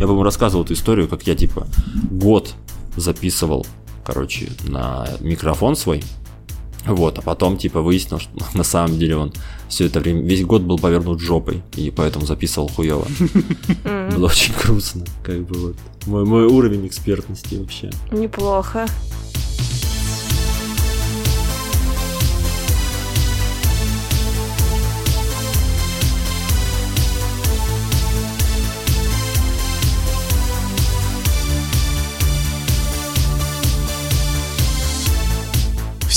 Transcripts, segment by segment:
Я, по-моему, рассказывал эту историю, как я, типа, год записывал, короче, на микрофон свой, вот, а потом, типа, выяснил, что на самом деле он все это время, весь год был повернут жопой, и поэтому записывал хуево. Было очень грустно, как бы вот. Мой, мой уровень экспертности вообще. Неплохо.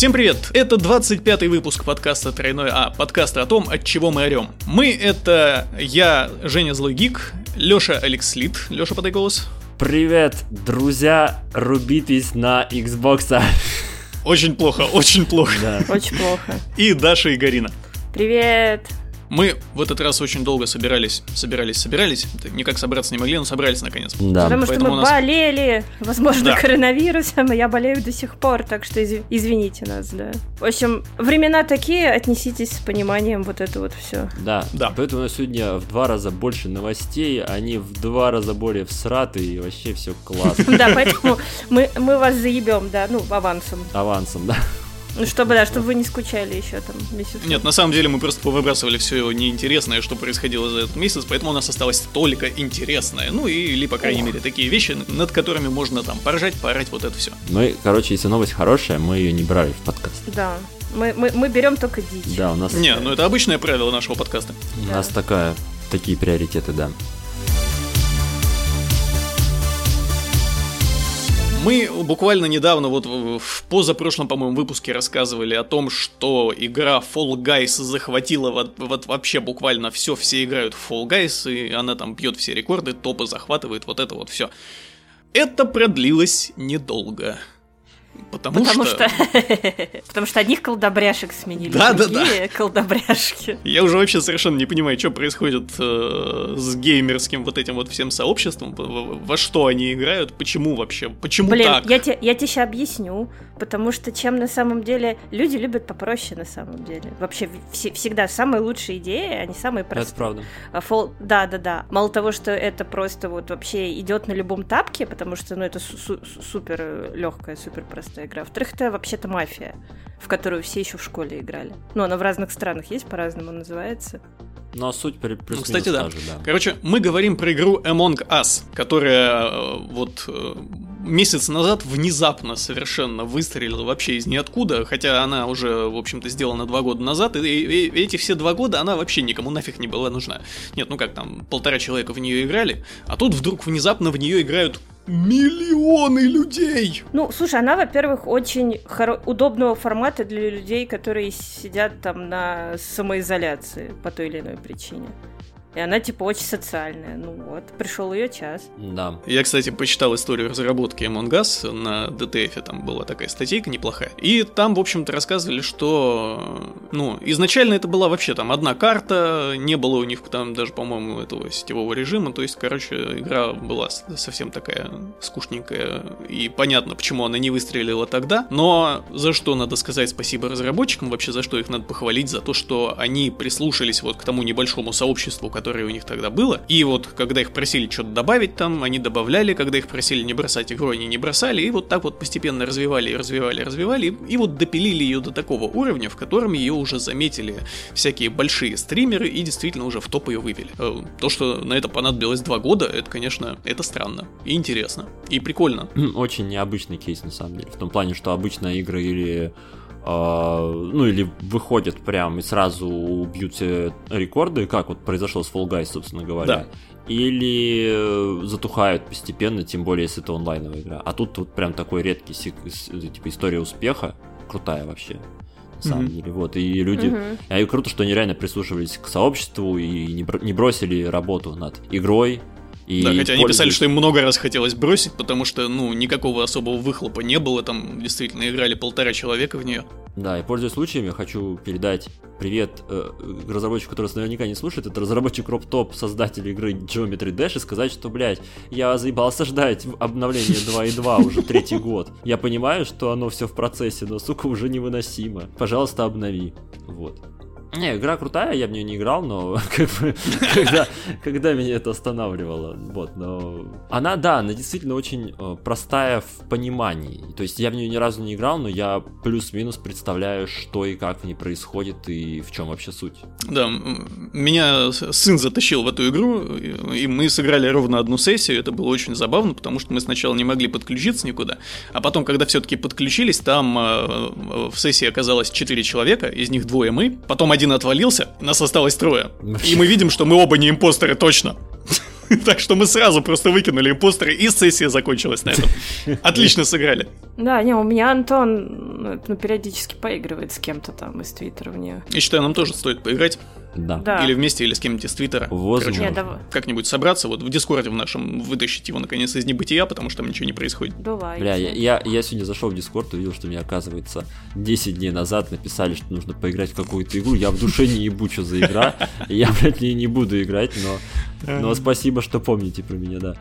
Всем привет! Это 25-й выпуск подкаста «Тройной А», подкаста о том, от чего мы орем. Мы — это я, Женя Злой Гик, Лёша Алекс Лид. Лёша, подай голос. Привет, друзья, рубитесь на Xbox. Очень плохо, очень плохо. Да. Очень плохо. И Даша и Гарина. Привет. Мы в этот раз очень долго собирались, собирались, собирались. Никак собраться не могли, но собрались наконец. Да. Потому что поэтому мы у нас- болели, возможно, Да. коронавирусом, и я болею до сих пор, так что изв- извините нас, да. В общем, времена такие, отнеситесь с пониманием вот это вот все. Да, Да. Поэтому у нас сегодня в два раза больше новостей, они в два раза более всраты, и вообще все классно. Да, поэтому мы, мы вас заебем, да, ну, авансом. Авансом, да. Ну, чтобы, да, чтобы вы не скучали еще там месяц. Нет, на самом деле мы просто повыбрасывали все неинтересное, что происходило за этот месяц, поэтому у нас осталось только интересное. Ну и, или, по крайней Ох. мере, такие вещи, над которыми можно там поржать, поорать, вот это все. Мы, короче, если новость хорошая, мы ее не брали в подкаст. Да, мы, мы, мы берем только дичь. Да, у нас, Не, ну это обычное правило нашего подкаста. у нас такая, такие приоритеты, да. Мы буквально недавно, вот в позапрошлом, по-моему, выпуске рассказывали о том, что игра Fall Guys захватила вот, вот вообще буквально все, все играют в Fall Guys, и она там бьет все рекорды, топы захватывает, вот это вот все. Это продлилось недолго. Потому, Потому что... что... Потому что одних колдобряшек сменили. Да, да, другие колдобряшки. Я уже вообще совершенно не понимаю, что происходит э, с геймерским вот этим вот всем сообществом, во, что они играют, почему вообще, почему Блин, так. я тебе я тебе сейчас объясню, потому что чем на самом деле люди любят попроще на самом деле. Вообще все- всегда самые лучшие идеи, они самые Это простые. правда. А фол- Да, да, да. Мало того, что это просто вот вообще идет на любом тапке, потому что, ну, это су- су- супер легкая, супер простая игра. Во-вторых, это вообще-то мафия, в которую все еще в школе играли. Ну, она в разных странах есть, по-разному называется. Но суть при- плюс Ну, кстати, да. же, да. Короче, мы говорим про игру Among Us, которая э, вот э, месяц назад внезапно совершенно выстрелила вообще из ниоткуда, хотя она уже, в общем-то, сделана два года назад, и, и- и эти все два года она вообще никому нафиг не была нужна. Нет, ну как там, полтора человека в нее играли, а тут вдруг внезапно в нее играют миллионы людей. Ну, слушай, она, во-первых, очень хоро- удобного формата для людей, которые сидят там на самоизоляции по той или иной причине. И она, типа, очень социальная. Ну вот, пришел ее час. Да. Я, кстати, почитал историю разработки Among Us на DTF, там была такая статейка неплохая. И там, в общем-то, рассказывали, что, ну, изначально это была вообще там одна карта, не было у них там даже, по-моему, этого сетевого режима, то есть, короче, игра была совсем такая скучненькая, и понятно, почему она не выстрелила тогда, но за что надо сказать спасибо разработчикам, вообще за что их надо похвалить, за то, что они прислушались вот к тому небольшому сообществу, которое у них тогда было, и вот когда их просили что-то добавить там, они добавляли, когда их просили не бросать игру, они не бросали, и вот так вот постепенно развивали, и развивали, развивали, и, вот допилили ее до такого уровня, в котором ее уже заметили всякие большие стримеры и действительно уже в топ ее вывели. Э, То, что на это понадобилось два года, это, конечно, это странно и интересно, и прикольно. Очень необычный кейс, на самом деле. В том плане, что обычно игры или ну или выходят прям и сразу убьют все рекорды, как вот произошло с Fall Guys, собственно говоря. Или э, затухают постепенно, тем более, если это онлайновая игра. А тут вот прям такой редкий типа история успеха, крутая вообще. На самом Мгм. деле, вот, и люди... А и круто, что они реально прислушивались к сообществу и не, бро- не бросили работу над игрой. И да, хотя они писали, что им много раз хотелось бросить, потому что, ну, никакого особого выхлопа не было, там действительно играли полтора человека в нее. Да, и пользуясь случаем, я хочу передать привет э, разработчику, который нас наверняка не слушает. Это разработчик Роптоп, создатель игры Geometry Dash, и сказать, что, блядь, я заебался ждать обновление 2.2 уже третий год. Я понимаю, что оно все в процессе, но, сука, уже невыносимо. Пожалуйста, обнови. Вот. Не, игра крутая, я в нее не играл, но как бы, когда, когда меня это останавливало, вот, но она, да, она действительно очень э, простая в понимании, то есть я в нее ни разу не играл, но я плюс-минус представляю, что и как в ней происходит и в чем вообще суть. Да, меня сын затащил в эту игру, и мы сыграли ровно одну сессию, это было очень забавно, потому что мы сначала не могли подключиться никуда, а потом, когда все-таки подключились, там э, в сессии оказалось 4 человека, из них двое мы, потом один отвалился, нас осталось трое. И мы видим, что мы оба не impostor ы точно. Так что мы сразу просто выкинули impostor ы, и сессия закончилась на этом. Отлично сыграли. Да, не, у меня Антон ну, периодически поигрывает с кем-то там из Твиттера в нее. Я считаю, нам тоже стоит поиграть. Да. Да. Или вместе, или с кем-нибудь из Твиттера. Возможно. Короче, Не, давай. как-нибудь собраться, вот в Дискорде в нашем вытащить его наконец из небытия, потому что там ничего не происходит. Давай. Бля, я, я, я сегодня зашел в Дискорд и увидел, что мне, оказывается, 10 дней назад написали, что нужно поиграть в какую-то игру. Я в душе не ебу, что за игра. Я, блядь, в ней не буду играть, но, но спасибо, что помните про меня, да.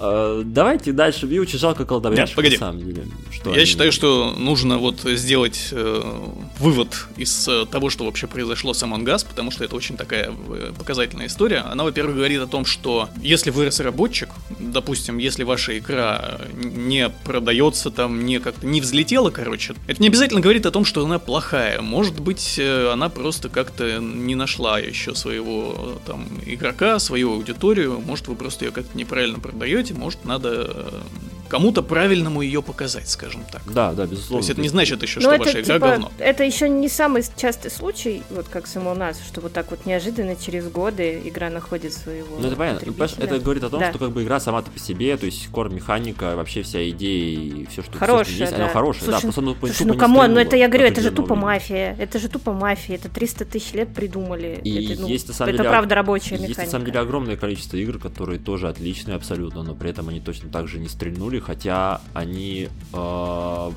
А, давайте дальше. Вьючи жалко колдовяшек, Нет, погоди. на самом деле. Что Я они- считаю, что нужно вот сделать э, вывод из э, того, что вообще произошло с Among Us, потому что это очень такая э, показательная история. Она, во-первых, говорит о том, что если вы разработчик, допустим, если ваша игра не продается там, не как-то не взлетела, короче, это не обязательно говорит о том, что она плохая. Может быть, э, она просто как-то не нашла еще своего э, там игрока, свою аудиторию. Может, вы просто ее как-то неправильно продаете, может, надо кому-то правильному ее показать, скажем так. Да, да, То безусловно. есть это не значит еще, Ну, что это, ваша игра типа, говно. это еще не самый частый случай, вот как само у нас, что вот так вот неожиданно через годы игра находит своего Ну это понятно. Ну, это говорит о том, Да. что как бы игра сама-то по себе, то есть core механика, вообще вся идея и все, что, всё, что Хорошая, есть, да. она хорошая, да, Слушай, просто ну, Слушай, тупо ну не come on, ну это я говорю, это же тупо время. мафия. Это же тупо мафия. Это 300 тысяч лет придумали. И это, ну, есть на самом это деле, правда рабочая есть механика. на самом деле огромное количество игр, которые тоже отличные абсолютно, но при этом они точно так же не стрельнули, хотя они э,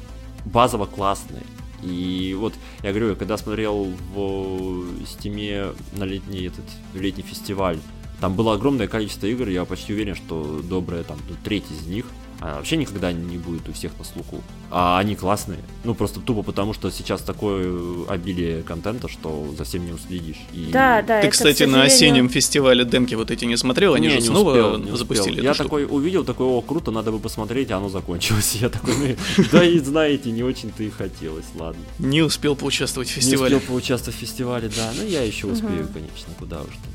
базово классные. И вот я говорю, я когда смотрел в Стиме на летний этот летний фестиваль, там было огромное количество игр, я почти уверен, что добрая там треть из них она вообще никогда не будет у всех на слуху. А они классные. Ну, просто тупо потому, что сейчас такое обилие контента, что за всем не уследишь. И... Да, да. Ты, это, кстати, на сожалению- осеннем фестивале демки вот эти не смотрел, они Не, же не снова успел, не запустили успел. эту Я штуку. такой увидел, такой, о, круто, надо бы посмотреть, а оно закончилось. Я такой, ну, да и знаете, не очень-то и хотелось, ладно. Не успел поучаствовать в Не фестивале. успел поучаствовать в фестивале, да. Ну, я еще успею, конечно, куда уж там.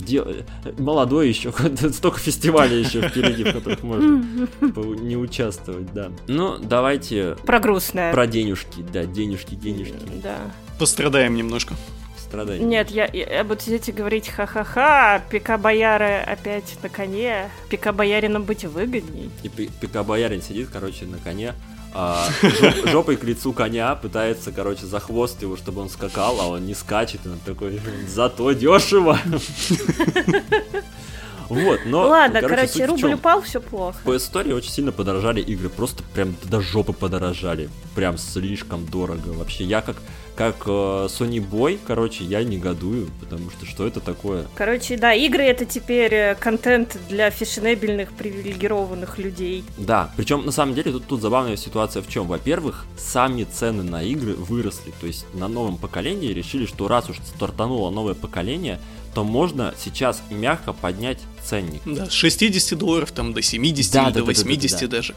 Дел- Молодой еще, столько фестивалей еще впереди, в которых можно по- не участвовать, да. Ну, давайте Про грустное. про денежки, да, денежки, денежки, Да. Пострадаем немножко. страдания. Нет, я, я, буду сидеть и говорить, ха-ха-ха, пика бояры опять на коне, пика боярином быть выгодней. И пи- пика боярин сидит, короче, на коне, а, жоп- жопой к лицу коня пытается, короче, за хвост его, чтобы он скакал, а он не скачет, он такой, зато дешево. Вот, но... Ладно, короче, в рубль упал, все плохо. По истории очень сильно подорожали игры, просто прям до жопы подорожали. Прям слишком дорого вообще. Я как, как э, Sony Boy, короче, я негодую, потому что что это такое? Короче, да, игры это теперь э, контент для фешенебельных, привилегированных людей. Да, причем на самом деле тут, тут забавная ситуация в чем. Во-первых, сами цены на игры выросли. То есть на новом поколении решили, что раз уж стартануло новое поколение, то можно сейчас мягко поднять ценник. Да, с 60 долларов там до 70 Да, или да, до да, да, да, 80 да. даже.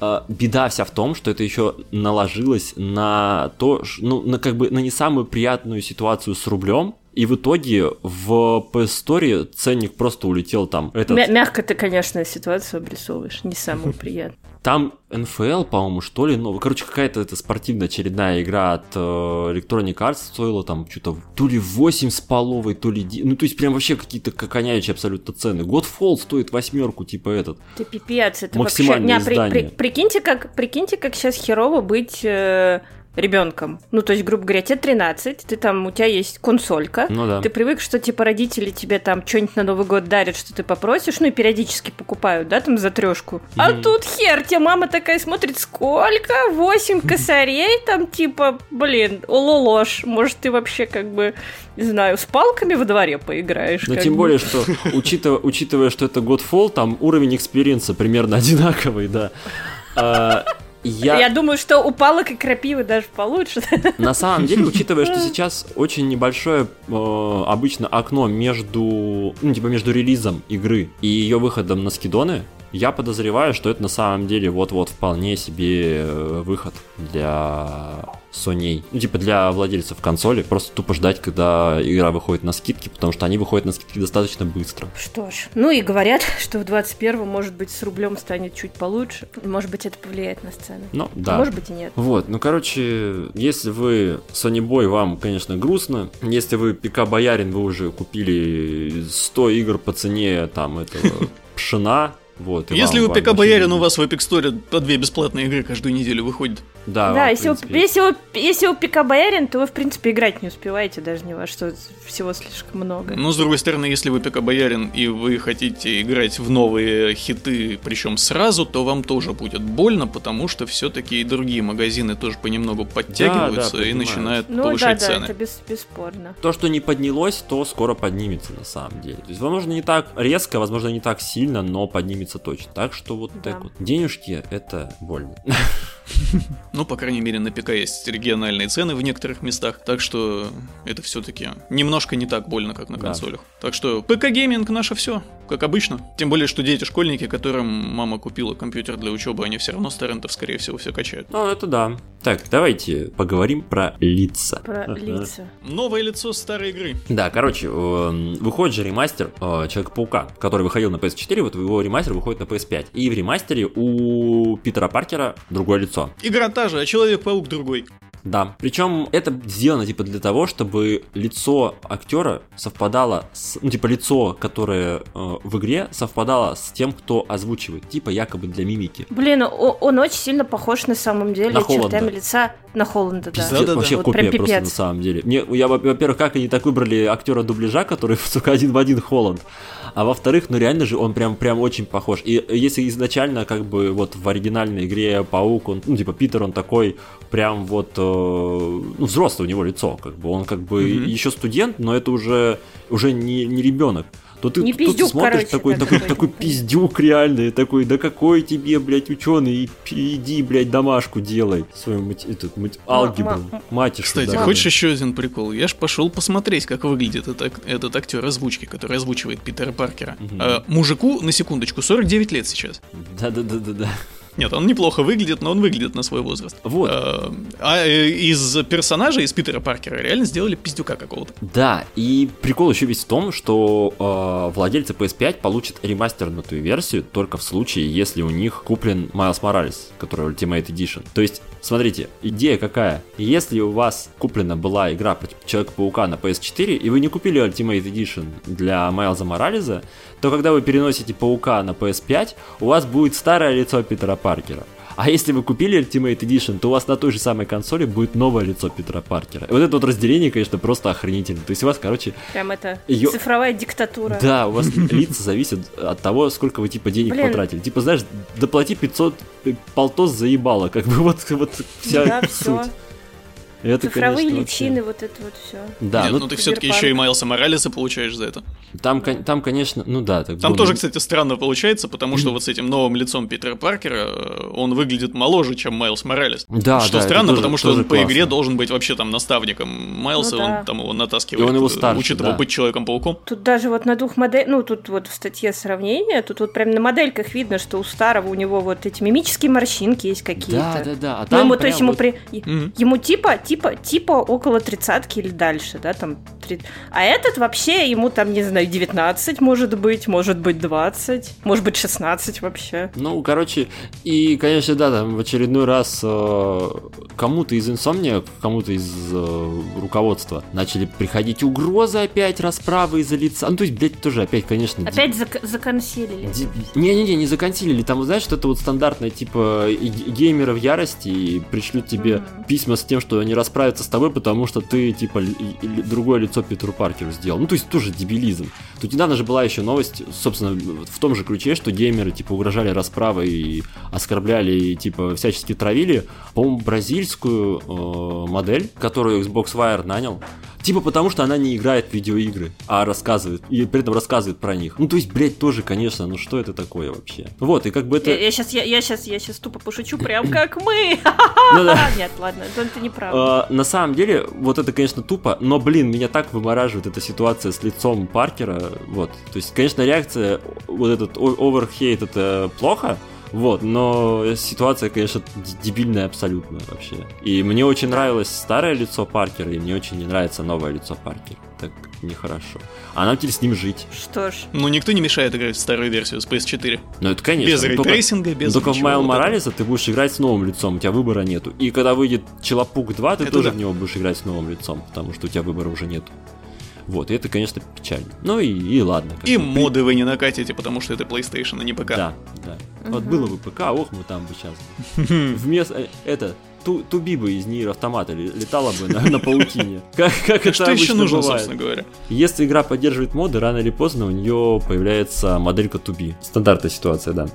А, беда вся в том, что это еще наложилось на то, ну, на как бы на не самую приятную ситуацию с рублем. И в итоге в PS Store ценник просто улетел там. Этот, Мя- мягко ты, конечно, ситуацию обрисовываешь, не самую приятную. Там НФЛ, по-моему, что ли, ну, короче, какая-то это спортивная очередная игра от э, Electronic Arts стоила там что-то то ли 8 с половой, то ли... ди- Ну, то есть прям вообще какие-то коконяючие абсолютно цены. Godfall стоит восьмерку, типа этот. Ты пипец, это вообще... Максимальное Не, при- издание. при- прикиньте, как, прикиньте, как сейчас херово быть э, ребенком. Ну, то есть, грубо говоря, тебе 13, ты там, у тебя есть консолька, Ну да. Ты привык, что типа родители тебе там что-нибудь на Новый год дарят, что ты попросишь, ну и периодически покупают, да, там за трешку. А Мгм. тут хер, тебе мама такая смотрит, сколько? Восемь косарей там, типа, блин, ололош, может ты вообще как бы, не знаю, с палками во дворе поиграешь? Как тем бы. более, что учитывая, учитывая, что это Godfall, там уровень experience а примерно одинаковый, да. Я... Я думаю, что у палок и крапивы даже получше. На самом деле, учитывая, что сейчас очень небольшое э, обычно окно между, ну, типа между релизом игры и ее выходом на скидоны, я подозреваю, что это на самом деле вот-вот вполне себе э, выход для Sony, ну, типа для владельцев консоли, просто тупо ждать, когда игра выходит на скидки, потому что они выходят на скидки достаточно быстро. Что ж, ну и говорят, что в 21-м, может быть, с рублем станет чуть получше, может быть, это повлияет на сцену. Ну, да. А может быть и нет. Вот, ну, короче, если вы Sony Boy, вам, конечно, грустно. Если вы ПК Боярин, вы уже купили 100 игр по цене, там, этого пшена, вот, Если вы ПК Боярин, у вас в Epic Store по две бесплатные игры каждую неделю выходит. Да, да если, вы, если, вы, если вы ПК Боярин, то вы, в принципе, играть не успеваете даже ни во что, всего слишком много. Но, с другой стороны, если вы ПК Боярин и вы хотите играть в новые хиты, причем сразу, то вам тоже будет больно, потому что все-таки и другие магазины тоже понемногу подтягиваются да, да, и начинают ну, повышать да, цены. Да, это без, бесспорно. То, что не поднялось, то скоро поднимется на самом деле. То есть, возможно, не так резко, возможно, не так сильно, но поднимется точно. Так что вот да. так вот. Денежки это больно. Ну, по крайней мере, на ПК есть региональные цены в некоторых местах, так что это все-таки немножко не так больно, как на консолях. Так что ПК-гейминг наше все, как обычно. Тем более, что дети-школьники, которым мама купила компьютер для учебы, они все равно с торрентов, скорее всего, все качают. Ну, это да. Так, давайте поговорим про лица. Про лица. Новое лицо старой игры. Да, короче, эм, выходит же ремастер э, Человека-паука, который выходил на PS4, вот его ремастер выходит на PS5. И в ремастере у Питера Паркера другое лицо лицо. Игра та же, а Человек-паук другой. Да, причем это сделано типа для того, чтобы лицо актера совпадало с, ну типа лицо, которое э, в игре совпадало с тем, кто озвучивает, типа якобы для мимики. Блин, он, он очень сильно похож на самом деле на чертами лица на Холланда, да. Пиздец, да, да, вообще да. копия вот просто на самом деле. Мне, я, во-первых, как они так выбрали актера дубляжа, который, сука, один в один Холланд. А во-вторых, ну реально же он прям, прям очень похож. И если изначально как бы вот в оригинальной игре Паук, он, ну типа Питер, он такой прям вот, э, ну взрослый у него лицо, как бы он как бы mm-hmm. еще студент, но это уже уже не, не ребенок то ты, не пиздюк, тут смотришь короче, такой, такой, такой, такой пиздюк реальный, такой, да какой тебе, блядь, ученый, иди, блядь, домашку делай, свою мать, этот, мать, алгебру, матишь. Кстати, да, хочешь еще один прикол? Я ж пошел посмотреть, как выглядит этот, этот актер озвучки, который озвучивает Питера Паркера. Угу. А, мужику, на секундочку, 49 лет сейчас. Да-да-да-да-да. Нет, он неплохо выглядит, но он выглядит на свой возраст. Вот. А, а из персонажа, из Питера Паркера, реально сделали пиздюка какого-то. Да, и прикол еще весь в том, что э, владельцы PS5 получат ремастернутую версию только в случае, если у них куплен Miles Morales, который Ultimate Edition. То есть, смотрите, идея какая? Если у вас куплена была игра про Человека-паука на PS4, и вы не купили Ultimate Edition для Майлза Морализа, то когда вы переносите Паука на PS5, у вас будет старое лицо Питера Паркера. А если вы купили Ultimate Edition, то у вас на той же самой консоли будет новое лицо Питера Паркера. И вот это вот разделение, конечно, просто охренительно. То есть у вас, короче... Прям это ее... цифровая диктатура. Да, у вас лица зависят от того, сколько вы, типа, денег Блин. потратили. Типа, знаешь, доплати 500 полтос заебало. Как бы вот, вот вся да, суть. Все. Это, Цифровые конечно, личины, вообще... вот это вот все. Да, Нет, ну, ну ты все-таки еще и Майлса Моралеса получаешь за это. Там, там конечно, ну да. Так там было. тоже, кстати, странно получается, потому что вот с этим новым лицом Питера Паркера э, он выглядит моложе, чем Майлз Моралес. Да, Что да, странно, тоже, потому что он по игре должен быть вообще там наставником Майлса, ну, да. он там его натаскивает, и он его старше, учит да. его быть Человеком-пауком. Тут даже вот на двух моделях, ну тут вот в статье сравнения, тут вот прям на модельках видно, что у старого у него вот эти мимические морщинки есть какие-то. Да, да, да. А ну, ему, то есть ему, вот... при... mm-hmm. ему типа, типа, типа около тридцатки или дальше, да, там. 30... А этот вообще, ему там, не знаю, 19 может быть, может быть 20, может быть 16 вообще. Ну, короче, и, конечно, да, там в очередной раз э, кому-то из инсомния, кому-то из э, руководства начали приходить угрозы опять, расправы из-за лица. Ну, то есть, блядь, тоже опять, конечно... Опять ди... зак- законсилили. Не-не-не, не законсилили. Там, знаешь, что это вот стандартное, типа, геймеры в ярости и пришлют тебе mm-hmm. письма с тем, что они расправятся с тобой, потому что ты, типа, другое лицо Питеру Паркеру сделал. Ну, то есть, тоже дебилизм. Тут недавно же была еще новость, собственно, в том же ключе, что геймеры, типа, угрожали расправой и оскорбляли, и, типа, всячески травили, по-моему, бразильскую э, модель, которую Xbox Wire нанял. Типа потому, что она не играет в видеоигры, а рассказывает, и при этом рассказывает про них. Ну, то есть, блядь, тоже, конечно, ну что это такое вообще? Вот, и как бы это... Я, сейчас, я, я сейчас, я сейчас тупо пошучу, прям как мы. Ну да. Нет, ладно, это неправда. А, На самом деле, вот это, конечно, тупо, но, блин, меня так вымораживает эта ситуация с лицом Паркера, вот. То есть, конечно, реакция, вот этот оверхейт, это плохо, вот, но ситуация, конечно, дебильная абсолютно вообще. И мне очень нравилось старое лицо Паркера, и мне очень не нравится новое лицо Паркера. Так нехорошо. А нам теперь с ним жить. Что ж, Ну, никто не мешает играть в старую версию с PS4. Ну, это конечно. Без ну, только- ray tracing а, без Только в Майлз Моралеса ты будешь играть с новым лицом, у тебя выбора нету. И когда выйдет Челопук 2, ты Это тоже да. в него будешь играть с новым лицом, потому что у тебя выбора уже нету. Вот, и это, конечно, печально. Ну и, и ладно. И бы. моды вы не накатите, потому что это PlayStation, а не ПК. Да, да. Вот было бы ПК, ох, мы там бы сейчас. Вместо э, это ту, 2B бы из Nier Automata ле- летала бы на, на паутине. Как, как это Что еще нужно, бывает. собственно говоря? Если игра поддерживает моды, рано или поздно у нее появляется моделька 2B. Стандартная ситуация, да.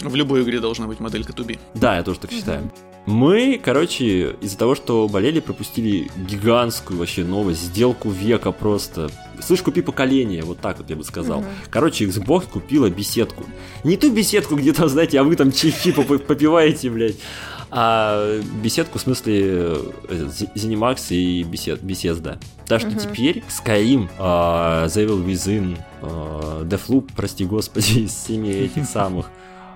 В любой игре должна быть моделька туби. Да, я тоже так считаю. Мы, короче, из-за того, что болели, пропустили гигантскую вообще новость, сделку века просто. Слышь, купи поколение, вот так вот я бы сказал. Короче, Xbox купила беседку. Не ту беседку, где там, знаете, а вы там поп- попиваете, блядь. А беседку в смысле э, ZeniMax и бесед, Bethesda. Так что Мгм. теперь Skyrim, а, The Evil Within, а, Deathloop, прости господи, из семи этих самых,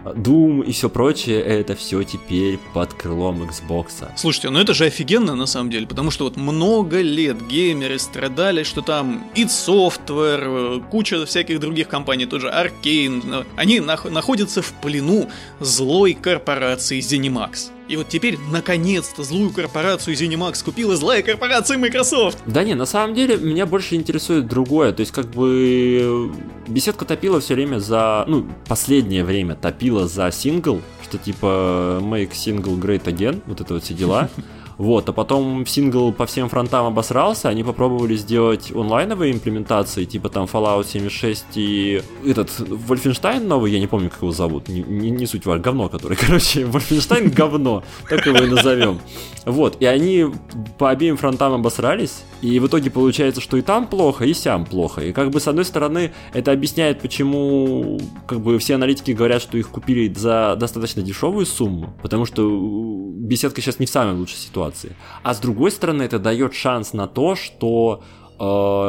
Doom и все прочее, это все теперь под крылом Xbox. Слушайте, ну это же офигенно на самом деле, потому что вот много лет геймеры страдали, что там id Software, куча всяких других компаний, тоже Arkane, э, они нах- находятся в плену злой корпорации ZeniMax. И вот теперь, наконец-то, злую корпорацию ZeniMax купила злая корпорация Microsoft. Да не, на самом деле меня больше интересует другое. То есть, как бы беседка топила все время за. Ну, последнее время топила за сингл, что типа make single great again, вот это вот все дела. Вот, а потом сингл по всем фронтам обосрался, они попробовали сделать онлайновые имплементации, типа там Fallout 76 и этот Wolfenstein новый, я не помню, как его зовут, не, не, не суть важно, говно, который, короче, Wolfenstein говно, так его и назовем. Вот, и они по обеим фронтам обосрались, и в итоге получается, что и там плохо, и сям плохо. И как бы с одной стороны это объясняет, почему как бы все аналитики говорят, что их купили за достаточно дешевую сумму, потому что э, беседка сейчас не в самой лучшей ситуации. А с другой стороны это дает шанс на то, что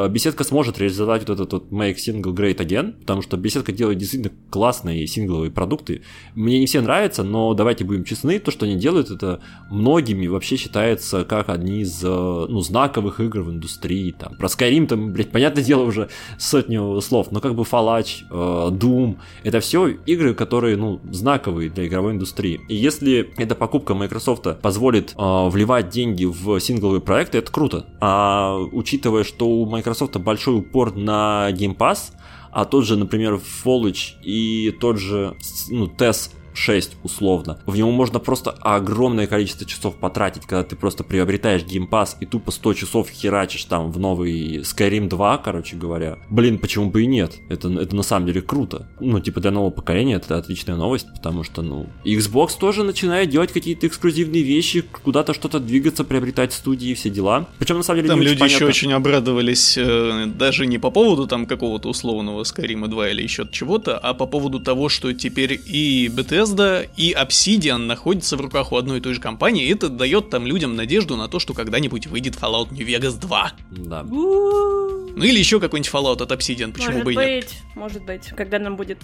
беседка сможет реализовать вот этот вот Make Single Great Again, потому что беседка делает действительно классные сингловые продукты. Мне не все нравятся, но давайте будем честны, то, что они делают, это многими вообще считается как одни из э, ну, знаковых игр в индустрии. Там. Про Skyrim там, блядь, понятное дело, уже сотню слов, но как бы Fallout, э, Doom, это все игры, которые, ну, знаковые для игровой индустрии. И если эта покупка Microsoft позволит э, вливать деньги в сингловые проекты, это круто. А учитывая, что у Microsoft большой упор на Game Pass, а тот же, например, Fallout и тот же, ну, TES 6 условно. В него можно просто огромное количество часов потратить, когда ты просто приобретаешь Pass и тупо 100 часов херачишь там в новый Skyrim 2, короче говоря. Блин, почему бы и нет? Это, это на самом деле круто. Ну, типа для нового поколения это отличная новость, потому что, ну, Xbox тоже начинает делать какие-то эксклюзивные вещи, куда-то что-то двигаться, приобретать студии и все дела. Причем на самом деле Там люди очень еще понятно- очень обрадовались э, даже не по поводу там какого-то условного Skyrim 2 или еще чего-то, а по поводу того, что теперь и Bethesda, и Obsidian находятся в руках у одной и той же компании, и это дает там людям надежду на то, что когда-нибудь выйдет Fallout New Vegas 2. Да. У-у-у. Ну или еще какой-нибудь Fallout от Obsidian, почему Может бы и нет. быть, может быть, когда нам будет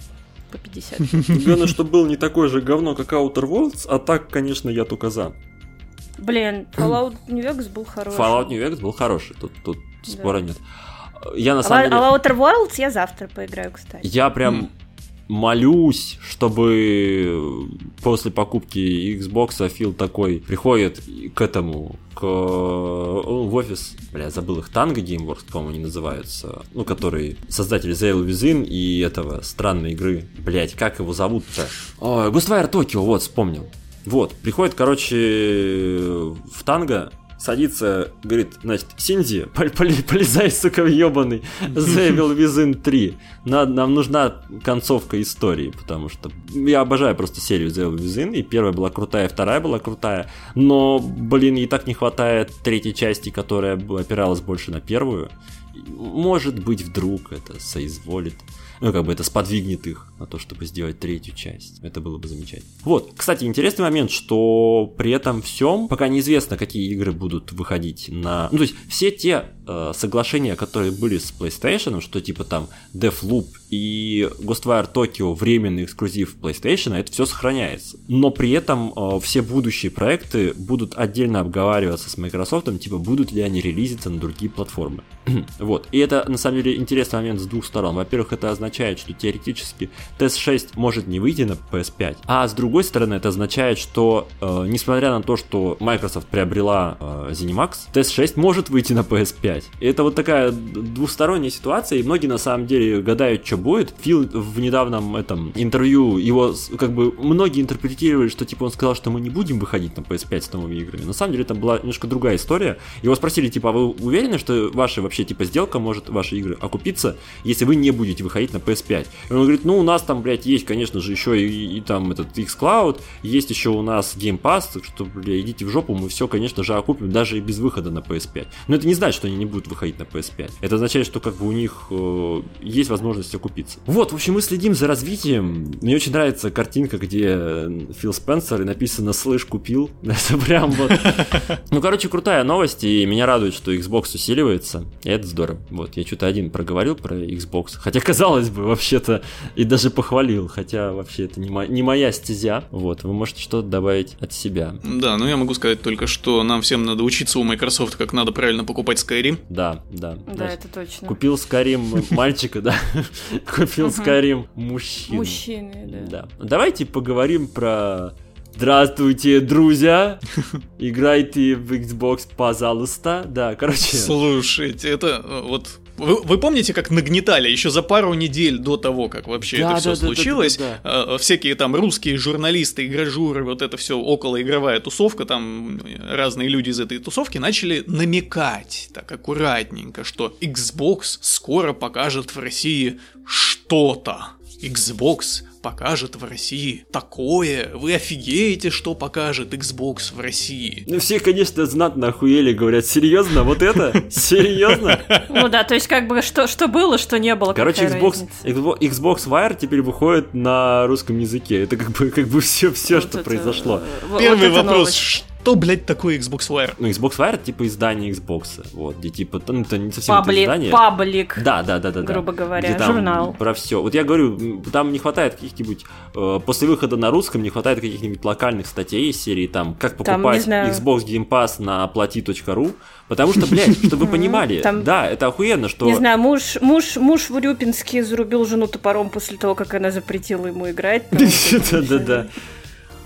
по 50. Главное, что был не такой же говно, как Outer Worlds, а так, конечно, я только за. Блин, Fallout New Vegas был хороший. Fallout New Vegas был хороший, тут, тут Да. спора нет. Я на А самом деле... а Outer Worlds я завтра поиграю, кстати. Я прям молюсь, чтобы после покупки Xbox Фил такой приходит к этому, к в офис, бля, забыл их, Tango Gameworks, по-моему, они называются, ну, который создатель Evil Within и этого странной игры, блять, как его зовут-то? Ой, Ghostwire Tokyo, вот, вспомнил. Вот, приходит, короче, в Танго садится, говорит, значит, Синди, полезай, сука, The Evil Within 3. Нам, нам нужна концовка истории, потому что я обожаю просто серию The Evil Within, и первая была крутая, и вторая была крутая, но, блин, и так не хватает третьей части, которая опиралась больше на первую. Может быть, вдруг это соизволит ну, как бы это сподвигнет их на то, чтобы сделать третью часть. Это было бы замечательно. Вот, кстати, интересный момент, что при этом всем пока неизвестно, какие игры будут выходить на... Ну, то есть все те э, соглашения, которые были с PlayStation, что типа там Deathloop и Ghostwire Tokyo временный эксклюзив PlayStation, это все сохраняется. Но при этом э, все будущие проекты будут отдельно обговариваться с Microsoft, типа будут ли они релизиться на другие платформы. вот. И это на самом деле интересный момент с двух сторон. Во-первых, это означает означает, что теоретически TES-6 может не выйти на PS5, а с другой стороны это означает, что э, несмотря на то, что Microsoft приобрела э, ZeniMax, TES-6 может выйти на PS5. И это вот такая двусторонняя ситуация, и многие на самом деле гадают, что будет. Фил в недавнем этом интервью его как бы многие интерпретировали, что типа он сказал, что мы не будем выходить на PS5 с новыми играми. На самом деле это была немножко другая история. Его спросили, типа, а вы уверены, что ваша вообще типа сделка может ваши игры окупиться, если вы не будете выходить на PS5. И он говорит, ну у нас там, блядь, есть, конечно же, еще и, и там этот xCloud, есть еще у нас Game Pass, так что, блядь, идите в жопу, мы все, конечно же, окупим, даже и без выхода на PS5. Но это не значит, что они не будут выходить на PS5. Это означает, что как бы у них э, есть возможность окупиться. Вот, в общем, мы следим за развитием. Мне очень нравится картинка, где Фил Спенсер и написано «Слышь, купил». Это прям вот... Ну, короче, крутая новость, и меня радует, что Xbox усиливается. И это здорово. Вот, я что-то один проговорил про Xbox. Хотя, казалось бы, вообще-то, и даже похвалил, хотя вообще это не, мо- не моя стезя. Вот, вы можете что-то добавить от себя. Да, ну я могу сказать только, что нам всем надо учиться у Microsoft, как надо правильно покупать Skyrim. Да, да. Да, это точно. Купил Skyrim мальчика, да. Купил Skyrim мужчину. Мужчины, да. Давайте поговорим про Здравствуйте, друзья! Играйте в Xbox, пожалуйста. Да, короче. Слушайте, это э, вот вы, вы помните, как нагнетали еще за пару недель до того, как вообще да, это все да, случилось? Да, да, да, да. Всякие там русские журналисты, игражуры, вот это все околоигровая тусовка, там разные люди из этой тусовки начали намекать так аккуратненько, что Xbox скоро покажет в России что-то. Xbox покажет в России такое. Вы офигеете, что покажет Xbox в России. Ну, все, конечно, знатно охуели, говорят, серьезно, вот это? Серьезно? Ну да, то есть как бы что, что было, что не было. Короче, Xbox, Xbox Wire теперь выходит на русском языке. Это как бы, как бы все, все, что произошло. Первый вопрос, что, блядь, такое Xbox Wire? Ну, Xbox Wire это типа издание Xbox. Вот, где типа, ну, это не совсем паблик, это издание. Паблик. Да, да, да, да. Грубо да. говоря, где там журнал. Про все. Вот я говорю, там не хватает каких-нибудь. Э, после выхода на русском не хватает каких-нибудь локальных статей из серии там, как покупать там, Xbox Game Pass на плати.ру. Потому что, блядь, чтобы вы понимали, там, да, это охуенно, что... Не знаю, муж, муж, муж в Урюпинске зарубил жену топором после того, как она запретила ему играть. Да-да-да.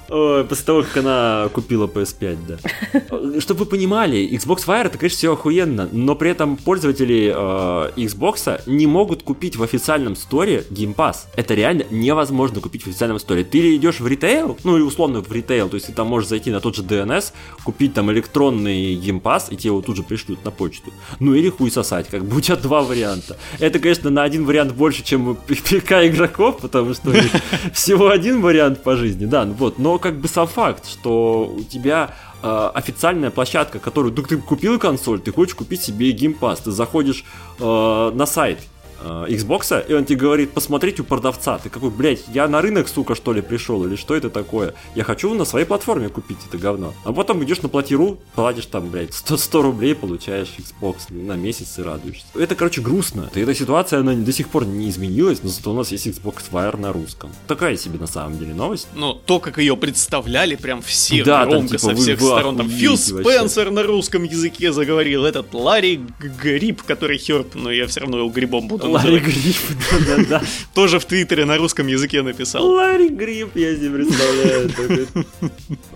После того, как она купила PS5, да. Чтобы вы понимали, Xbox Fire это, конечно, все охуенно, но при этом пользователи э, Xbox не могут купить в официальном сторе Game Pass. Это реально невозможно купить в официальном сторе. Ты или идешь в ритейл, ну или условно в ритейл, то есть ты там можешь зайти на тот же DNS, купить там электронный Game Pass, и тебе его тут же пришлют на почту. Ну или хуй сосать, как бы у тебя два варианта. Это, конечно, на один вариант больше, чем у ПК игроков, потому что всего один вариант по жизни, да, ну вот, но как бы сам факт, что у тебя э, официальная площадка, которую ты, ты купил консоль, ты хочешь купить себе Pass, ты заходишь э, на сайт Xbox, и он тебе говорит, посмотреть у продавца. Ты какой, блядь, я на рынок, сука, что ли, пришел, или что это такое? Я хочу на своей платформе купить это говно. А потом идешь на платиру, платишь там, блядь, 100, 100 рублей, получаешь Xbox на месяц и радуешься. Это, короче, грустно. И эта ситуация, она до сих пор не изменилась, но зато у нас есть Xbox Wire на русском. Такая себе, на самом деле, новость. Но то, как ее представляли, прям все да, громко там, типа, со всех вы, сторон. Там Фил Спенсер вообще. на русском языке заговорил, этот Ларри Гриб, который херп, но я все равно его грибом буду Ларри Гриб, да-да-да. Тоже в Твиттере на русском языке написал. Ларри Гриб, я себе представляю.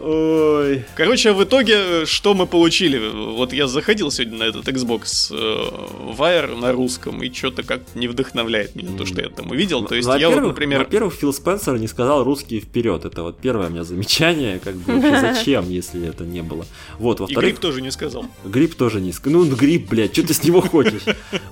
Ой. Короче, в итоге, что мы получили? Вот я заходил сегодня на этот Xbox э, Wire на русском, и что-то как не вдохновляет меня то, что я там увидел. То есть я вот, например... Во-первых, Фил Спенсер не сказал русский вперед. Это вот первое у меня замечание. Как бы зачем, если это не было. Вот, во-вторых... Гриб тоже не сказал. Гриб тоже не сказал. Ну, Гриб, блядь, что ты с него хочешь?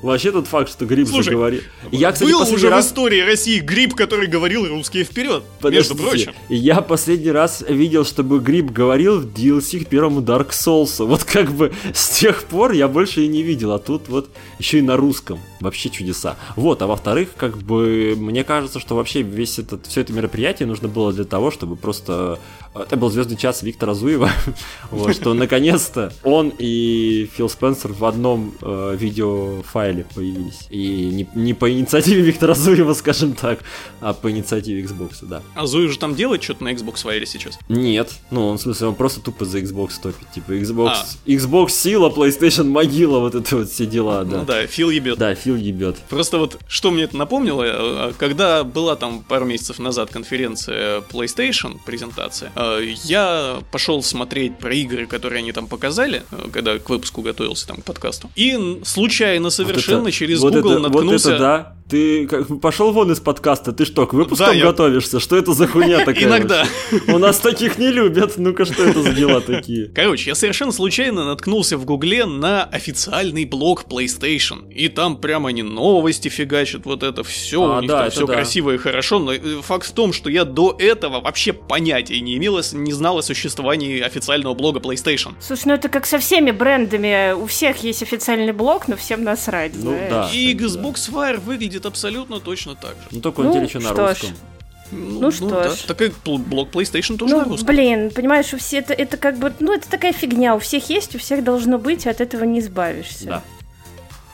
Вообще тот факт, что Гриб Слушай, заговорил. Я, кстати, был уже раз... в истории России Гриб, который говорил русские вперед. Подождите, между прочим. Я последний раз видел, чтобы Гриб говорил в DLC к первому Dark Souls. Вот как бы с тех пор я больше и не видел. А тут вот еще и на русском. Вообще чудеса. Вот, а во-вторых, как бы мне кажется, что вообще весь этот, все это мероприятие нужно было для того, чтобы просто это был звездный час Виктора Зуева, вот, что наконец-то он и Фил Спенсер в одном э, видеофайле появились. И не, не по инициативе Виктора Зуева, скажем так, а по инициативе Xbox, да. А Зуев же там делает что-то на Xbox файле сейчас? Нет, ну, он, в смысле, он просто тупо за Xbox топит. Типа Xbox, а. Xbox сила, PlayStation могила, вот это вот все дела, да. Ну да, Фил ебет. Да, Фил ебет. Просто вот, что мне это напомнило, э, когда была там пару месяцев назад конференция PlayStation, презентация, Э, я пошел смотреть про игры, которые они там показали, э, когда к выпуску готовился там к подкасту. И случайно совершенно вот это, через вот Google это, наткнулся... Вот это да, ты как, пошел вон из подкаста, ты что, к выпускам да, готовишься? Я... Что это за хуйня такая? Иногда. У нас таких не любят. Ну-ка, что это за дела такие? Короче, я совершенно случайно наткнулся в Гугле на официальный блог PlayStation. И там прямо они новости фигачат, вот это все, а, у них да, там все да. красиво и хорошо. Но э, факт в том, что я до этого вообще понятия не имел, не знал о существовании официального блога PlayStation. Слушай, ну это как со всеми брендами. У всех есть официальный блог, но всем насрать, ну, знаешь. Да, и Xbox да. Fire выглядит абсолютно точно так же. Ну только он ну, теперь еще на русском. Ж. Ну, ну что да. ж. Так и блок PlayStation тоже ну, на русском. блин, понимаешь, у всех это, это как бы, ну, это такая фигня. У всех есть, у всех должно быть, и от этого не избавишься. Да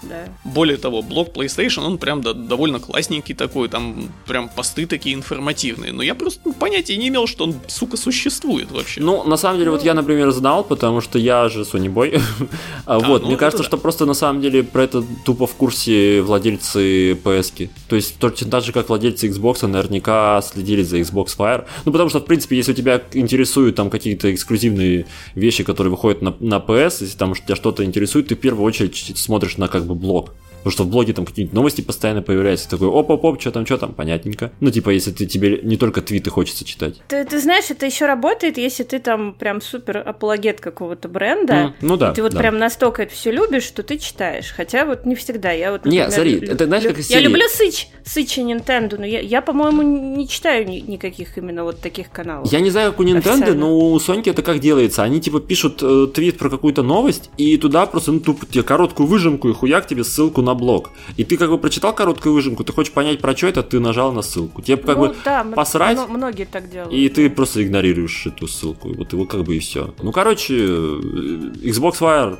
да. Более того, блог PlayStation, он прям да, довольно классненький такой, там прям посты такие информативные. Но я просто понятия не имел, что он, сука, существует вообще. Ну, на самом деле, ну... вот я, например, знал, потому что я же Sony Boy. а, вот, ну, мне кажется, да. что просто на самом деле про это тупо в курсе владельцы PS. -ки. То есть точно так же, как владельцы Xbox, наверняка следили за Xbox Fire. Ну, потому что, в принципе, если тебя интересуют там какие-то эксклюзивные вещи, которые выходят на, на PS, если там тебя что-то интересует, ты в первую очередь смотришь на как бы блог. Потому что в блоге там какие-нибудь новости постоянно появляются. Такой, оп-оп-оп, что там, что там, понятненько. Ну, типа, если ты тебе не только твиты хочется читать. Ты, ты знаешь, это еще работает, если ты там прям супер апологет какого-то бренда. Mm, ну да. ты вот да. прям настолько это все любишь, что ты читаешь. Хотя вот не всегда. Я вот, например, Нет, смотри, это знаешь, как из Я люблю Сыч, Сыча Nintendo, но я, я по-моему, не читаю ни, никаких именно вот таких каналов. Я не знаю, как у Nintendo, но у Sony это как делается. Они типа пишут э, твит про какую-то новость, и туда просто, ну, тупо тебе короткую выжимку и хуяк тебе ссылку на блог. И ты как бы прочитал короткую выжимку, ты хочешь понять, про что это, ты нажал на ссылку. Тебе как ну, бы да, посрать. Многие так делают. И ты просто игнорируешь эту ссылку. Вот его как бы и все. Ну, короче, Xbox Wire,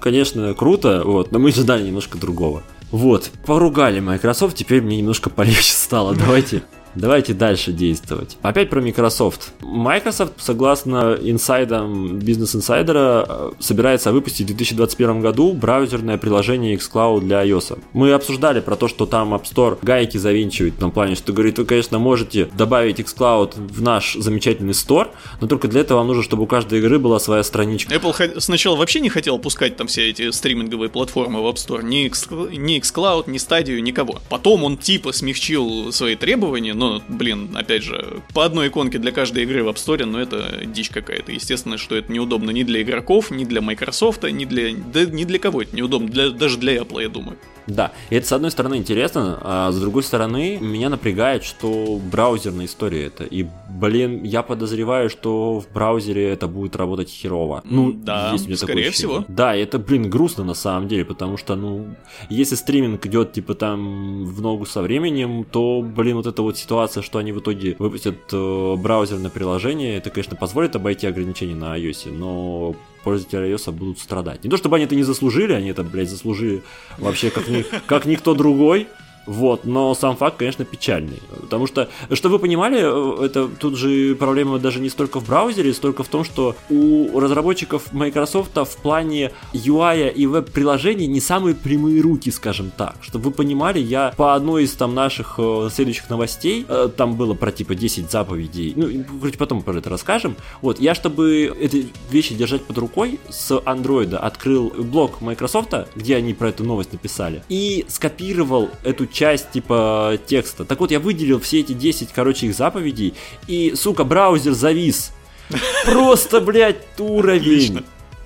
конечно, круто, вот, но мы ожидали немножко другого. Вот, поругали Microsoft, теперь мне немножко полегче стало. Давайте Давайте дальше действовать. Опять про Microsoft. Microsoft, согласно инсайдам бизнес инсайдера, собирается выпустить в 2021 году браузерное приложение xCloud для iOS. Мы обсуждали про то, что там App Store гайки завинчивает в том плане, что говорит, вы, конечно, можете добавить xCloud в наш замечательный Store, но только для этого вам нужно, чтобы у каждой игры была своя страничка. Apple сначала вообще не хотел пускать там все эти стриминговые платформы в App Store, ни, X, ни xCloud, ни Stadia, никого. Потом он типа смягчил свои требования, но ну, блин, опять же, по одной иконке для каждой игры в App Store, но это дичь какая-то. Естественно, что это неудобно ни для игроков, ни для Microsoft, ни для, да, ни для кого это неудобно, для, даже для Apple, я думаю. Да, и это с одной стороны интересно, а с другой стороны меня напрягает, что браузерная история это. И, блин, я подозреваю, что в браузере это будет работать херово. Ну, да, есть у меня скорее всего. Да, это, блин, грустно на самом деле, потому что, ну, если стриминг идет, типа, там, в ногу со временем, то, блин, вот эта вот ситуация, что они в итоге выпустят э, браузерное приложение, это, конечно, позволит обойти ограничения на iOS, но пользователи iOS будут страдать. Не то чтобы они это не заслужили, они это, блядь, заслужили вообще как, ни, как никто другой. Вот, но сам факт, конечно, печальный. Потому что, что вы понимали, э, это тут же проблема даже не столько в браузере, столько в том, что у разработчиков Microsoft в плане UI и веб-приложений не самые прямые руки, скажем так. Чтобы вы понимали, я по одной из там наших э, следующих новостей, э, там было про типа 10 заповедей, ну, короче, потом про это расскажем. Вот, я, чтобы эти вещи держать под рукой, с Android открыл блог Microsoft, где они про эту новость написали, и скопировал эту часть типа текста. Так вот, я выделил все эти 10, короче, их заповедей, и, сука, браузер завис. Просто, блядь, уровень. Отлично.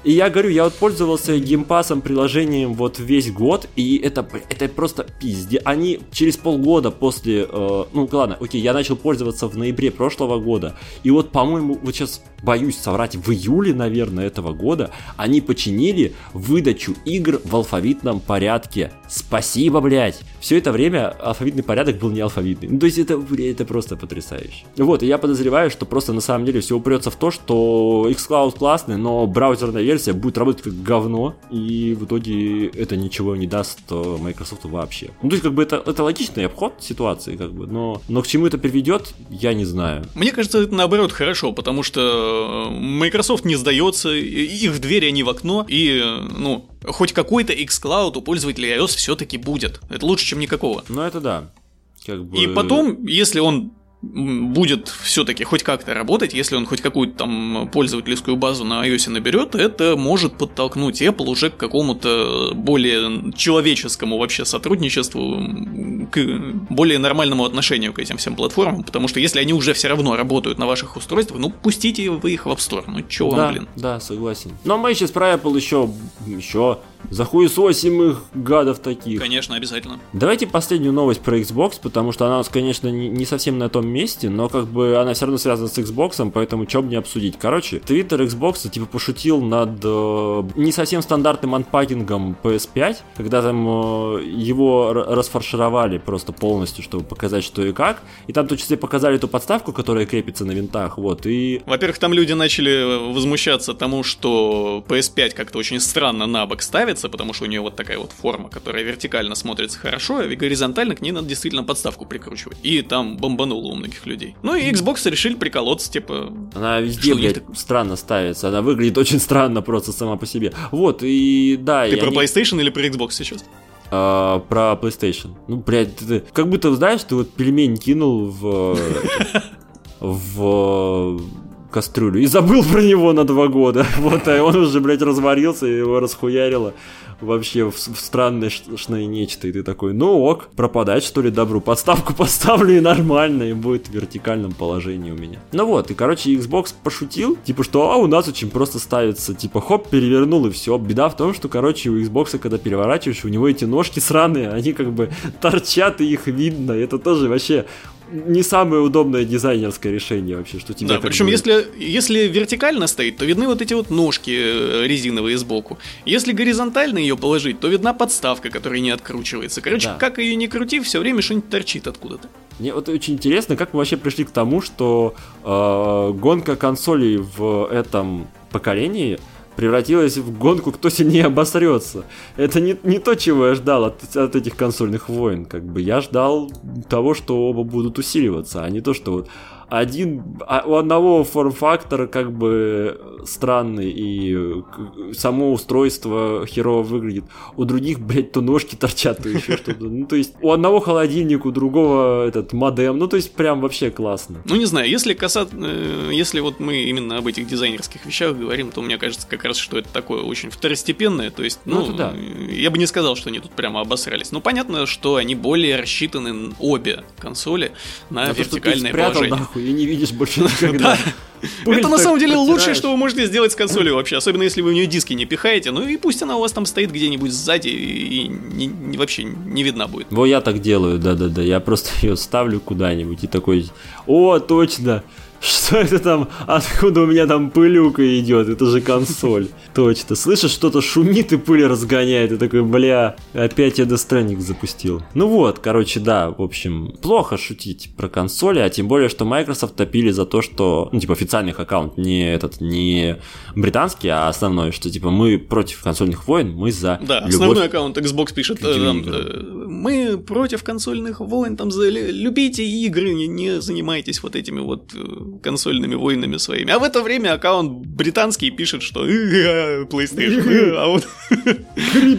И я говорю, я вот пользовался геймпасом приложением вот весь год, и это, это просто пизде. Они через полгода после, э, ну ладно, окей, я начал пользоваться в ноябре прошлого года, и вот, по-моему, вот сейчас боюсь соврать, в июле, наверное, этого года они починили выдачу игр в алфавитном порядке. Спасибо, блядь! Все это время алфавитный порядок был не алфавитный. Ну, то есть это, это просто потрясающе. Вот, и я подозреваю, что просто на самом деле все упрется в то, что xCloud классный, но браузерная версия будет работать как говно, и в итоге это ничего не даст э, Microsoft вообще. Ну, то есть, как бы это, это логичный обход ситуации, как бы, но, но к чему это приведет, я не знаю. Мне кажется, это наоборот хорошо, потому что Microsoft не сдается, их в двери, они в окно, и, ну, хоть какой-то xCloud у пользователей iOS все-таки будет. Это лучше, чем никакого. Ну, это да. Как бы... И потом, если он будет все-таки хоть как-то работать, если он хоть какую-то там пользовательскую базу на iOS наберет, это может подтолкнуть Apple уже к какому-то более человеческому вообще сотрудничеству, к более нормальному отношению к этим всем платформам, потому что если они уже все равно работают на ваших устройствах, ну пустите вы их в App Store, ну чего да, вам, блин. Да, согласен. Но мы сейчас про Apple еще, еще Захуесосим их, гадов таких. Конечно, обязательно. Давайте последнюю новость про Xbox, потому что она у нас, конечно, не, не совсем на том месте, но как бы она все равно связана с Xbox, поэтому что бы не обсудить. Короче, Twitter Xbox типа пошутил над э, не совсем стандартным анпакингом PS5, когда там э, его расфаршировали просто полностью, чтобы показать, что и как. И там в том числе показали эту подставку, которая крепится на винтах, вот, и... Во-первых, там люди начали возмущаться тому, что PS5 как-то очень странно на бок ставит, нравится, потому что у нее вот такая вот форма, которая вертикально смотрится хорошо, а горизонтально к ней надо действительно подставку прикручивать. И там бомбануло у многих людей. Ну и Xbox решили приколоться, типа... Она везде, блядь, так... странно ставится. Она выглядит очень странно просто сама по себе. Вот, и да... Ты про не... PlayStation или про Xbox сейчас? Uh, про PlayStation. Ну, блядь, ты, как будто, знаешь, ты вот пельмень кинул в... в кастрюлю и забыл про него на два года. Вот, а он уже, блядь, разварился и его расхуярило вообще в, в странное нечто. И ты такой, ну ок, пропадать что ли добру. Подставку поставлю и нормально, и будет в вертикальном положении у меня. Ну вот, и короче, Xbox пошутил, типа, что а у нас очень просто ставится, типа, хоп, перевернул и все. Беда в том, что, короче, у Xbox, когда переворачиваешь, у него эти ножки сраные, они как бы торчат, и их видно. Это тоже вообще не самое удобное дизайнерское решение вообще, что тебе. Да, причем бы... если, если вертикально стоит, то видны вот эти вот ножки э, резиновые сбоку. Если горизонтально ее положить, то видна подставка, которая не откручивается. Короче, да. как ее не крути, все время что-нибудь торчит откуда-то. Мне вот очень интересно, как мы вообще пришли к тому, что э, гонка консолей в этом поколении превратилась в гонку, кто сильнее обосрется. Это не, не то, чего я ждал от, от этих консольных войн. Как бы я ждал того, что оба будут усиливаться, а не то, что вот один, а у одного форм-фактор как бы странный, и само устройство херово выглядит. У других, блядь, то ножки торчат, то еще что-то. Ну, то есть, у одного холодильник, у другого этот модем. Ну, то есть, прям вообще классно. Ну, не знаю, если касаться, э, если вот мы именно об этих дизайнерских вещах говорим, то мне кажется как раз, что это такое очень второстепенное. То есть, ну, ну да. я бы не сказал, что они тут прямо обосрались. Ну, понятно, что они более рассчитаны обе консоли на а вертикальное положение. Нахуй, и не видишь больше никогда. Это на самом деле лучшее, что вы можете сделать с консолью вообще, особенно если вы в нее диски не пихаете. Ну и пусть она у вас там стоит где-нибудь сзади и вообще не видна будет. Во, я так делаю, да-да-да. Я просто ее ставлю куда-нибудь и такой, о, точно, Что это там? Откуда у меня там пылюка идет? Это же консоль. Точно. Слышишь, что-то шумит и пыль разгоняет. И такой, бля, опять я Death запустил. Ну вот, короче, да, в общем, плохо шутить про консоли, а тем более, что Microsoft топили за то, что, ну, типа, официальных аккаунт, не этот, не британский, а основной, что, типа, мы против консольных войн, мы за Да, любовь основной аккаунт Xbox пишет, э, там, э, мы против консольных войн, там, за, любите игры, не, не занимайтесь вот этими вот э, консольными войнами своими. А в это время аккаунт британский пишет, что PlayStation, а.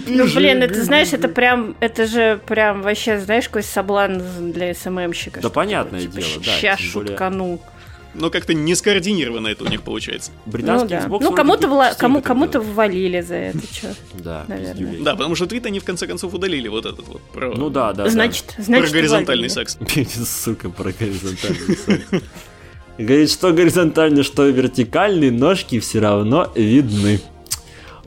Ну, блин, это, знаешь, это прям, это же прям вообще, знаешь, какой соблазн для СММщика. Да понятное типа, дело, да. Сейчас шуткану но как-то не скоординировано это у них получается. Британский ну, да. Xbox. Ну, кому-то вла- кому- кому-то ввалили за это, что. Да, наверное. Да, потому что твит они в конце концов удалили вот этот вот про. Ну да, да. Значит, значит. Про горизонтальный секс. Сука, про горизонтальный секс. Говорит, что горизонтальный, что вертикальный, ножки все равно видны.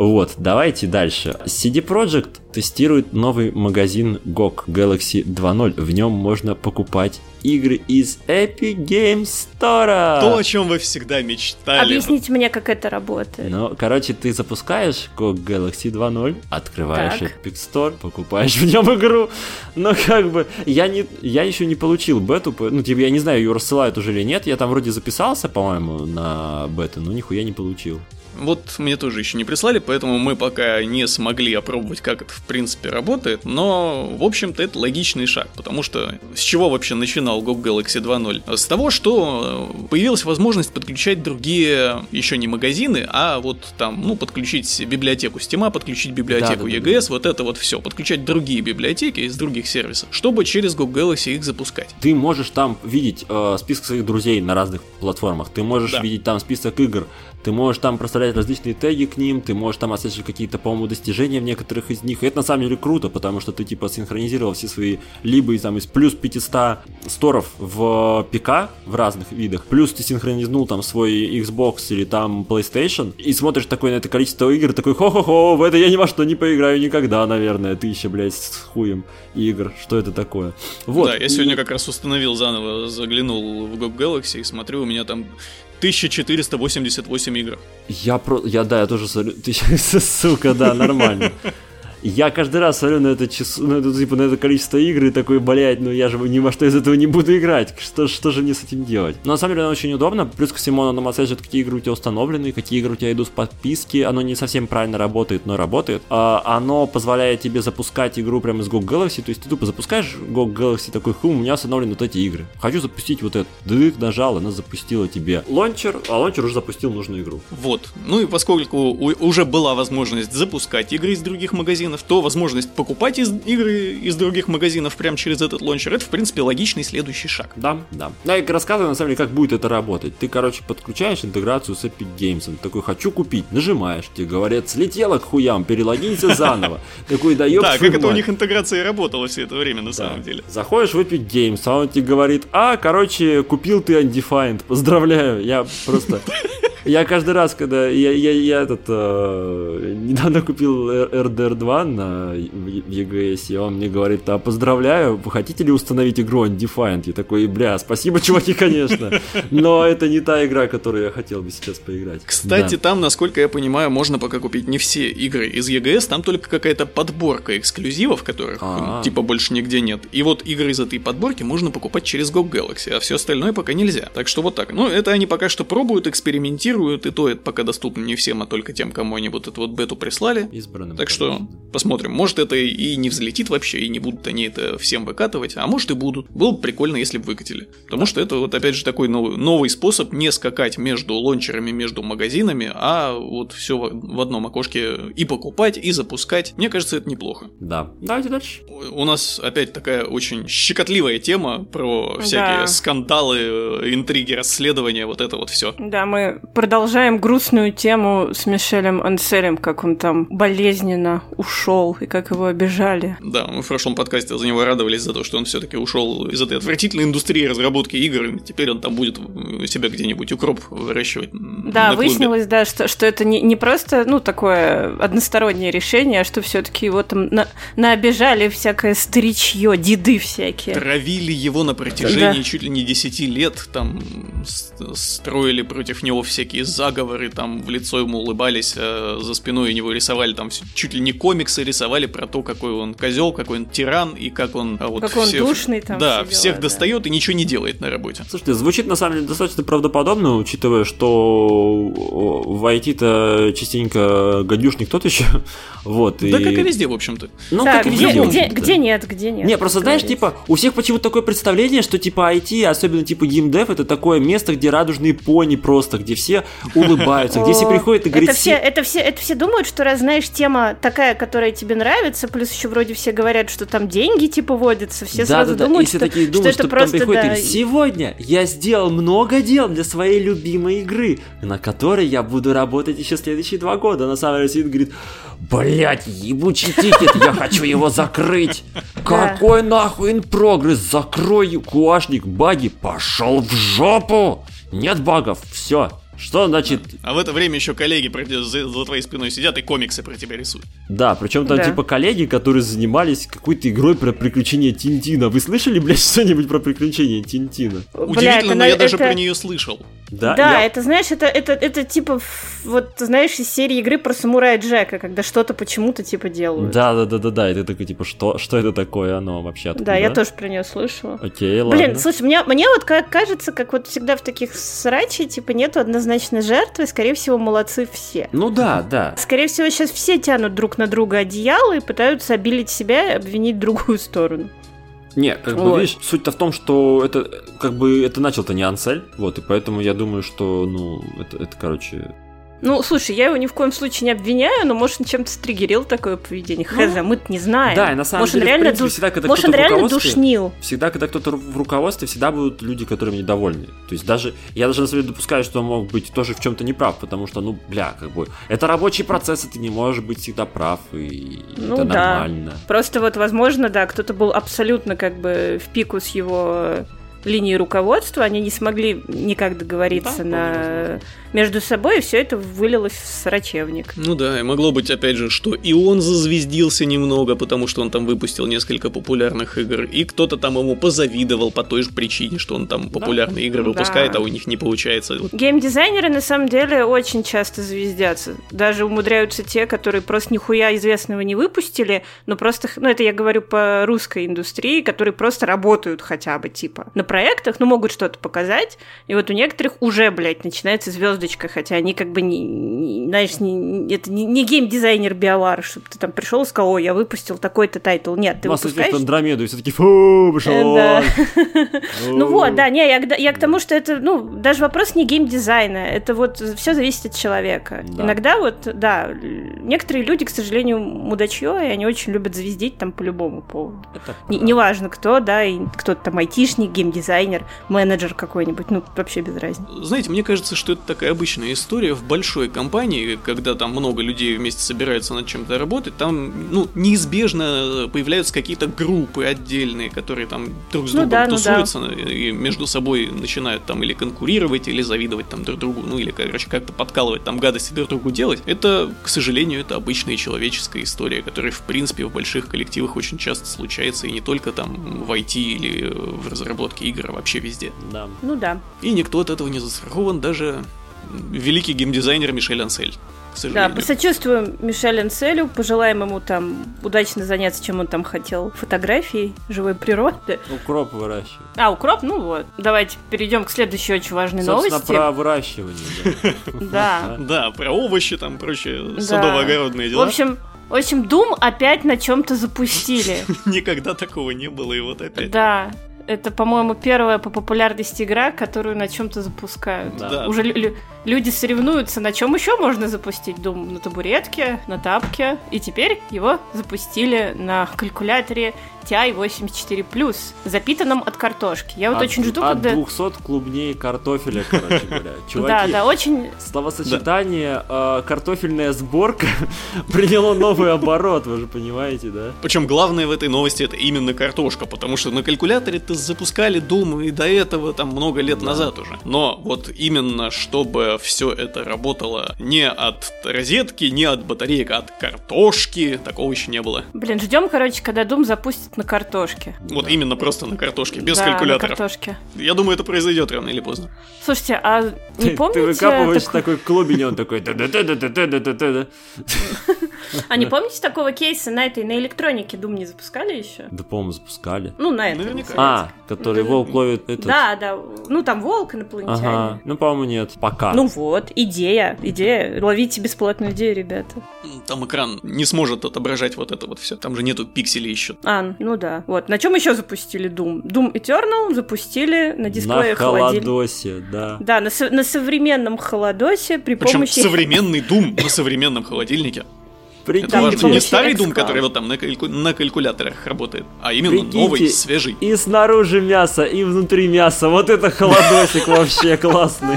Вот, давайте дальше. CD Projekt тестирует новый магазин GOG Galaxy 2.0. В нем можно покупать игры из Epic Games Store. То, о чем вы всегда мечтали. Объясните мне, как это работает. Ну, короче, ты запускаешь GOG Galaxy 2.0, открываешь так. Epic Store, покупаешь в нем игру. Но как бы я не, я еще не получил бету, ну типа я не знаю, ее рассылают уже или нет. Я там вроде записался, по-моему, на бету, но нихуя не получил. Вот мне тоже еще не прислали, поэтому мы пока не смогли опробовать, как это в принципе работает, но, в общем-то, это логичный шаг, потому что с чего вообще начинал GOG Galaxy 2.0? С того, что появилась возможность подключать другие, еще не магазины, а вот там, ну, подключить библиотеку Steam, подключить библиотеку да, да, EGS, да. вот это вот все, подключать другие библиотеки из других сервисов, чтобы через GOG Galaxy их запускать. Ты можешь там видеть э, список своих друзей на разных платформах, ты можешь да. видеть там список игр, ты можешь там проставлять различные теги к ним, ты можешь там отслеживать какие-то, по-моему, достижения в некоторых из них. И это на самом деле круто, потому что ты типа синхронизировал все свои либо там, из плюс 500 сторов в ПК в разных видах, плюс ты синхронизнул там свой Xbox или там PlayStation, и смотришь такое на это количество игр, такой хо-хо-хо, в это я ни во что не поиграю никогда, наверное, тысяча, блядь, с хуем игр, что это такое. Вот. Да, я сегодня как раз установил заново, заглянул в GOG Galaxy и смотрю, у меня там 1488 игр. Я про... Я, да, я тоже смотрю. Сука, да, нормально. Я каждый раз смотрю на это число, на это, типа, на это количество игр и такой, блядь, ну я же ни во что из этого не буду играть. Что, что же мне с этим делать? Но на самом деле оно очень удобно. Плюс ко всему оно нам отслеживает, какие игры у тебя установлены, какие игры у тебя идут в подписке. Оно не совсем правильно работает, но работает. А, оно позволяет тебе запускать игру прямо из GOG Galaxy. То есть ты тупо запускаешь GOG Galaxy такой, хум, у меня установлены вот эти игры. Хочу запустить вот это. Дык, нажал, она запустила тебе лончер, а лончер уже запустил нужную игру. Вот. Ну и поскольку уже была возможность запускать игры из других магазинов, магазинов, то возможность покупать из, игры из других магазинов прямо через этот лончер, это, в принципе, логичный следующий шаг. Да, да. Да, и рассказываю, на самом деле, как будет это работать. Ты, короче, подключаешь интеграцию с Epic Games, такой, хочу купить, нажимаешь, тебе говорят, слетело к хуям, перелогинься заново. Такой, да Да, как это у них интеграция работала все это время, на самом деле. Заходишь в Epic Games, а он тебе говорит, а, короче, купил ты Undefined, поздравляю, я просто... Я каждый раз, когда я, я, я этот э, недавно купил RDR 2 на в EGS, и он мне говорит, а поздравляю, вы хотите ли установить игру Undefined? Я такой, бля, спасибо, чуваки, конечно, но это не та игра, которую я хотел бы сейчас поиграть. Кстати, да. там, насколько я понимаю, можно пока купить не все игры из EGS, там только какая-то подборка эксклюзивов, которых А-а-а. типа больше нигде нет. И вот игры из этой подборки можно покупать через GOG Galaxy, а все остальное пока нельзя. Так что вот так. Ну, это они пока что пробуют, экспериментируют, и то это пока доступно не всем, а только тем, кому они вот эту вот бету прислали. Избранным. Так что посмотрим. Может это и не взлетит вообще, и не будут они это всем выкатывать, а может и будут. Было бы прикольно, если бы выкатили. Потому что это вот опять же такой новый, новый способ не скакать между лончерами, между магазинами, а вот все в, одном окошке и покупать, и запускать. Мне кажется, это неплохо. Да. Давайте дальше. У нас опять такая очень щекотливая тема про всякие да. скандалы, интриги, расследования, вот это вот все. Да, мы продолжаем грустную тему с Мишелем Анселем, как он там болезненно ушел и как его обижали. Да, мы в прошлом подкасте за него радовались за то, что он все-таки ушел из этой отвратительной индустрии разработки игр, и теперь он там будет себя где-нибудь укроп выращивать. Да, выяснилось, да, что, что это не, не просто, ну, такое одностороннее решение, а что все-таки его там на, наобижали всякое старичье, деды всякие. Травили его на протяжении да. чуть ли не 10 лет, там строили против него всякие заговоры, там в лицо ему улыбались, а за спиной у него рисовали там чуть ли не комиксы рисовали про то, какой он козел, какой он тиран и как он а вот как он душный там. Да, все всех дела, достает да. и ничего не делает на работе. Слушайте, звучит на самом деле достаточно правдоподобно, учитывая, что в IT-то частенько гадюшник тот еще. Вот, да, и... как и везде, в общем-то. Ну, да, как где, везде, где, где нет, где нет. Не, просто знаешь, типа, у всех почему-то такое представление, что типа IT, особенно типа геймдев, это такое место, где радужные пони просто, где все улыбаются, где все приходят и говорят... Это все, это все, это все думают, что раз знаешь тема такая, которая тебе нравится, плюс еще вроде все говорят, что там деньги типа водятся, все сразу думают, что, такие думают, что, это просто да. Сегодня я сделал много дел для своей любимой игры, на которой я буду работать еще следующие два года. На самом деле сидит говорит, Блять, ебучий тикет, я хочу его закрыть. Какой нахуй прогресс? Закрой куашник баги, пошел в жопу. Нет багов, все, что значит... А в это время еще коллеги за, за твоей спиной сидят и комиксы про тебя рисуют. Да, причем там да. типа коллеги, которые занимались какой-то игрой про приключения Тинтина. Вы слышали, блядь, что-нибудь про приключения Тинтина? Удивительно, это, но я это... даже про нее слышал. Да, да я... это, знаешь, это, это, это типа, вот, знаешь, из серии игры про самурая Джека, когда что-то почему-то типа делают. Да, да, да, да, да, это такой, типа, что, что это такое оно вообще? Откуда? Да, я тоже про нее слышала. Окей, ладно. Блин, слушай, мне, мне вот кажется, как вот всегда в таких срачей, типа, нету однозначной жертвы, скорее всего, молодцы все. Ну да, да. Скорее всего, сейчас все тянут друг на друга одеяло и пытаются обелить себя и обвинить другую сторону. Не, как вот. бы, видишь, суть-то в том, что это, как бы, это начал-то не Ансель, вот, и поэтому я думаю, что, ну, это, это короче, ну, слушай, я его ни в коем случае не обвиняю, но, может, он чем-то стригерил такое поведение. Ну, Хз, мы не знаем. Да, и на самом может, деле, он реально, принципе, всегда, когда может, он реально душнил. Всегда, когда кто-то в руководстве, всегда будут люди, которыми недовольны. То есть даже, я даже на самом деле допускаю, что он мог быть тоже в чем-то неправ, потому что, ну, бля, как бы, это рабочий процесс, и ты не можешь быть всегда прав, и ну, это да. нормально. Просто вот, возможно, да, кто-то был абсолютно как бы в пику с его линии руководства, они не смогли никак договориться да, на между собой, и все это вылилось в срачевник. Ну да, и могло быть, опять же, что и он зазвездился немного, потому что он там выпустил несколько популярных игр, и кто-то там ему позавидовал по той же причине, что он там популярные да? игры выпускает, да. а у них не получается. Геймдизайнеры на самом деле очень часто звездятся. Даже умудряются те, которые просто нихуя известного не выпустили, но просто, ну это я говорю по русской индустрии, которые просто работают хотя бы, типа, на проектах, ну могут что-то показать, и вот у некоторых уже, блядь, начинается звезд звездочка, хотя они как бы не, не знаешь, не, это не, не геймдизайнер BioWare, чтобы ты там пришел и сказал, о, я выпустил такой-то title. Нет, ты Mass выпускаешь... Андромеду, и все таки фу, пошел. Ну вот, да, не, я к тому, что это, ну, даже вопрос не геймдизайна, это вот все зависит от человека. Иногда вот, да, некоторые люди, к сожалению, мудачье, и они очень любят звездить там по любому поводу. Неважно кто, да, и кто-то там айтишник, геймдизайнер, менеджер какой-нибудь, ну, вообще без разницы. Знаете, мне кажется, что это такая обычная история в большой компании, когда там много людей вместе собираются над чем-то работать, там, ну, неизбежно появляются какие-то группы отдельные, которые там друг с ну другом да, тусуются ну да. и между собой начинают там или конкурировать, или завидовать там друг другу, ну или, короче, как-то подкалывать там гадости друг другу делать. Это, к сожалению, это обычная человеческая история, которая, в принципе, в больших коллективах очень часто случается, и не только там в IT или в разработке игр, вообще везде. Да. Ну да. И никто от этого не застрахован, даже великий геймдизайнер Мишель Ансель. Да, посочувствуем Мишель Анселю, пожелаем ему там удачно заняться, чем он там хотел, фотографией живой природы. Укроп выращивать. А, укроп? Ну вот. Давайте перейдем к следующей очень важной Собственно, новости. про выращивание. Да. Да, про овощи там, прочее, садово-огородные дела. В общем, в общем, Doom опять на чем-то запустили. Никогда такого не было, и вот опять. Да. Это, по-моему, первая по популярности игра, которую на чем-то запускают. Да. Уже люди соревнуются, на чем еще можно запустить Doom? На табуретке, на тапке. И теперь его запустили на калькуляторе TI 84+, запитанном от картошки. Я вот от, очень жду, от когда... 200 клубней картофеля, короче говоря. Чуваки, Да, да, очень... Словосочетание э, «картофельная сборка» приняло новый оборот, вы же понимаете, да? Причем главное в этой новости это именно картошка, потому что на калькуляторе-то запускали Doom и до этого там много лет Да. назад уже. Но вот именно чтобы все это работало не от розетки, не от батареек, а от картошки, такого еще не было. Блин, ждем, короче, когда Doom запустит на картошке. Вот именно просто на картошке, без Да, калькуляторов. на картошке. Я думаю, это произойдет рано или поздно. Слушайте, а не Ты, помните... ты выкапываешь такой- такой клубень, он такой... «да-да-да-да-да-да-да-да». А не помните такого кейса на этой, на электронике Doom не запускали еще? Да, по-моему, запускали. Ну, на этой. Наверняка. А, который волк ловит этот... Да, да. Ну, там волк инопланетянин. Ага, ну, по-моему, нет. Пока. Ну вот, идея, идея. Ловите бесплатную идею, ребята. Там экран не сможет отображать вот это вот все. Там же нету пикселей еще. А, ну да. Вот. На чем еще запустили Doom? Doom Eternal запустили на дисплее На холодильника. холодосе, да. Да, на, со- на современном холодосе при Причем помощи... современный Doom на современном холодильнике. Прикиньте, Это важно. Не старый Doom, который вот там на, кальку- на калькуляторах работает, а именно Прикиньте, новый, свежий. И снаружи мясо, и внутри мясо. Вот это холодосик вообще классный.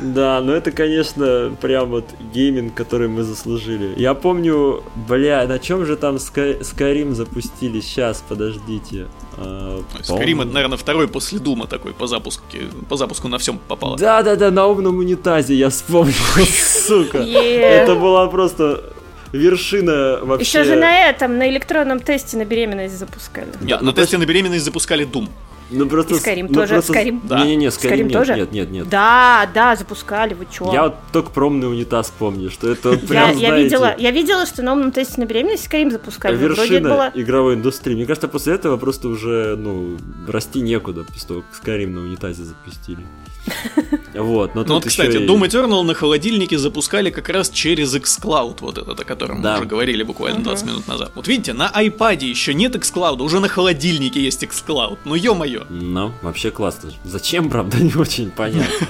Да, но это, конечно, прям вот гейминг, который мы заслужили. Я помню, бля, на чем же там Sky- Skyrim запустили? Сейчас, подождите. А, Skyrim по-моему- это, наверное, второй после Дума такой по запуску, по запуску на всем попало. Да-да-да, на умном унитазе, я вспомнил, сука. Это была просто вершина вообще. Еще же на этом, на электронном тесте на беременность запускали. Нет, на ну, тесте на беременность запускали Doom. Ну просто... И Skyrim ну, тоже, просто- Skyrim. Да. Не-не-не, Skyrim, Skyrim нет, тоже? нет, нет, нет. Да, да, запускали, вы чё? Я вот только про умный унитаз помню, что это вот Я, прям, я знаете, видела, я видела, что на умном тесте на беременность Skyrim запускали. вершина было... игровой индустрии. Мне кажется, после этого просто уже, ну, расти некуда, после того, как Skyrim на унитазе запустили. Вот, но Ну вот, кстати, и- Doom Eternal на холодильнике запускали как раз через xCloud, вот этот, о котором Да. мы уже говорили буквально 20 минут назад. Вот видите, на iPad еще нет xCloud, уже на холодильнике есть xCloud. Ну ё-моё. Ну, вообще классно. Зачем, правда, не очень понятно.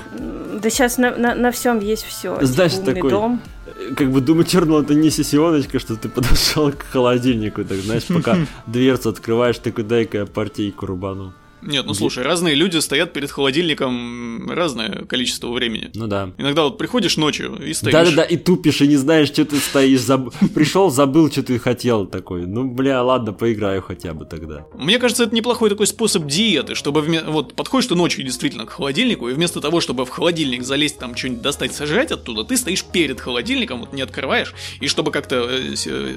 Да сейчас на, на, на всем есть все. Знаешь, умный такой- дом. Как бы Doom Eternal это не сессионочка, что ты подошел к холодильнику, так знаешь, пока дверцу открываешь, такой дай-ка я партийку рубану. Нет, ну слушай, разные люди стоят перед холодильником разное количество времени. Ну да. Иногда вот приходишь ночью и стоишь. Да-да-да, и тупишь, и не знаешь, что ты стоишь. заб- Пришел, забыл, что ты хотел такой. Ну, бля, ладно, поиграю хотя бы тогда. Мне кажется, это неплохой такой способ диеты, чтобы вме- вот подходишь ты ночью действительно к холодильнику, и вместо того, чтобы в холодильник залезть, там что-нибудь достать, сожрать оттуда, ты стоишь перед холодильником, вот не открываешь, и чтобы как-то, э, э,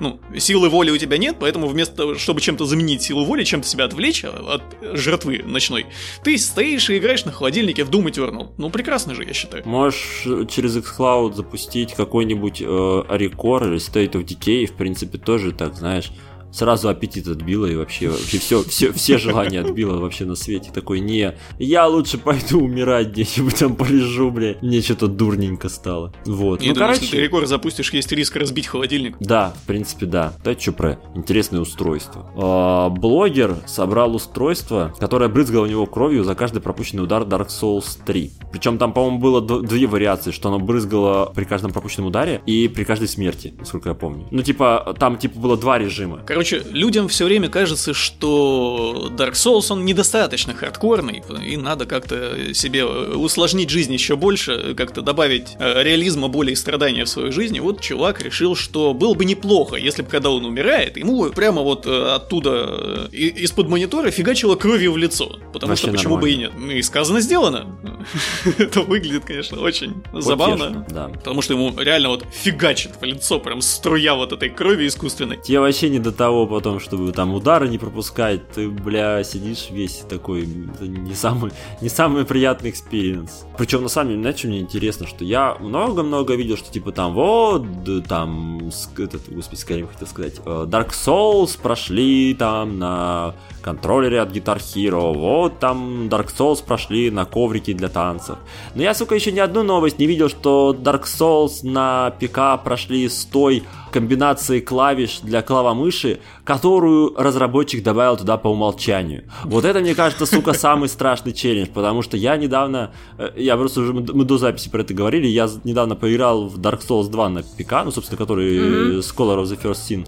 ну, силы воли у тебя нет, поэтому вместо того, чтобы чем-то заменить силу воли, чем-то себя отвлечь а, от жратвы ночной, ты стоишь и играешь на холодильнике в Doom Eternal. Ну, прекрасно же, я считаю. Можешь через xCloud запустить какой-нибудь э, Recore или State of Decay, в принципе, тоже так, знаешь, сразу аппетит отбило и вообще, вообще все, все, все желания отбило вообще на свете. Такой, не, я лучше пойду умирать где-нибудь там полежу, бля. Мне что-то дурненько стало. Вот. Я ну, думаю, короче, если ты рекорд запустишь, есть риск разбить холодильник. Да, в принципе, да. Давайте что про интересное устройство. А, блогер собрал устройство, которое брызгало у него кровью за каждый пропущенный удар Dark Souls 3. Причем там, по-моему, было две вариации, что оно брызгало при каждом пропущенном ударе и при каждой смерти, насколько я помню. Ну, типа, там, типа, было два режима. Короче, людям все время кажется, что Dark Souls, он недостаточно хардкорный, и надо как-то себе усложнить жизнь еще больше, как-то добавить э, реализма, боли и страдания в свою жизнь. И вот чувак решил, что было бы неплохо, если бы, когда он умирает, ему прямо вот э, оттуда, э, из-под монитора фигачило кровью в лицо. Потому Вообще что почему бы и нормально. нет. Ну и сказано, сделано. Это выглядит, конечно, очень забавно. Потому что ему реально вот фигачит в лицо, прям струя вот этой крови искусственной. Тебе вообще не до того потом, чтобы там удары не пропускать. Ты, бля, сидишь весь такой, это не самый, не самый приятный experience. Причем, на самом деле, знаете, что мне интересно, что я много-много видел, что типа там вот, там, этот, господи, скорее хотел сказать, э, Dark Souls прошли там на контроллере от Guitar Hero, вот там Dark Souls прошли на коврике для танцев. Но я, сука, еще ни одну новость не видел, что Dark Souls на ПК прошли с той комбинации клавиш для клавомыши, которую разработчик добавил туда по умолчанию. Вот это, мне кажется, сука, самый страшный челлендж, потому что я недавно, э, я просто уже, мы до записи про это говорили, я недавно поиграл в Dark Souls 2 на ПК, ну, собственно, который mm-hmm. Scholar of the First Sin.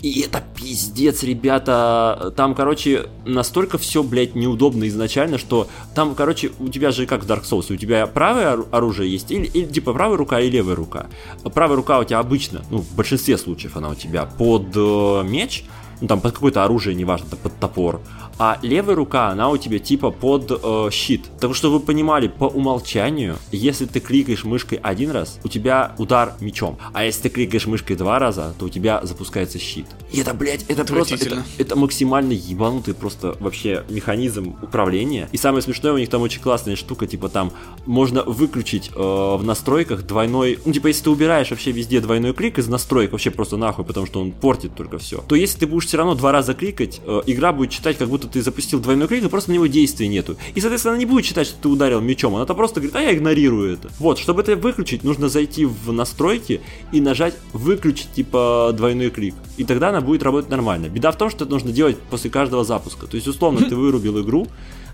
И это пиздец, ребята. Там, короче, настолько все, блядь, неудобно изначально, что там, короче, у тебя же как в Dark Souls, у тебя правое оружие есть, или, или типа правая рука и левая рука. Правая рука у тебя обычно, ну, в большинстве случаев она у тебя под э, меч, ну там под какое-то оружие, неважно, под топор, а левая рука, она у тебя типа под э, щит. Так что вы понимали, по умолчанию, если ты кликаешь мышкой один раз, у тебя удар мечом. А если ты кликаешь мышкой два раза, то у тебя запускается щит. И это, блядь, это просто, это, это максимально ебанутый просто вообще механизм управления. И самое смешное, у них там очень классная штука, типа там можно выключить э, в настройках двойной, ну типа если ты убираешь вообще везде двойной клик из настроек, вообще просто нахуй, потому что он портит только все, то если ты будешь все равно два раза кликать, э, игра будет читать, как будто ты запустил двойной клик, и просто на него действия нету. И, соответственно, она не будет считать, что ты ударил мечом, она просто говорит, а я игнорирую это. Вот, чтобы это выключить, нужно зайти в настройки и нажать выключить, типа, двойной клик. И тогда она будет работать нормально. Беда в том, что это нужно делать после каждого запуска. То есть, условно, ты вырубил игру,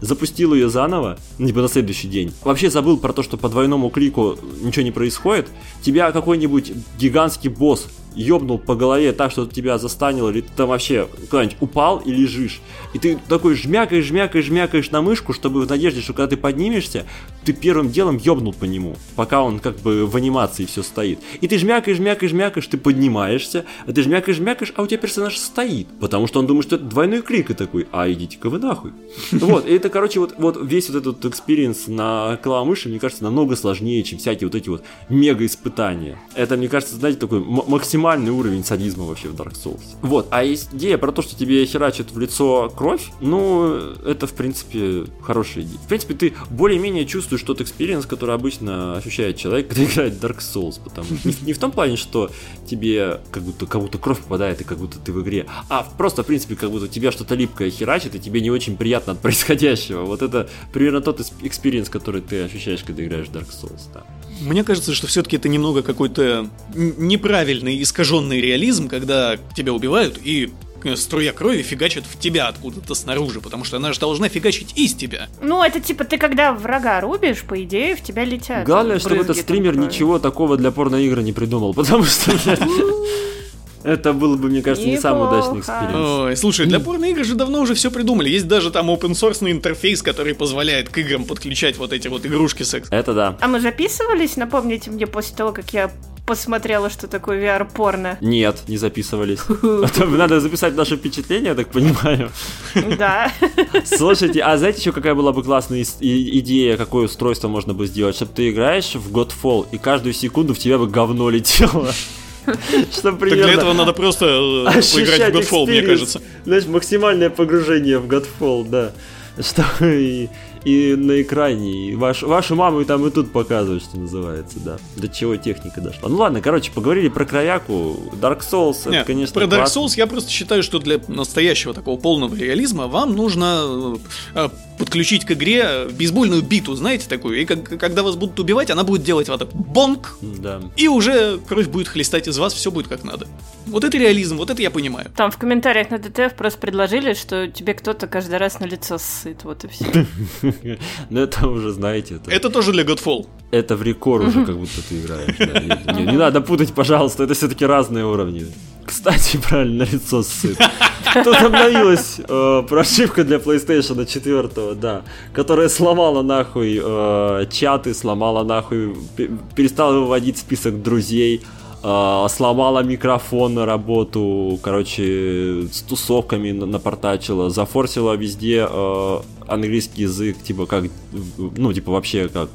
запустил ее заново, типа на следующий день, вообще забыл про то, что по двойному клику ничего не происходит, тебя какой-нибудь гигантский босс ёбнул по голове так, что тебя застанило, или ты там вообще куда-нибудь упал и лежишь. И ты такой жмякаешь, жмякаешь, жмякаешь на мышку, чтобы в надежде, что когда ты поднимешься, ты первым делом ёбнул по нему, пока он как бы в анимации все стоит. И ты жмякаешь, жмякаешь, жмякаешь, ты поднимаешься, а ты жмякаешь, жмякаешь, а у тебя персонаж стоит. Потому что он думает, что это двойной клик и такой, а идите-ка вы нахуй. Вот, и это, короче, вот, вот весь вот этот experience на клавомыши, мне кажется, намного сложнее, чем всякие вот эти вот мега испытания. Это, мне кажется, знаете, такой максимальный уровень садизма вообще в Dark Souls. Вот, а идея про то, что тебе херачит в лицо кровь, ну, это, в принципе, хорошая идея. В принципе, ты более-менее чувствуешь тот experience, который обычно ощущает человек, когда играет Dark Souls, потому не, не в том плане, что тебе как будто кому-то кровь попадает и как будто ты в игре, а просто, в принципе, как будто тебя что-то липкое херачит, и тебе не очень приятно от происходящего. Вот это примерно тот experience, который ты ощущаешь, когда играешь Dark Souls, да. Мне кажется, что все-таки это немного какой-то неправильный, искаженный реализм, когда тебя убивают и струя крови фигачит в тебя откуда-то снаружи, потому что она же должна фигачить из тебя. Ну, это типа ты когда врага рубишь, по идее, в тебя летят. Главное, чтобы этот стример ничего такого для порноигры не придумал, потому что... Это было бы, мне кажется, не самый удачный эксперимент. Ой, слушай, для порно игр же давно уже все придумали. Есть даже там open source интерфейс, который позволяет к играм подключать вот эти вот игрушки секс. Это да. А мы записывались, напомните мне, после того, как я посмотрела, что такое VR-порно? Нет, не записывались. Надо записать наше впечатление, я так понимаю. Да. Слушайте, а знаете еще какая была бы классная идея, какое устройство можно бы сделать? Чтобы ты играешь в Godfall, и каждую секунду в тебя бы говно летело. Что примерно... для этого надо просто э, поиграть в Godfall, мне кажется. Знаешь, максимальное погружение в Godfall, да. Что и и на экране, и ваш, вашу маму и там и тут показывают, что называется, да. До чего техника дошла. Ну ладно, короче, поговорили про кровяку. Dark Souls, Нет, это, конечно, Про Dark Souls я просто считаю, что для настоящего такого полного реализма вам нужно э, подключить к игре бейсбольную биту, знаете, такую, и как, когда вас будут убивать, она будет делать вот так бонк, да. и уже кровь будет хлестать из вас, все будет как надо. Вот это реализм, вот это я понимаю. Там в комментариях на ДТФ просто предложили, что тебе кто-то каждый раз на лицо ссыт, вот и все. Ну это уже, знаете... Это тоже для Godfall. Это в рекорд уже как будто ты играешь. Не надо путать, пожалуйста, это все-таки разные уровни. Кстати, правильно, лицо ссыт. Тут обновилась э, прошивка для PlayStation 4, да, которая сломала нахуй э, чаты, сломала нахуй, перестала выводить список друзей, сломала микрофон на работу, короче, с тусовками напортачила, зафорсила везде э, английский язык, типа как, ну, типа вообще как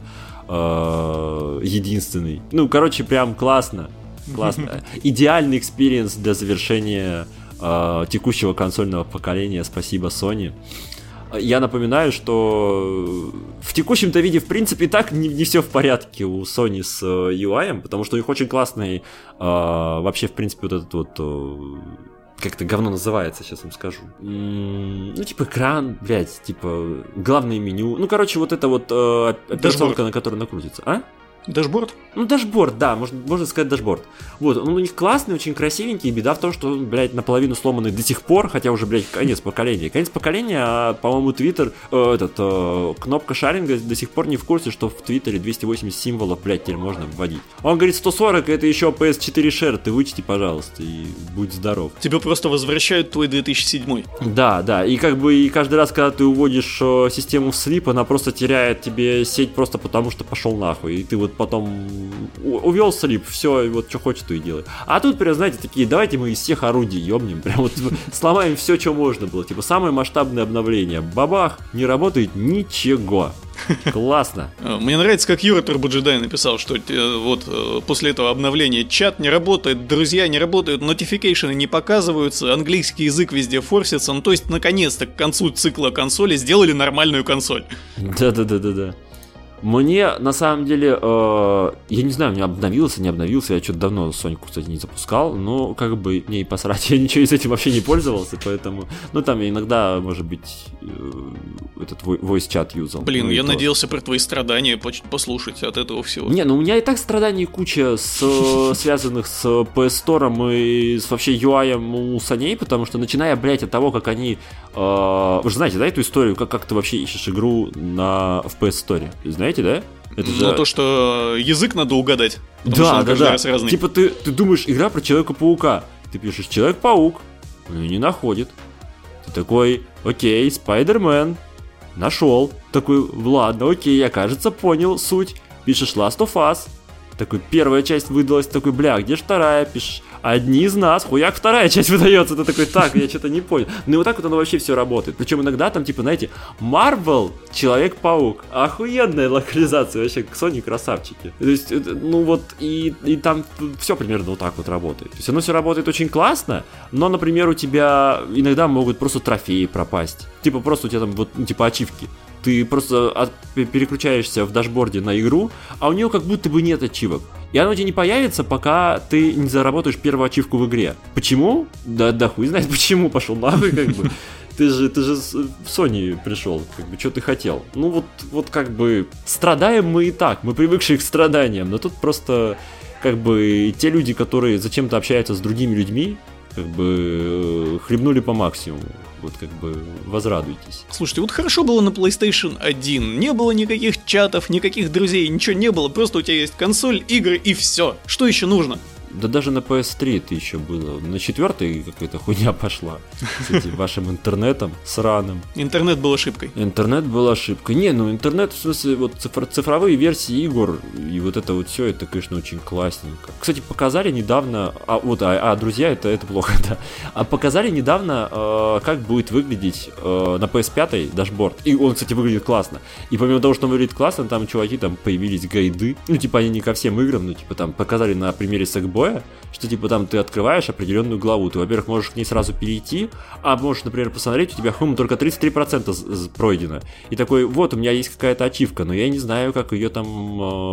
э, единственный. Ну, короче, прям классно. Классно. Идеальный experience для завершения э, текущего консольного поколения. Спасибо, Sony. Я напоминаю, что в текущем-то виде, в принципе, и так не, не все в порядке у Sony с э, UI, потому что у них очень классный э, вообще, в принципе, вот этот вот э, как это говно называется, сейчас вам скажу. Ну, типа экран, блядь, типа главное меню. Ну, короче, вот это вот э, операционка, на которой накрутится, а? Дашборд? Ну, дашборд, да, можно, можно сказать дашборд. Вот, он у них классный, очень красивенький, и беда в том, что он, блядь, наполовину сломанный до сих пор, хотя уже, блядь, конец поколения. Конец поколения, а, по-моему, Твиттер, э, этот, э, кнопка шаринга до сих пор не в курсе, что в Твиттере 280 символов, блядь, теперь можно вводить. Он говорит, 140 это еще PS4 Share, ты вычти, пожалуйста, и будь здоров. Тебе просто возвращают твой 2007. Да, да, и как бы и каждый раз, когда ты уводишь э, систему в sleep, она просто теряет тебе сеть просто потому, что пошел нахуй, и ты вот потом увел слип, все, вот что хочешь, то и делай. А тут, прям, знаете, такие, давайте мы из всех орудий ебнем, прям вот сломаем все, что можно было. Типа, самое масштабное обновление. Бабах, не работает ничего. Классно. Э, мне нравится, как Юра Турбоджедай написал, что э, вот э, после этого обновления чат не работает, друзья не работают, нотификейшены не показываются, английский язык везде форсится. Ну, то есть, наконец-то к концу цикла консоли сделали нормальную консоль. Да-да-да-да-да. Мне, на самом деле, э, я не знаю, мне обновился, не обновился, я что-то давно Соньку, кстати, не запускал, но как бы мне и посрать, я ничего из этим вообще не пользовался, поэтому, ну там иногда, может быть, э, этот voice чат юзал. Блин, ну, я то. надеялся про твои страдания послушать от этого всего. Не, ну у меня и так страданий куча, с, связанных с PS Store и с вообще UI у саней, потому что начиная, блядь, от того, как они... Э, вы же знаете, да, эту историю, как, как ты вообще ищешь игру на, в PS Store? Знаете? Знаете, да? Это же... Ну, то, что язык надо угадать. Да, да, да. Разный. Типа ты, ты думаешь, игра про Человека-паука. Ты пишешь Человек-паук, ну не находит. Ты такой, окей, Спайдермен. Нашел. Такой, ладно, окей, я, кажется, понял суть. Пишешь Last of Us. Такой, первая часть выдалась, такой, бля, где ж вторая? Пишешь, одни из нас, хуяк, вторая часть выдается. Ты такой, так, я что-то не понял. Ну и вот так вот оно вообще все работает. Причем иногда там, типа, знаете, Marvel, Человек-паук. Охуенная локализация, вообще, Sony красавчики. То есть, ну вот, и, и там все примерно вот так вот работает. То есть оно все работает очень классно, но, например, у тебя иногда могут просто трофеи пропасть. Типа, просто у тебя там вот, ну, типа, ачивки ты просто от, переключаешься в дашборде на игру, а у нее как будто бы нет ачивок. И оно тебе не появится, пока ты не заработаешь первую ачивку в игре. Почему? Да, да хуй знает почему, пошел нахуй, как бы. Ты же, ты же в Sony пришел, как бы, что ты хотел? Ну вот, вот как бы, страдаем мы и так, мы привыкшие к страданиям, но тут просто, как бы, те люди, которые зачем-то общаются с другими людьми, как бы, э, хлебнули по максимуму вот как бы возрадуйтесь. Слушайте, вот хорошо было на PlayStation 1, не было никаких чатов, никаких друзей, ничего не было, просто у тебя есть консоль, игры и все. Что еще нужно? Да даже на PS3 это еще было. На четвертой какая-то хуйня пошла. С этим вашим интернетом сраным. Интернет был ошибкой. Интернет был ошибкой. Не, ну интернет, в смысле, вот цифр, цифровые версии игр и вот это вот все, это, конечно, очень классненько. Кстати, показали недавно, а вот, а, а друзья, это, это плохо, да. А показали недавно, э, как будет выглядеть э, на PS5 дашборд. И он, кстати, выглядит классно. И помимо того, что он выглядит классно, там чуваки, там появились гайды. Ну, типа, они не ко всем играм, ну, типа, там показали на примере Sackboy боя, что типа там ты открываешь определенную главу, ты, во-первых, можешь к ней сразу перейти, а можешь, например, посмотреть, у тебя хум только 33% пройдено. И такой, вот, у меня есть какая-то ачивка, но я не знаю, как ее там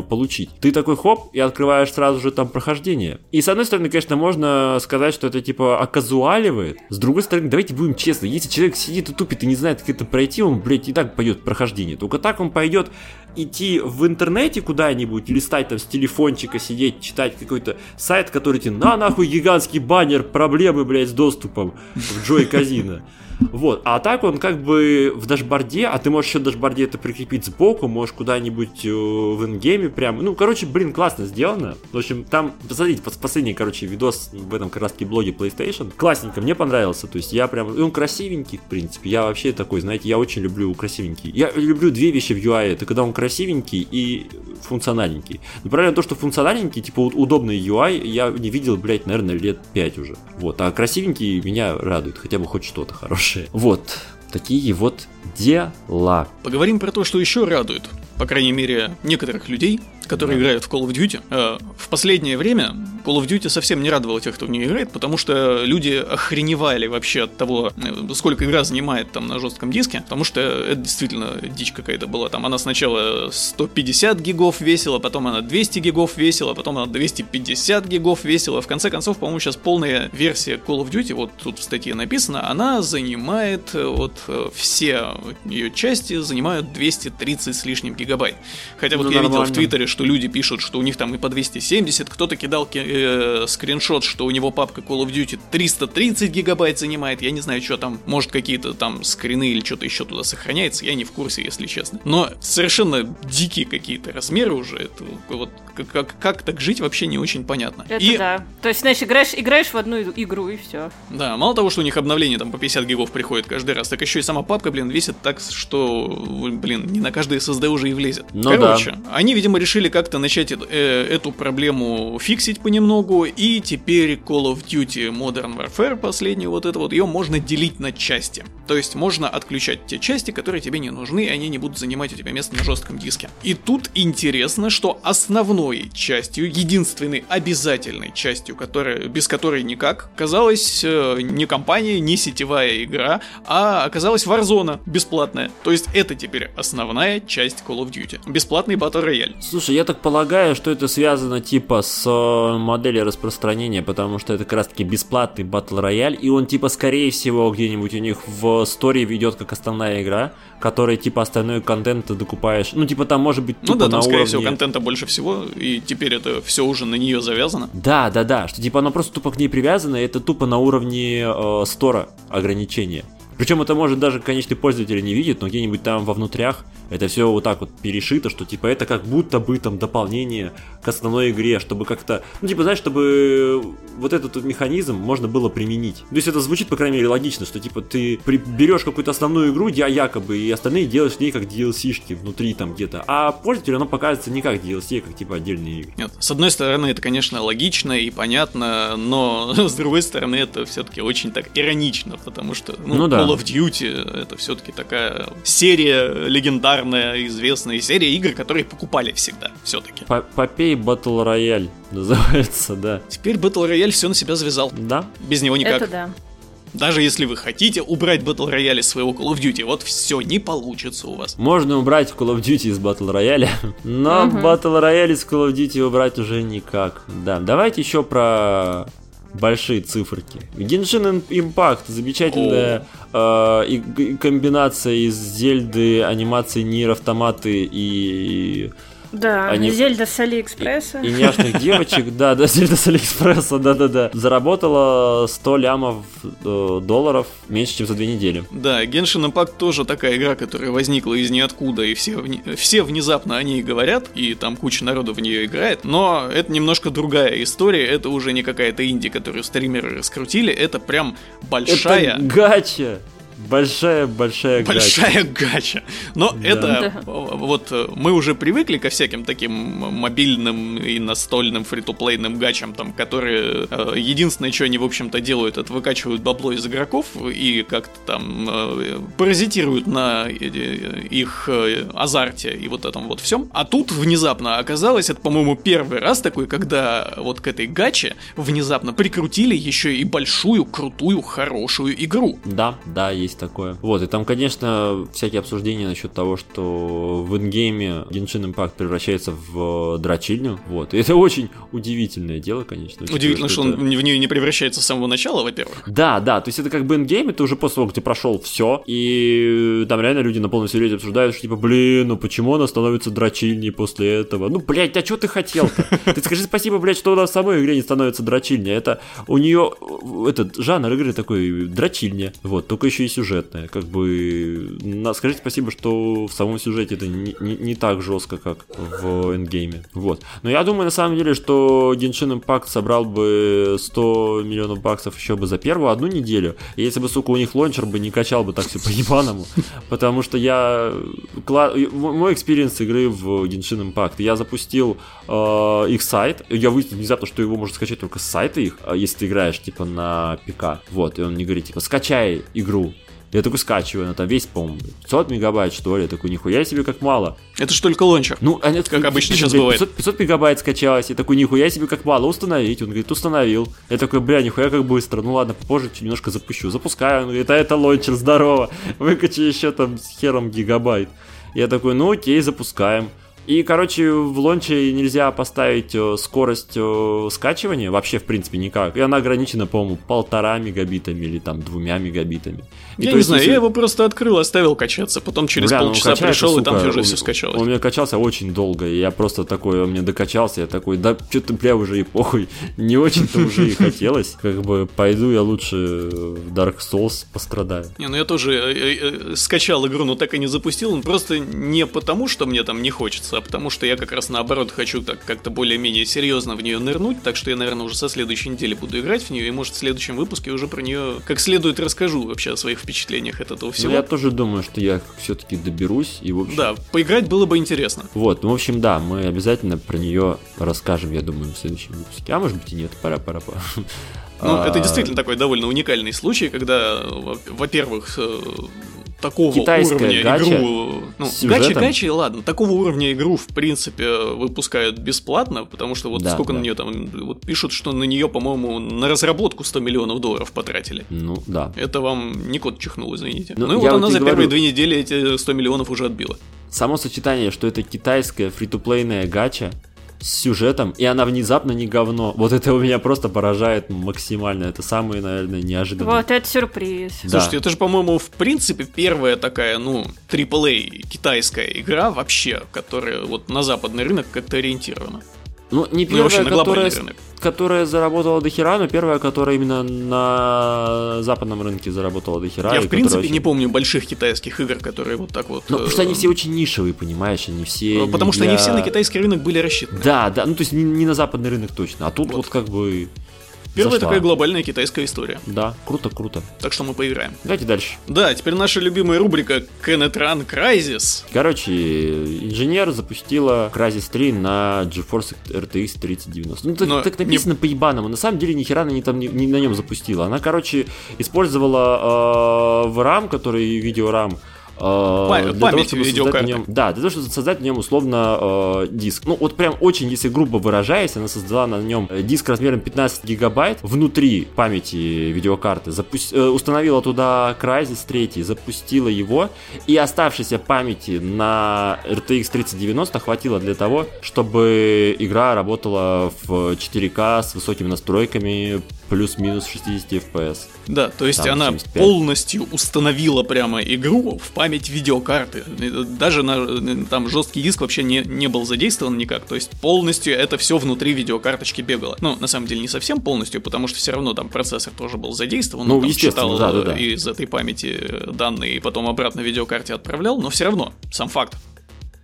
э, получить. Ты такой хоп, и открываешь сразу же там прохождение. И с одной стороны, конечно, можно сказать, что это типа оказуаливает. С другой стороны, давайте будем честны, если человек сидит и тупит и не знает, как это пройти, он, блядь, и так пойдет прохождение. Только так он пойдет идти в интернете куда-нибудь, листать там с телефончика, сидеть, читать какой-то сайт, который тебе на нахуй гигантский баннер, проблемы, блядь, с доступом в Джой Казино. Вот, а так он как бы в дашборде, а ты можешь еще в дашборде это прикрепить сбоку, можешь куда-нибудь э, в ингейме прям, ну, короче, блин, классно сделано. В общем, там, посмотрите, последний, короче, видос в этом как раз блоге PlayStation, классненько, мне понравился, то есть я прям, он красивенький, в принципе, я вообще такой, знаете, я очень люблю красивенький. Я люблю две вещи в UI, это когда он красивенький и функциональненький. Но правильно то, что функциональненький, типа удобный UI, я не видел, блядь, наверное, лет 5 уже. Вот, а красивенький меня радует, хотя бы хоть что-то хорошее хорошие. Вот, такие вот дела. Поговорим про то, что еще радует, по крайней мере, некоторых людей, которые да. играют в Call of Duty. Э, в последнее время Call of Duty совсем не радовал тех, кто в нее играет, потому что люди охреневали вообще от того, э, сколько игра занимает там на жестком диске, потому что это действительно дичь какая-то была. Там она сначала 150 гигов весила, потом она 200 гигов весила, потом она 250 гигов весила. В конце концов, по-моему, сейчас полная версия Call of Duty, вот тут в статье написано, она занимает, э, вот все ее части занимают 230 с лишним гигабайт. Хотя вот ну, я нормально. видел в Твиттере, что люди пишут, что у них там и по 270, кто-то кидал э, скриншот, что у него папка Call of Duty 330 гигабайт занимает, я не знаю, что там, может какие-то там скрины или что-то еще туда сохраняется, я не в курсе, если честно. Но совершенно дикие какие-то размеры уже, это вот как, как, как так жить вообще не очень понятно. Это и... да. То есть, знаешь, играешь, играешь в одну игру и все. Да, мало того, что у них обновление там по 50 гигов приходит каждый раз, так еще и сама папка, блин, весит так, что, блин, не на каждый SSD уже и влезет. Ну, Короче, да. они, видимо, решили как-то начать э, эту проблему фиксить понемногу, и теперь Call of Duty Modern Warfare, последний вот это вот, ее можно делить на части. То есть можно отключать те части, которые тебе не нужны, и они не будут занимать у тебя место на жестком диске. И тут интересно, что основной частью, единственной обязательной частью, которая, без которой никак, казалась э, не компания, не сетевая игра, а оказалась Warzone бесплатная. То есть это теперь основная часть Call of Duty. Бесплатный Battle Royale. Слушай, я так полагаю, что это связано типа с э, моделью распространения, потому что это как раз таки бесплатный Battle Royale, и он типа скорее всего где-нибудь у них в истории ведет как основная игра, которая типа остальной контент ты докупаешь. Ну, типа там может быть типа, Ну да, там, скорее уровне... всего, контента больше всего, и теперь это все уже на нее завязано. Да, да, да, что типа оно просто тупо к ней привязано, и это тупо на уровне э, стора ограничения. Причем это может даже конечный пользователь не видит, но где-нибудь там во внутрях это все вот так вот перешито, что типа это как будто бы там дополнение к основной игре, чтобы как-то, ну типа знаешь, чтобы вот этот вот механизм можно было применить. То есть это звучит, по крайней мере, логично, что типа ты берешь какую-то основную игру, я якобы, и остальные делаешь в ней как DLC-шки внутри там где-то, а пользователю оно показывается не как DLC, а как типа отдельные игры. Нет, с одной стороны это, конечно, логично и понятно, но с другой стороны это все-таки очень так иронично, потому что ну, ну, да. Call of Duty это все-таки такая серия легендарная, известная серия игр, которые покупали всегда все-таки. Попей Battle Royale называется, да. Теперь Battle Royale все на себя завязал. Да. Без него никак. Это да. Даже если вы хотите убрать Battle Royale из своего Call of Duty, вот все не получится у вас. Можно убрать Call of Duty из Battle Royale, но угу. Battle Royale из Call of Duty убрать уже никак. Да, давайте еще про большие циферки. Genshin Impact замечательная э, и, комбинация из Зельды, анимации Нир Автоматы и да, Они... Зельда с Алиэкспресса. И, и няшных девочек, да, да, Зельда с Алиэкспресса, да-да-да. Заработала 100 лямов э, долларов меньше, чем за две недели. Да, Genshin Impact тоже такая игра, которая возникла из ниоткуда, и все, все внезапно о ней говорят, и там куча народу в нее играет, но это немножко другая история, это уже не какая-то инди, которую стримеры раскрутили, это прям большая... Это гача! Большая-большая гача. Большая гача. Но да. это да. вот мы уже привыкли ко всяким таким мобильным и настольным фри-то-плейным гачам, там, которые э, единственное, что они, в общем-то, делают, это выкачивают бабло из игроков и как-то там э, паразитируют на э, их азарте и вот этом вот всем. А тут внезапно оказалось, это, по-моему, первый раз такой, когда вот к этой гаче внезапно прикрутили еще и большую, крутую, хорошую игру. Да, да, есть есть такое. Вот, и там, конечно, всякие обсуждения насчет того, что в ингейме Genshin Impact превращается в дрочильню. Вот, и это очень удивительное дело, конечно. Удивительно, что, что это... он в нее не превращается с самого начала, во-первых. Да, да, то есть это как бы ингейм, это уже после того, как ты прошел все, и там реально люди на полном серьезе обсуждают, что типа, блин, ну почему она становится дрочильней после этого? Ну, блядь, а что ты хотел-то? Ты скажи спасибо, блядь, что у нас в самой игре не становится дрочильней. Это у нее этот жанр игры такой дрочильня. Вот, только еще и сюжетная. Как бы, скажите спасибо, что в самом сюжете это не, не, не так жестко, как в эндгейме. Вот. Но я думаю, на самом деле, что Genshin Impact собрал бы 100 миллионов баксов еще бы за первую одну неделю, если бы, сука, у них лончер бы не качал бы так все по-ебаному. Потому что я... Мой experience игры в Genshin Impact. Я запустил э, их сайт, я выяснил внезапно, что его можно скачать только с сайта их, а если ты играешь, типа, на ПК. Вот, и он мне говорит, типа, скачай игру. Я такой скачиваю, она там весь, по-моему, 500 мегабайт, что ли. Я такой, нихуя себе, как мало. Это же только лончер. Ну, а нет, как обычно сейчас бывает. 500, 500 мегабайт скачалось. Я такой, нихуя себе, как мало, установить. Он говорит, установил. Я такой, бля, нихуя как быстро. Ну ладно, попозже немножко запущу. Запускаю. Он говорит, а это лончер, здорово. Выкачи еще там с хером гигабайт. Я такой, ну окей, запускаем. И, короче, в лонче нельзя поставить э, скорость э, скачивания, вообще, в принципе, никак. И она ограничена, по-моему, полтора мегабитами или там двумя мегабитами. И я не знаю, если... я его просто открыл, оставил качаться, потом через Бля, ну, полчаса пришел, сука, и там уже все скачалось. Он у меня качался очень долго, и я просто такой, он мне докачался, я такой, да что-то, бля, уже и похуй, не очень-то уже и хотелось. Как бы пойду я лучше в Dark Souls пострадаю. Не, ну я тоже э, скачал игру, но так и не запустил, он просто не потому, что мне там не хочется, а потому что я как раз наоборот хочу так как-то более-менее серьезно в нее нырнуть, так что я, наверное, уже со следующей недели буду играть в нее, и может в следующем выпуске уже про нее как следует расскажу вообще о своих впечатлениях от этого всего. Ну, я тоже думаю, что я все-таки доберусь и в общем... Да, поиграть было бы интересно. Вот, ну, в общем, да, мы обязательно про нее расскажем, я думаю, в следующем выпуске. А может быть и нет, пора-пора-пора. Ну, а... это действительно такой довольно уникальный случай, когда, во-первых, э, такого Китайская уровня гача игру... Ну, гачи-гачи, ладно, такого уровня игру, в принципе, выпускают бесплатно, потому что вот да, сколько да. на нее там... Вот пишут, что на нее, по-моему, на разработку 100 миллионов долларов потратили. Ну, да. Это вам не кот чихнул, извините. Ну, ну и вот она за говорю... первые две недели эти 100 миллионов уже отбила. Само сочетание, что это китайская фри-то-плейная гача, с сюжетом, и она внезапно не говно. Вот это у меня просто поражает максимально. Это самый, наверное, неожиданный. Вот это сюрприз. Да. Слушайте, это же, по-моему, в принципе, первая такая, ну, AAA китайская игра вообще, которая вот на западный рынок как-то ориентирована. Ну, не первая, ну, которая, которая заработала до хера, но первая, которая именно на западном рынке заработала до хера. Я, в принципе, очень... не помню больших китайских игр, которые вот так вот... Ну, потому что они э, все очень нишевые, понимаешь, они все... Ну, потому что для... они все на китайский рынок были рассчитаны. Да, да, ну, то есть не, не на западный рынок точно, а тут вот, вот как бы... Первая зашла. такая глобальная китайская история. Да, круто, круто. Так что мы поиграем. Давайте дальше. Да, теперь наша любимая рубрика Kenetran Crysis. Короче, инженер запустила Crysis 3 на GeForce RTX 3090. Ну, так, Но так написано не... по-ебаному. На самом деле, ни хера она не, там, не, не на нем запустила. Она, короче, использовала э, VRAM, который видеорам, Э, для память того, видеокарты. Нем, да, для того, чтобы создать на нем условно э, диск. Ну, вот прям очень, если грубо выражаясь, она создала на нем э, диск размером 15 гигабайт внутри памяти видеокарты, запу- э, установила туда Crysis 3, запустила его, и оставшейся памяти на RTX 3090 хватило для того, чтобы игра работала в 4К с высокими настройками плюс-минус 60 FPS. Да, то есть Там она 75. полностью установила прямо игру в память видеокарты. Даже на там жесткий диск вообще не, не был задействован никак. То есть полностью это все внутри видеокарточки бегало. Ну, на самом деле не совсем полностью, потому что все равно там процессор тоже был задействован. Ну, там естественно, да, да, да. из этой памяти данные и потом обратно видеокарте отправлял, но все равно, сам факт.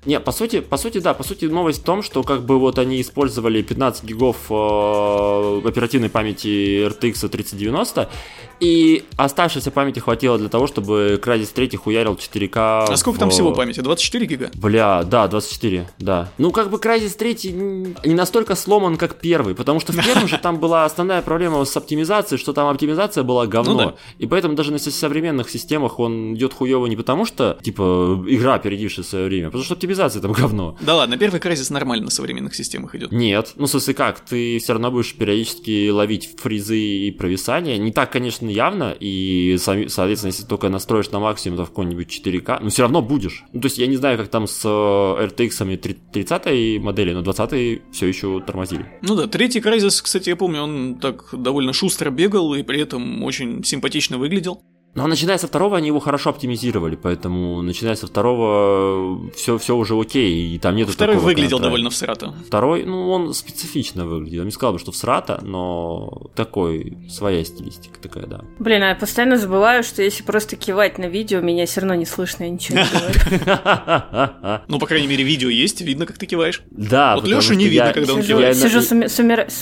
Не, по сути, по сути, да, по сути, новость в том, что как бы вот они использовали 15 гигов э, оперативной памяти RTX 3090, и оставшейся памяти хватило для того, чтобы Crysis 3 хуярил 4К. А сколько в... там всего памяти? 24 гига? Бля, да, 24, да. Ну, как бы Crysis 3 не настолько сломан, как первый, потому что в первом же там была основная проблема с оптимизацией, что там оптимизация была говно. Ну, да. И поэтому даже на современных системах он идет хуево не потому, что, типа, игра, опередившая свое время, а потому что оптимизация там говно. Да ладно, первый Crysis нормально на современных системах идет. Нет, ну, в смысле как, ты все равно будешь периодически ловить фризы и провисания. Не так, конечно, явно, и, соответственно, если только настроишь на максимум, то в какой-нибудь 4К, но все равно будешь. Ну, то есть я не знаю, как там с э, RTX 30 модели, но 20 все еще тормозили. Ну да, третий Crysis, кстати, я помню, он так довольно шустро бегал и при этом очень симпатично выглядел. Но начиная со второго они его хорошо оптимизировали, поэтому начиная со второго все, все уже окей, и там нету Второй выглядел довольно всрато. Второй, ну, он специфично выглядел. Я не сказал бы, что всрато, но такой, своя стилистика такая, да. Блин, а я постоянно забываю, что если просто кивать на видео, меня все равно не слышно, я ничего не говорю. Ну, по крайней мере, видео есть, видно, как ты киваешь. Да, Вот Лешу не видно, когда он кивает. Сижу с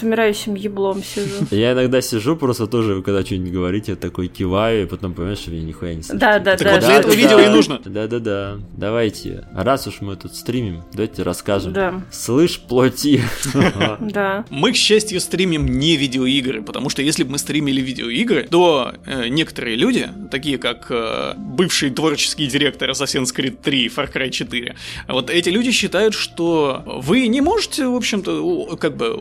умирающим еблом, сижу. Я иногда сижу просто тоже, когда что-нибудь говорите, я такой киваю, и потом понимаешь, что я нихуя не слышу. Да, да, так да. вот для этого видео и нужно. Да, да, да. Давайте. Раз уж мы тут стримим, давайте расскажем. Да. Слышь, плоти. Да. Мы, к счастью, стримим не видеоигры, потому что если бы мы стримили видеоигры, то э, некоторые люди, такие как э, бывший творческий директор Assassin's Creed 3 Far Cry 4, вот эти люди считают, что вы не можете, в общем-то, как бы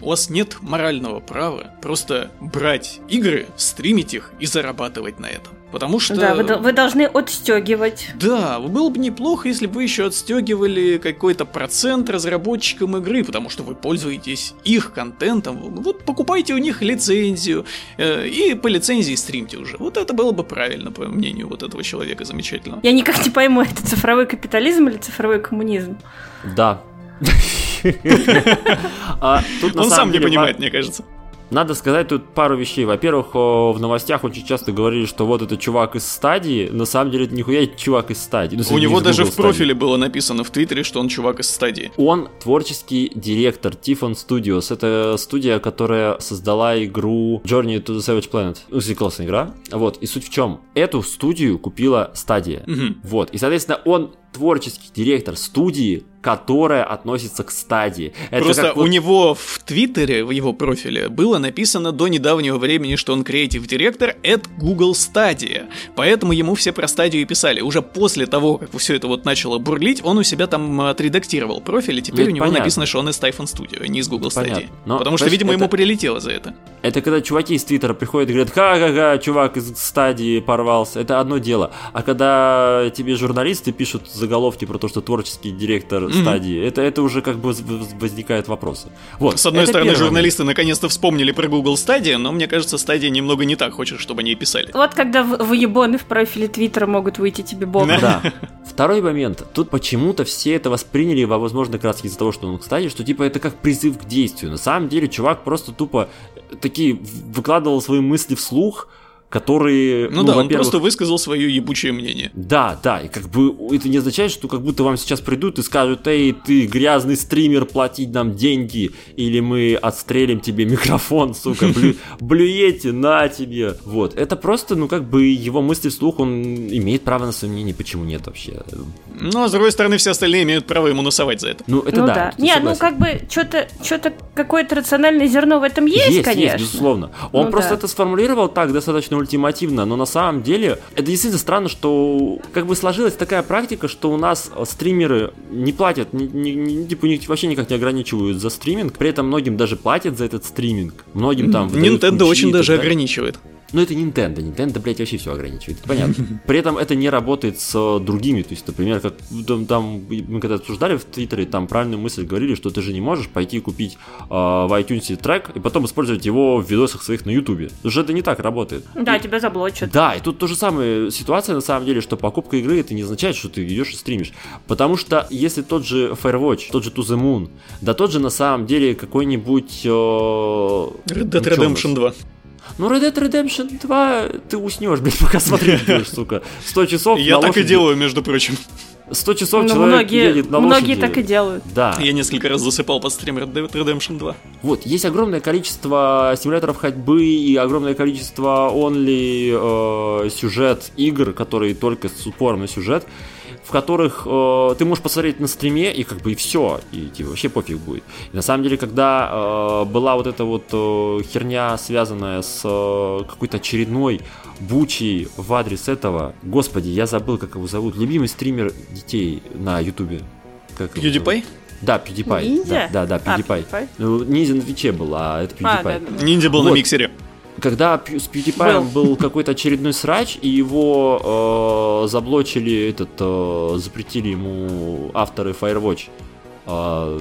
у вас нет морального права просто брать игры, стримить их и зарабатывать на этом. Потому что... Да, вы, вы должны отстегивать. Да, было бы неплохо, если бы вы еще отстегивали какой-то процент разработчикам игры, потому что вы пользуетесь их контентом. Вот покупайте у них лицензию э, и по лицензии стримьте уже. Вот это было бы правильно, по мнению вот этого человека замечательного. Я никак не пойму, это цифровой капитализм или цифровой коммунизм? Да. А, Он сам не понимает, мне кажется. Надо сказать тут пару вещей. Во-первых, в новостях очень часто говорили, что вот это чувак из стадии. На самом деле это нихуя чувак из стадии. Ну, У него даже в профиле было написано в Твиттере, что он чувак из стадии. Он творческий директор Tiffon Studios. Это студия, которая создала игру Journey to the Savage Planet. Ну, классная игра. Вот. И суть в чем? Эту студию купила стадия. Угу. Вот. И, соответственно, он творческий директор студии, которая относится к стадии. Это Просто у вот... него в Твиттере, в его профиле, было написано до недавнего времени, что он креатив директор at Google Stadia. Поэтому ему все про стадию и писали. Уже после того, как все это вот начало бурлить, он у себя там отредактировал профиль, и теперь это у него понятно. написано, что он из Typhon Studio, не из Google Stadia. Но, Потому что, видимо, это... ему прилетело за это. Это когда чуваки из Твиттера приходят и говорят, ха-ха-ха, чувак из стадии порвался. Это одно дело. А когда тебе журналисты пишут заголовки про то, что творческий директор mm-hmm. стадии, это, это уже как бы возникают вопросы. Вот. С одной стороны, журналисты наконец-то вспомнили про Google Stadia, но мне кажется, стадия немного не так хочет, чтобы они писали. Вот когда выебоны в профиле Твиттера могут выйти тебе боком. Да. Второй момент. Тут почему-то все это восприняли, возможно, как раз из-за того, что он в стадии, что типа это как призыв к действию. На самом деле, чувак просто тупо такие выкладывал свои мысли вслух, которые... Ну, ну да, он просто высказал свое ебучее мнение. Да, да, и как бы это не означает, что как будто вам сейчас придут и скажут, эй, ты грязный стример, платить нам деньги, или мы отстрелим тебе микрофон, сука, блю... блюете, на тебе. Вот, это просто, ну, как бы его мысли вслух, он имеет право на свое мнение, почему нет вообще? Ну, а с другой стороны, все остальные имеют право ему насовать за это. Ну, это ну, да. да. Не, ну, как бы, что-то, что-то, какое-то рациональное зерно в этом есть, есть конечно. Есть, безусловно. Он ну, просто да. это сформулировал так достаточно ультимативно, но на самом деле это действительно странно, что как бы сложилась такая практика, что у нас стримеры не платят, не, не, не, типа у них вообще никак не ограничивают за стриминг, при этом многим даже платят за этот стриминг, многим там... Nintendo очень даже ограничивает. Но это Nintendo. Nintendo, блядь, вообще все ограничивает. Понятно. При этом это не работает с другими. То есть, например, как там мы когда обсуждали в Твиттере, там правильную мысль говорили, что ты же не можешь пойти купить э, в iTunes трек и потом использовать его в видосах своих на Ютубе. Потому что это не так работает. Да, и, тебя заблочат. Да, и тут то же самое ситуация на самом деле, что покупка игры это не означает, что ты идешь и стримишь. Потому что если тот же Firewatch, тот же To The Moon, да тот же на самом деле какой-нибудь... Э, Red Dead Redemption 2. Ну, Red Dead Redemption 2 ты уснешь, блин, пока смотреть будешь, сука. 100 часов Я так и делаю, между прочим. 100 часов ну, человек многие, едет на Многие так и делают. Да. Я несколько раз засыпал под стрим Red Dead Redemption 2. Вот, есть огромное количество симуляторов ходьбы и огромное количество only э, сюжет игр, которые только с упором на сюжет в которых э, ты можешь посмотреть на стриме и как бы и все, и тебе вообще пофиг будет. И на самом деле, когда э, была вот эта вот э, херня, связанная с э, какой-то очередной бучей в адрес этого, господи, я забыл, как его зовут, любимый стример детей на ютубе. Как PewDiePie? Да, PewDiePie. Ниндзя? Да, да, да, PewDiePie. А, PewDiePie? Ну, ниндзя на Твиче был, а это PewDiePie. А, да, да. Ниндзя был вот. на миксере когда с PewDiePie был, какой-то очередной срач, и его э, заблочили, этот, э, запретили ему авторы Firewatch. Э,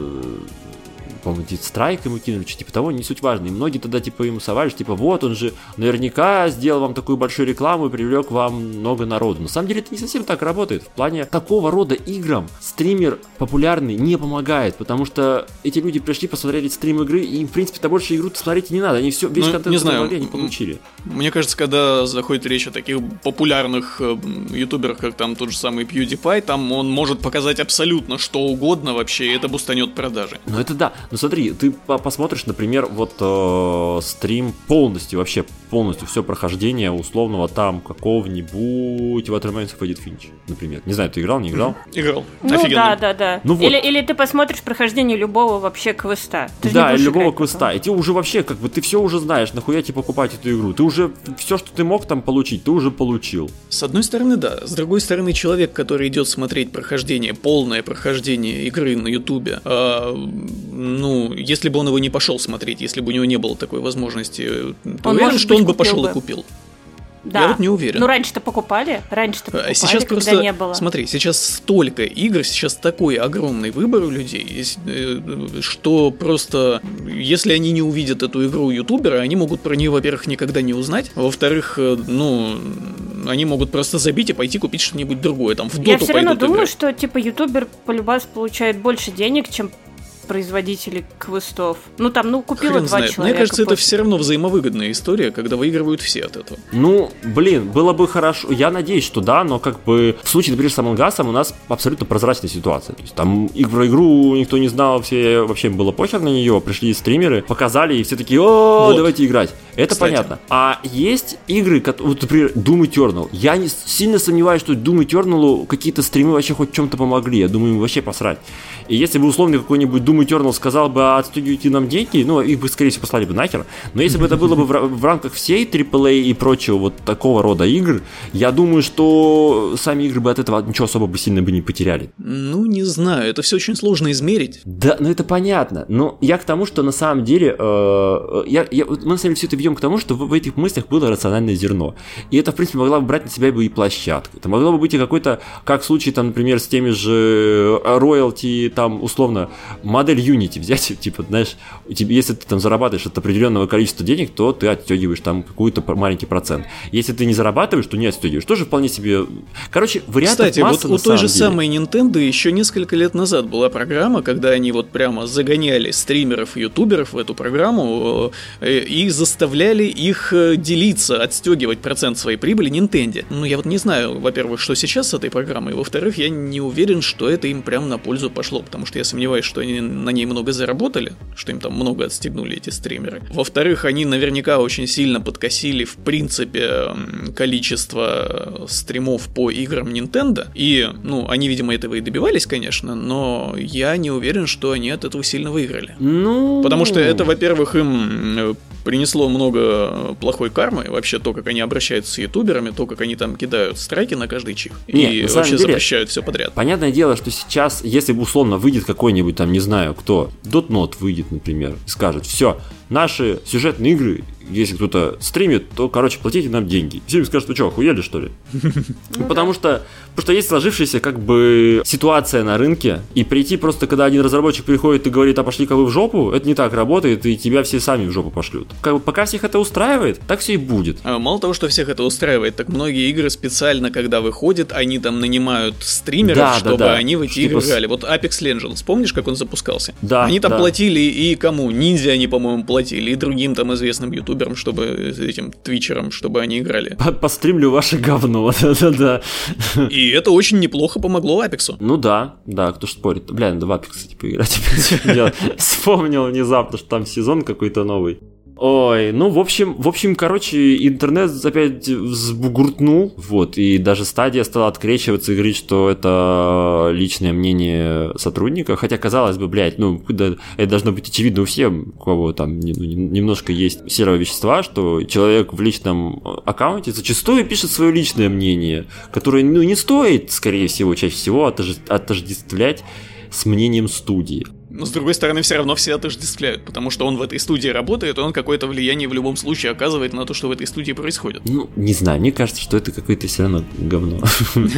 по-моему, страйк ему кинули, что типа того, не суть важно. И многие тогда типа ему совали, что типа вот он же наверняка сделал вам такую большую рекламу и привлек вам много народу. На самом деле это не совсем так работает. В плане такого рода играм стример популярный не помогает, потому что эти люди пришли, посмотрели стрим игры, и им, в принципе-то больше игру смотреть не надо. Они все, весь ну, контент, не знаю, они получили. Мне кажется, когда заходит речь о таких популярных э, ютуберах, как там тот же самый PewDiePie, там он может показать абсолютно что угодно вообще, и это бустанет продажи. Ну это да. Ну смотри, ты посмотришь, например, вот э, стрим полностью, вообще полностью все прохождение условного там какого-нибудь Waterman of Edith Finch, например. Не знаю, ты играл, не играл? Играл. Ну Офигенно. да, да, да. Ну, вот. или, или ты посмотришь прохождение любого вообще квеста. Ты да, любого квеста. И ты уже вообще, как бы, ты все уже знаешь, нахуя тебе покупать эту игру. Ты уже все, что ты мог там получить, ты уже получил. С одной стороны, да. С другой стороны, человек, который идет смотреть прохождение, полное прохождение игры на Ютубе, э, ну, если бы он его не пошел смотреть, если бы у него не было такой возможности, то он уверен, что он бы пошел бы. и купил. Да. Я вот не уверен. Ну, раньше-то покупали, раньше-то А покупали, Сейчас просто, не было. смотри, сейчас столько игр, сейчас такой огромный выбор у людей, э, что просто, если они не увидят эту игру у ютубера, они могут про нее, во-первых, никогда не узнать, а во-вторых, э, ну, они могут просто забить и пойти купить что-нибудь другое, там, в доту Я все равно думаю, играть. что типа ютубер полюбас получает больше денег, чем производители квестов. Ну там, ну купила Хрен два знает. человека. Мне кажется, это после. все равно взаимовыгодная история, когда выигрывают все от этого. Ну, блин, было бы хорошо. Я надеюсь, что да, но как бы в случае, например, с Among Us у нас абсолютно прозрачная ситуация. То есть там и про игру никто не знал, все вообще было похер на нее, пришли стримеры, показали, и все такие, о, Вот. давайте играть. Это Кстати. понятно. А есть игры, кот- вот, например, Doom Eternal. Я не сильно сомневаюсь, что Doom Eternal какие-то стримы вообще хоть чем-то помогли. Я думаю, им вообще посрать. И если бы условно какой-нибудь Doom Eternal сказал бы от студии идти нам деньги, ну, их бы, скорее всего, послали бы нахер. Но если бы это было бы в, в рамках всей AAA и прочего вот такого рода игр, я думаю, что сами игры бы от этого ничего особо бы сильно бы не потеряли. Ну, не знаю, это все очень сложно измерить. Да, ну это понятно. Но я к тому, что на самом деле, э, я, я- вот мы на самом деле все это ведем к тому, что в, этих мыслях было рациональное зерно. И это, в принципе, могла бы брать на себя бы и площадка. Это могло бы быть и какой-то, как в случае, там, например, с теми же роялти, там, условно, модель Unity взять, типа, знаешь, у если ты там зарабатываешь от определенного количества денег, то ты отстегиваешь там какой-то маленький процент. Если ты не зарабатываешь, то не отстегиваешь. Тоже вполне себе... Короче, вариантов Кстати, вот масса, у на той же деле. самой Nintendo еще несколько лет назад была программа, когда они вот прямо загоняли стримеров и ютуберов в эту программу э, и заставляли их э, делиться, отстегивать процент своей прибыли Nintendo. Ну, я вот не знаю, во-первых, что сейчас с этой программой, во-вторых, я не уверен, что это им прям на пользу пошло, потому что я сомневаюсь, что они на ней много заработали, что им там много отстегнули эти стримеры. Во-вторых, они наверняка очень сильно подкосили, в принципе, количество стримов по играм Nintendo, и, ну, они, видимо, этого и добивались, конечно, но я не уверен, что они от этого сильно выиграли. Ну... Потому что это, во-первых, им э, принесло много плохой кармы, вообще то, как они обращаются с ютуберами, то, как они там кидают страйки на каждый чих, Не, и вообще деле- запрещают все подряд. Понятное дело, что сейчас, если условно выйдет какой-нибудь там, не знаю кто, Дотнот выйдет, например, и скажет, все, наши сюжетные игры, если кто-то стримит, то, короче, платите нам деньги. Все им скажут, вы что, охуели, что ли? Ну, потому что, потому что есть сложившаяся как бы ситуация на рынке, и прийти просто, когда один разработчик приходит и говорит, а пошли-ка вы в жопу, это не так работает, и тебя все сами в жопу пошлют. Как бы пока всех это устраивает, так все и будет. А Мало того, что всех это устраивает, так многие игры специально, когда выходят, они там нанимают стримеров, Да, да, чтобы да. они в эти Типа игры играли. Вот Apex Legends, помнишь, как он запускался? Да, Они там да. платили и кому? Ниндзя они, по-моему, платили, и другим там известным ютуберам, чтобы этим твичерам, чтобы они играли. По- Постримлю ваше говно, да-да-да. И это очень неплохо помогло Апексу. Ну да, да, кто ж спорит. Бля, надо в Apex, кстати, поиграть. Я вспомнил внезапно, что там сезон какой-то новый. Ой, ну, в общем, в общем, короче, интернет опять взбугуртнул, вот, и даже стадия стала открещиваться и говорить, что это личное мнение сотрудника, хотя, казалось бы, блядь, ну, это должно быть очевидно у всех, у кого там ну, не- немножко есть серого вещества, что человек в личном аккаунте зачастую пишет свое личное мнение, которое, ну, не стоит, скорее всего, чаще всего отожде- отождествлять с мнением студии. Но с другой стороны, все равно все отождествляют, потому что он в этой студии работает, и он какое-то влияние в любом случае оказывает на то, что в этой студии происходит. Ну, не знаю, мне кажется, что это какое-то все равно говно.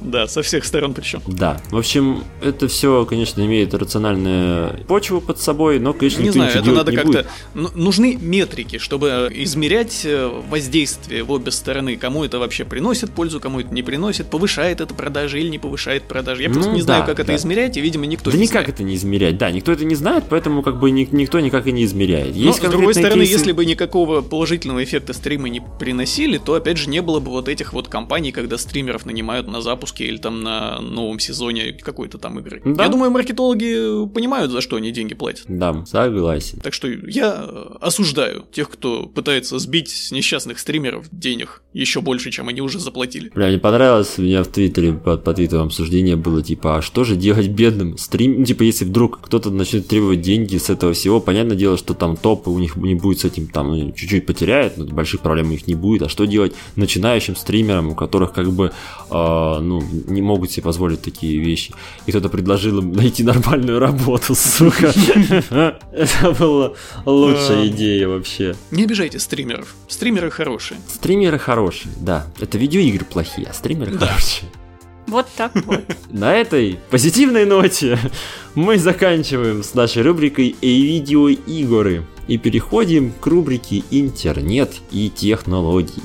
Да, со всех сторон причем. Да, в общем, это все, конечно, имеет рациональную почву под собой, но, конечно, Не знаю, это надо как-то... Ну, Нужны метрики, чтобы измерять э, воздействие в обе стороны, кому это вообще приносит пользу, кому это не приносит, повышает это продажи или не повышает продажи. Я просто Ну не знаю, да, как это да. измерять, и, видимо, никто Да не никак знает. это не измерять, да, никто это не знает, поэтому как бы ни- никто никак и не измеряет. Но, Есть с другой стороны, кейсы- если бы никакого положительного эффекта стримы не приносили, то, опять же, не было бы вот этих вот компаний, когда стримеров нанимают на запуске или там на новом сезоне какой-то там игры. Да. Я думаю, маркетологи понимают, за что они деньги платят. Да, согласен. Так что я э, осуждаю тех, кто пытается сбить с несчастных стримеров денег еще больше, чем они уже заплатили. Бля, мне понравилось, у меня в Твиттере под, под твиттером обсуждение было, типа, а что же делать бедным стрим... Ну, типа, если вдруг вдруг кто-то начнет требовать деньги с этого всего, понятное дело, что там топы у них не будет с этим там ну, чуть-чуть потеряет, но больших проблем у них не будет. А что делать начинающим стримерам, у которых как бы э, ну, не могут себе позволить такие вещи? И кто-то предложил им найти нормальную работу, сука. Это была лучшая идея вообще. Не обижайте стримеров. Стримеры хорошие. Стримеры хорошие, да. Это видеоигры плохие, а стримеры хорошие. Вот так вот. На этой позитивной ноте мы заканчиваем с нашей рубрикой видеоигры и переходим к рубрике интернет и технологии.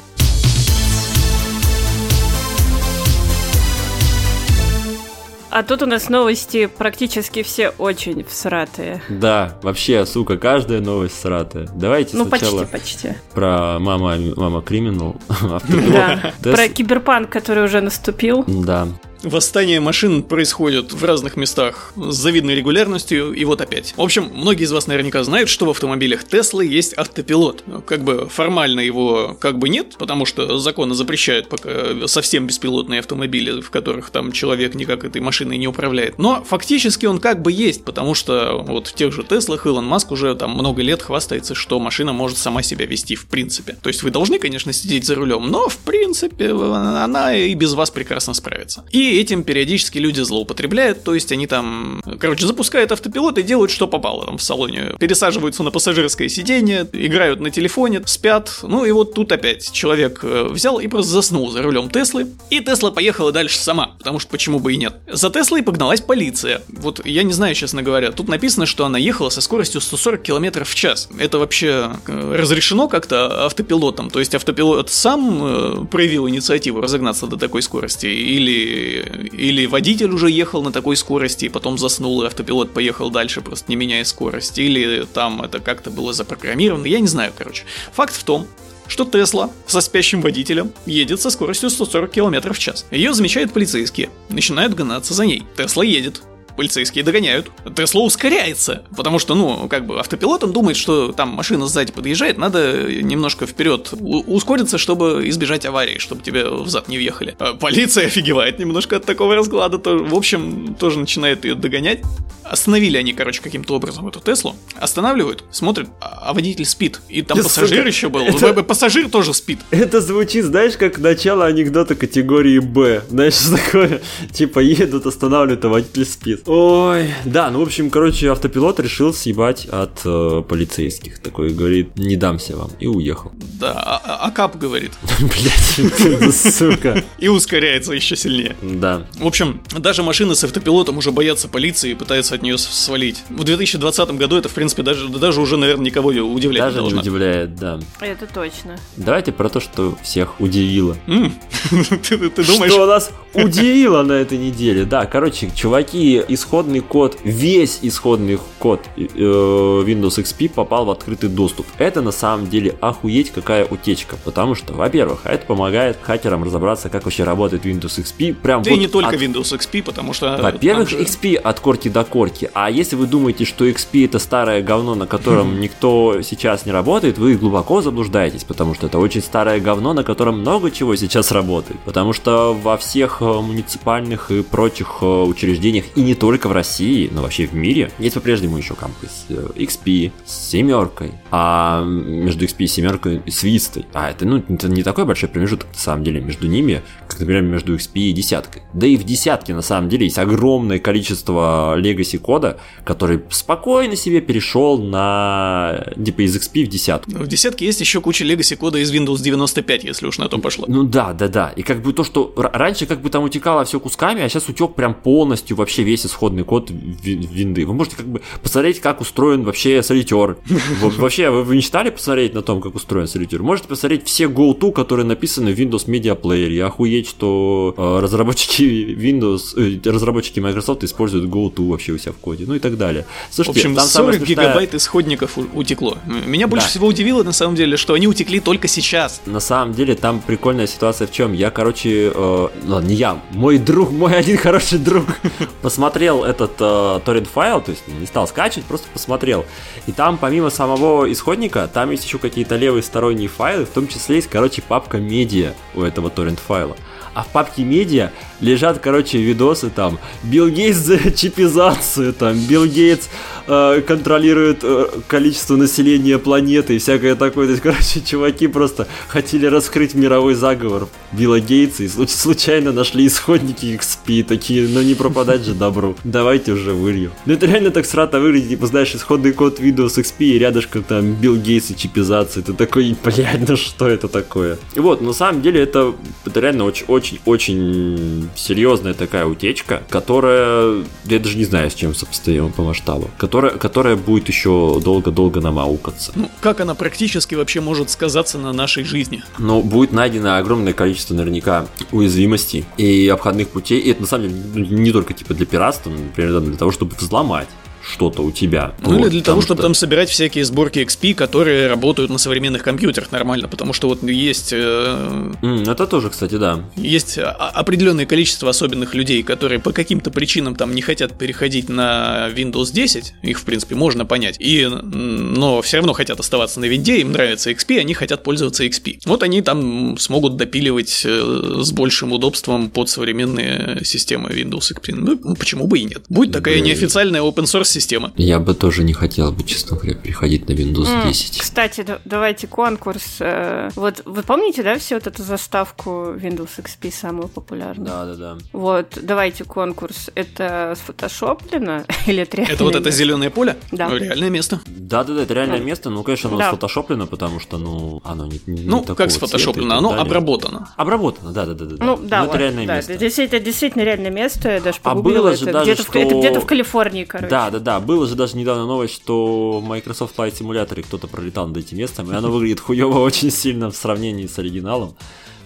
А тут у нас новости практически все очень всратые. Да, вообще, сука, каждая новость сратая. Давайте ну, сначала почти, почти. про мама, мама криминал. Да, про киберпанк, который уже наступил. Да, Восстание машин происходит в разных местах с завидной регулярностью, и вот опять. В общем, многие из вас наверняка знают, что в автомобилях Теслы есть автопилот. Как бы формально его как бы нет, потому что законы запрещают пока совсем беспилотные автомобили, в которых там человек никак этой машиной не управляет. Но фактически он как бы есть, потому что вот в тех же Теслах Илон Маск уже там много лет хвастается, что машина может сама себя вести в принципе. То есть вы должны, конечно, сидеть за рулем, но в принципе она и без вас прекрасно справится. И этим периодически люди злоупотребляют, то есть они там, короче, запускают автопилот и делают, что попало там в салоне. Пересаживаются на пассажирское сиденье, играют на телефоне, спят. Ну и вот тут опять человек э, взял и просто заснул за рулем Теслы, и Тесла поехала дальше сама, потому что почему бы и нет. За Теслой погналась полиция. Вот я не знаю, честно говоря, тут написано, что она ехала со скоростью 140 км в час. Это вообще э, разрешено как-то автопилотом? То есть автопилот сам э, проявил инициативу разогнаться до такой скорости или или водитель уже ехал на такой скорости и потом заснул, и автопилот поехал дальше, просто не меняя скорость, или там это как-то было запрограммировано, я не знаю, короче. Факт в том, что Тесла со спящим водителем едет со скоростью 140 км в час. Ее замечают полицейские, начинают гнаться за ней. Тесла едет, полицейские догоняют. Тесла ускоряется, потому что, ну, как бы автопилот, он думает, что там машина сзади подъезжает, надо немножко вперед ускориться, чтобы избежать аварии, чтобы тебе взад не въехали. А полиция офигевает немножко от такого разглада, то, в общем, тоже начинает ее догонять. Остановили они, короче, каким-то образом эту Теслу, останавливают, смотрят, а, а водитель спит. И там пассажир еще был. Это... Пассажир тоже спит. Это звучит, знаешь, как начало анекдота категории Б. Знаешь, такое, типа едут, останавливают, а водитель спит. Ой, да, ну, в общем, короче, автопилот решил съебать от э, полицейских. Такой говорит, не дамся вам, и уехал. Да, а, а, а кап говорит. Блять, сука. И ускоряется еще сильнее. Да. В общем, даже машины с автопилотом уже боятся полиции и пытаются от нее свалить. В 2020 году это, в принципе, даже, даже уже, наверное, никого удивлять даже не должно. не удивляет, да. Это точно. Давайте про то, что всех удивило. Ты думаешь? Что нас удивило на этой неделе? Да, короче, чуваки, исходный код, весь исходный код э, Windows XP попал в открытый доступ. Это на самом деле охуеть какая утечка, потому что, во-первых, это помогает хакерам разобраться, как вообще работает Windows XP. Прям да вот и не только от... Windows XP, потому что... Во-первых, же... XP от корки до корки. А если вы думаете, что XP это старое говно, на котором никто сейчас не работает, вы глубоко заблуждаетесь, потому что это очень старое говно, на котором много чего сейчас работает. Потому что во всех э, муниципальных и прочих э, учреждениях, и не только в России, но вообще в мире, есть по-прежнему еще кампус э, XP с семеркой, а между XP и семеркой с Вистой. А это, ну, это не такой большой промежуток, на самом деле, между ними, как, например, между XP и десяткой. Да и в десятке, на самом деле, есть огромное количество Legacy кода, который спокойно себе перешел на типа из XP в десятку. В десятке есть еще куча legacy кода из Windows 95, если уж на то пошло. Ну да, да, да. И как бы то, что раньше как бы там утекало все кусками, а сейчас утек прям полностью вообще весь исходный код винды. Вы можете как бы посмотреть, как устроен вообще солитер. Вообще, вы не читали посмотреть на том, как устроен солитер? Можете посмотреть все GoTo, которые написаны в Windows Media Player. И охуеть, что э, разработчики Windows, э, разработчики Microsoft используют GoTo вообще у себя в коде, ну и так далее. Слушайте, в общем, там 40 смешная... гигабайт исходников утекло. Меня больше да. всего удивило, на самом деле, что они утекли только сейчас. На самом деле, там прикольная ситуация в чем? Я, короче, э, ну, не я, мой друг, мой один хороший друг, посмотрел этот э, торрент файл, то есть не стал скачивать, просто посмотрел. И там, помимо самого исходника, там есть еще какие-то левые сторонние файлы, в том числе есть, короче, папка медиа у этого торрент файла. а в папке медиа лежат, короче, видосы там. Билл Гейтс за чипизацию, там, Билл Гейтс э, контролирует э, количество населения планеты и всякое такое. То есть, короче, чуваки просто хотели раскрыть мировой заговор Билла Гейтса и случайно нашли исходники XP, такие, ну не пропадать же добру. Давайте уже вылью. Ну это реально так срато выглядит, типа, знаешь, исходный код Windows XP и рядышком там Билл Гейтс и чипизация. Ты такой, блядь, ну что это такое? И вот, на самом деле это, это реально очень-очень-очень серьезная такая утечка, которая, я даже не знаю, с чем сопоставима по масштабу, которая, которая будет еще долго-долго намаукаться. Ну, как она практически вообще может сказаться на нашей жизни? Ну, будет найдено огромное количество наверняка уязвимостей и обходных путей, и это на самом деле не только типа для пиратства, например, для того, чтобы взломать что-то у тебя. Ну вот, или для того, чтобы что... там собирать всякие сборки XP, которые работают на современных компьютерах нормально, потому что вот есть... Э... Mm, это тоже, кстати, да. Есть определенное количество особенных людей, которые по каким-то причинам там не хотят переходить на Windows 10, их, в принципе, можно понять, и, но все равно хотят оставаться на винде, им нравится XP, они хотят пользоваться XP. Вот они там смогут допиливать э, с большим удобством под современные системы Windows XP. Ну, почему бы и нет? Будет такая неофициальная open source система. Я бы тоже не хотел бы, честно говоря, переходить на Windows mm, 10. Кстати, давайте конкурс. Э, вот вы помните, да, всю вот эту заставку Windows XP самую популярную? Да, да, да. Вот, давайте конкурс. Это сфотошоплено или это реально? Это вот это зеленое поле? Да. Реальное место. Да, да, да, это реальное да. место. Ну, конечно, оно да. сфотошоплено, потому что, ну, оно не, не Ну, как сфотошоплено? Оно далее. обработано. Обработано, да, да, да, да. Ну, да, вот, это реальное да, место. Это действительно реальное место. Я даже погуглила. А было же это даже, где-то, что... это где-то в Калифорнии, короче. Да, да, да да, было же даже недавно новость, что Microsoft Flight Simulator кто-то пролетал над этим местом, и оно выглядит хуево очень сильно в сравнении с оригиналом.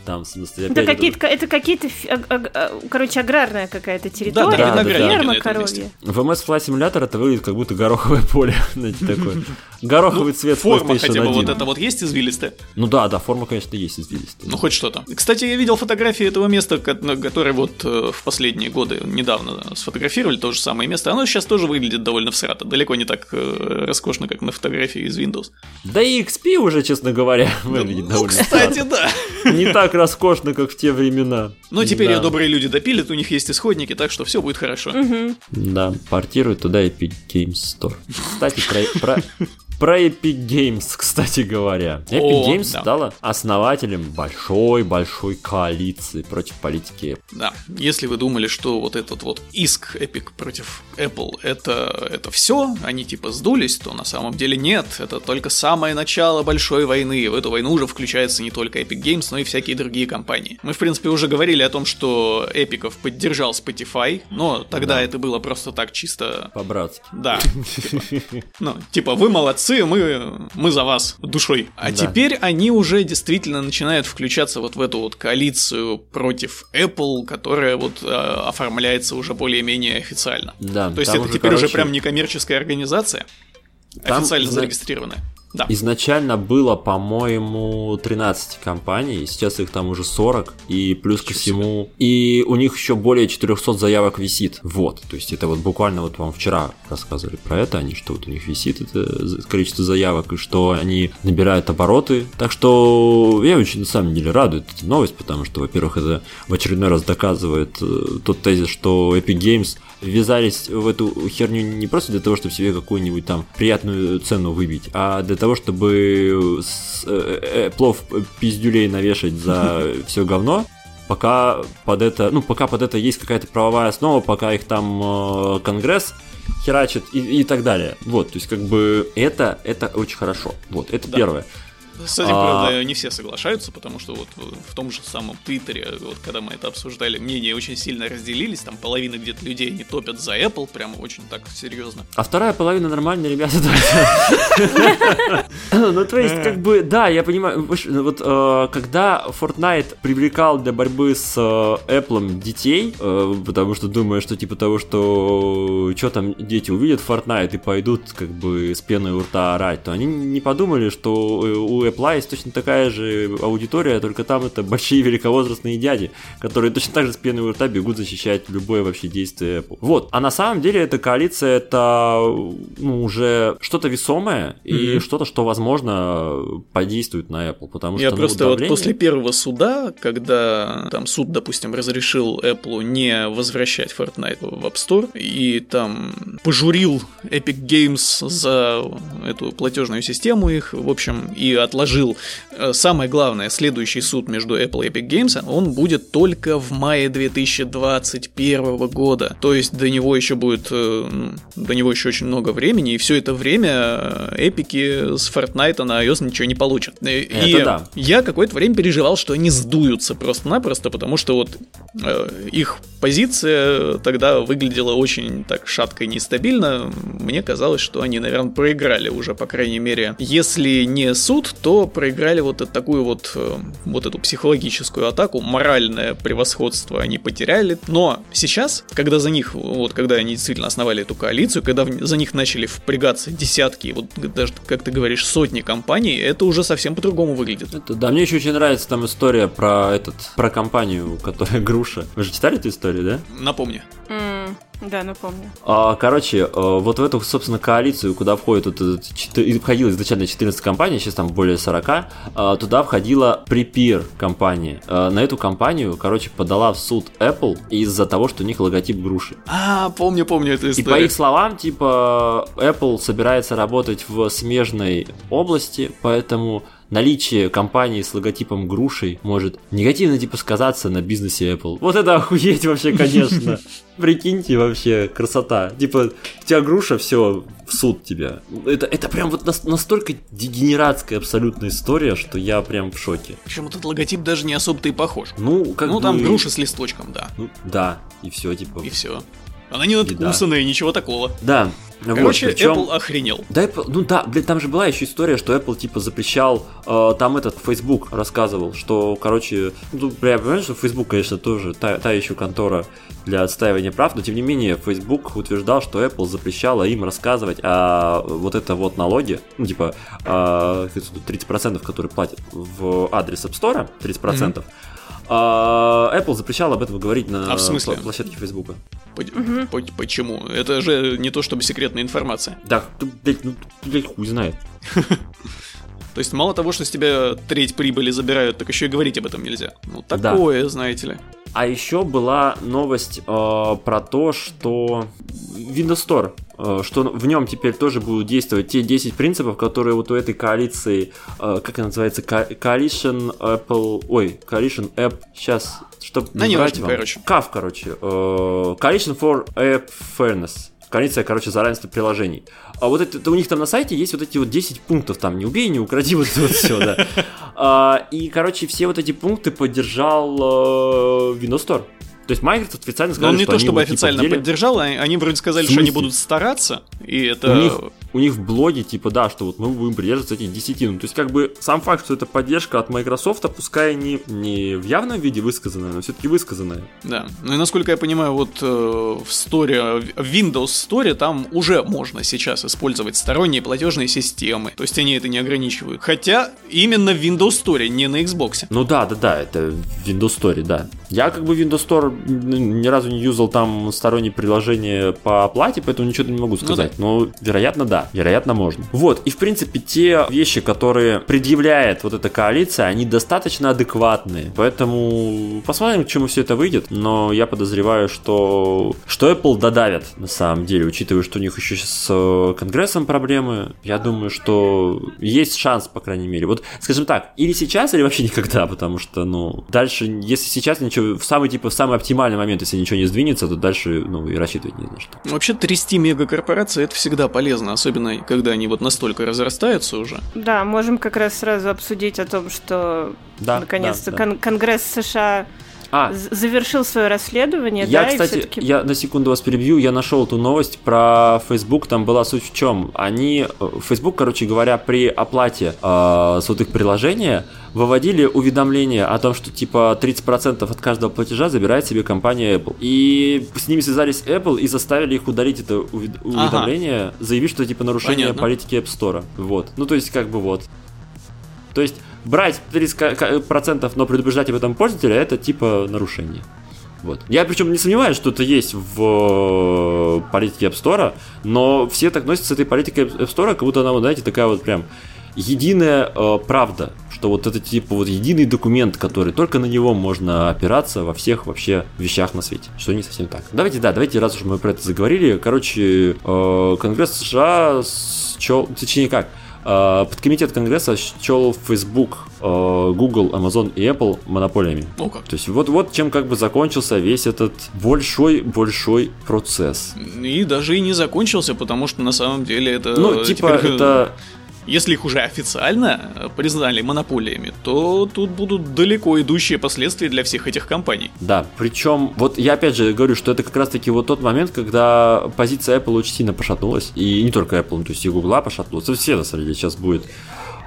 Там, в смысле, это какие-то, это какие-то, короче, аграрная какая-то территория, да, да, да, ферма коровья. В MS Flight Simulator это выглядит как будто гороховое поле, знаете, такое. Гороховый ну, цвет Форма хотя бы вот это вот есть извилистая? Ну да, да, форма, конечно, есть извилистая. Ну хоть что-то. Кстати, я видел фотографии этого места, которое вот э, в последние годы недавно сфотографировали, то же самое место. Оно сейчас тоже выглядит довольно всрато, далеко не так э, роскошно, как на фотографии из Windows. Да и XP уже, честно говоря, выглядит довольно кстати, да. Не так так роскошно, как в те времена. Но теперь да. добрые люди допилят, у них есть исходники, так что все будет хорошо. Угу. Да, портируют туда Epic Games Store. Кстати, про, про, про Epic Games, кстати говоря. Epic О, Games да. стала основателем большой-большой коалиции против политики. Да, если вы думали, что вот этот вот иск Epic против Apple это, это все, они типа сдулись, то на самом деле нет. Это только самое начало большой войны. В эту войну уже включается не только Epic Games, но и всякие другие компании. Мы, в принципе, уже говорили о том, что Эпиков поддержал Spotify, но тогда да. это было просто так чисто... По-братски. Да. Типа, ну, типа, вы молодцы, мы, мы за вас душой. А теперь они уже действительно начинают включаться вот в эту вот коалицию против Apple, которая вот э, оформляется уже более-менее официально. Да, То есть это теперь уже прям некоммерческая организация, официально зарегистрированная. Да. Изначально было, по-моему, 13 компаний, сейчас их там уже 40, и плюс Ничего ко всему... Себе. И у них еще более 400 заявок висит. Вот, то есть это вот буквально вот вам вчера рассказывали про это, они что вот у них висит это количество заявок, и что они набирают обороты. Так что я очень на самом деле радует эта новость, потому что, во-первых, это в очередной раз доказывает э, тот тезис, что Epic Games ввязались в эту херню не просто для того, чтобы себе какую-нибудь там приятную цену выбить, а для того, чтобы с, э, э, плов пиздюлей навешать за все говно, пока под это, ну, пока под это есть какая-то правовая основа, пока их там э, Конгресс херачит и, и так далее. Вот, то есть как бы это, это очень хорошо. Вот, это да. первое. С этим, а... правда, не все соглашаются, потому что вот в том же самом Твиттере, вот когда мы это обсуждали, мнения очень сильно разделились, там половина где-то людей не топят за Apple, прямо очень так серьезно. А вторая половина нормальные ребята. Ну, то есть, как бы, да, я понимаю, вот э, когда Fortnite привлекал для борьбы с э, Apple детей, э, потому что думаю, что типа того, что что там дети увидят Fortnite и пойдут как бы с пеной у рта орать, то они не подумали, что у у Apple есть точно такая же аудитория, только там это большие великовозрастные дяди, которые точно так же с пеной у рта бегут защищать любое вообще действие Apple. Вот. А на самом деле эта коалиция это ну, уже что-то весомое и mm-hmm. что-то, что, возможно, подействует на Apple. Потому Я что, просто ну, давление... вот после первого суда, когда там суд, допустим, разрешил Apple не возвращать Fortnite в App Store и там пожурил Epic Games за эту платежную систему их, в общем, и отложил. Э, самое главное, следующий суд между Apple и Epic Games, он будет только в мае 2021 года. То есть до него еще будет, э, до него еще очень много времени, и все это время эпики с Fortnite на iOS ничего не получат. Это и да. я какое-то время переживал, что они сдуются просто-напросто, потому что вот э, их позиция тогда выглядела очень так шатко и нестабильно. Мне казалось, что они, наверное, проиграли уже, по крайней мере. Если не суд, то проиграли вот такую вот, э, вот эту психологическую атаку, моральное превосходство они потеряли. Но сейчас, когда за них, вот когда они действительно основали эту коалицию, когда за них начали впрягаться десятки, вот даже, как ты говоришь, сотни компаний, это уже совсем по-другому выглядит. Это, да, мне еще очень нравится там история про этот, про компанию, которая Груша. Вы же читали эту историю, да? Напомни. Mm. Да, напомню. А, короче, э, вот в эту, собственно, коалицию, куда входит, вот, входила изначально 14 компаний, сейчас там более 40, а, туда входила Prepare компания. А, на эту компанию, короче, подала в суд Apple из-за того, что у них логотип груши. А, помню, помню эту историю. И по их словам, типа, Apple собирается работать в смежной области, поэтому наличие компании с логотипом грушей может негативно типа сказаться на бизнесе Apple. Вот это охуеть вообще, конечно. Прикиньте вообще, красота. Типа, у тебя груша, все, в суд тебя. Это, это прям вот настолько дегенератская абсолютная история, что я прям в шоке. Причем этот логотип даже не особо-то и похож. Ну, как Ну, бы... там груша с листочком, да. Ну, да, и все, типа. И все. Она не надкусанная, да. ничего такого. Да, Короче, вот, причем... Apple охренел. Да, Apple, ну да, блин, там же была еще история, что Apple типа запрещал, э, там этот Facebook рассказывал, что, короче, ну, я понимаю, что Facebook, конечно, тоже та, та еще контора для отстаивания прав, но тем не менее Facebook утверждал, что Apple запрещала им рассказывать о вот это вот налоге, ну типа э, 30%, которые платят в адрес App Store, 30%, mm-hmm. А, Apple запрещал об этом говорить на а в смысле? площадке Фейсбука. Угу. Почему? Это же не то чтобы секретная информация. Да, блядь, ну, блядь, хуй знает. То есть мало того, что с тебя треть прибыли забирают, так еще и говорить об этом нельзя. Ну такое, да. знаете ли. А еще была новость э, про то, что Windows Store, э, что в нем теперь тоже будут действовать те 10 принципов, которые вот у этой коалиции, э, как она называется, Coalition Apple, ой, Coalition App, сейчас, чтобы да не важно, короче. CAF, короче, э, Coalition for App Fairness коалиция, короче, за равенство приложений. А вот это, это у них там на сайте есть вот эти вот 10 пунктов, там, не убей, не укради, вот это вот все, да. А, и, короче, все вот эти пункты поддержал э, Windows Store. То есть Microsoft официально сказал, Но он не то чтобы типа, официально поддержал, а они вроде сказали, что они будут стараться, и это... У них, у них в блоге, типа, да, что вот мы будем придерживаться этих 10. Ну, то есть, как бы, сам факт, что это поддержка от Microsoft, пускай не, не в явном виде высказанная, но все-таки высказанная. Да, ну и насколько я понимаю, вот э, в Store, в Windows Store там уже можно сейчас использовать сторонние платежные системы, то есть они это не ограничивают. Хотя именно в Windows Store, не на Xbox. Ну да, да, да, это Windows Store, да. Я как бы Windows Store ни разу не юзал там сторонние приложения по оплате, поэтому ничего не могу сказать. Ну, да. Но, вероятно, да. Вероятно, можно. Вот. И, в принципе, те вещи, которые предъявляет вот эта коалиция, они достаточно адекватные. Поэтому посмотрим, к чему все это выйдет. Но я подозреваю, что, что Apple додавят, на самом деле, учитывая, что у них еще с э, Конгрессом проблемы. Я думаю, что есть шанс, по крайней мере. Вот, скажем так, или сейчас, или вообще никогда, потому что, ну, дальше, если сейчас ничего, в самый, типа, в самый оптимальный момент, если ничего не сдвинется, то дальше, ну, и рассчитывать не на что. Вообще трясти мегакорпорации это всегда полезно, особенно когда они вот настолько разрастаются уже. Да, можем как раз сразу обсудить о том, что да, наконец-то да, да. Кон- Конгресс США а, завершил свое расследование, я, да, кстати, я на секунду вас перебью, я нашел эту новость про Facebook, там была суть в чем. Они, э, Facebook, короче говоря, при оплате э, с вот их приложения выводили уведомление о том, что типа 30% от каждого платежа забирает себе компания Apple. И с ними связались Apple и заставили их удалить это уведомление, ага. заявив, что типа нарушение Понятно. политики App Store. Вот. Ну, то есть, как бы вот. То есть брать 30%, но предупреждать об этом пользователя, это типа нарушение. Вот. Я причем не сомневаюсь, что это есть в э, политике App Store, но все так носятся с этой политикой App Store, как будто она, вот, знаете, такая вот прям единая э, правда, что вот это типа вот единый документ, который только на него можно опираться во всех вообще вещах на свете, что не совсем так. Давайте, да, давайте, раз уж мы про это заговорили, короче, э, Конгресс США счел, точнее как, подкомитет Конгресса счел Facebook Э, Google, Amazon и Apple монополиями. О, как. То есть вот, вот чем как бы закончился весь этот большой-большой процесс. И даже и не закончился, потому что на самом деле это... Ну, типа, теперь... это если их уже официально э, признали монополиями, то тут будут далеко идущие последствия для всех этих компаний. Да, причем, вот я опять же говорю, что это как раз-таки вот тот момент, когда позиция Apple очень сильно пошатнулась, и не только Apple, то есть и Google пошатнулась, все на самом деле сейчас будет.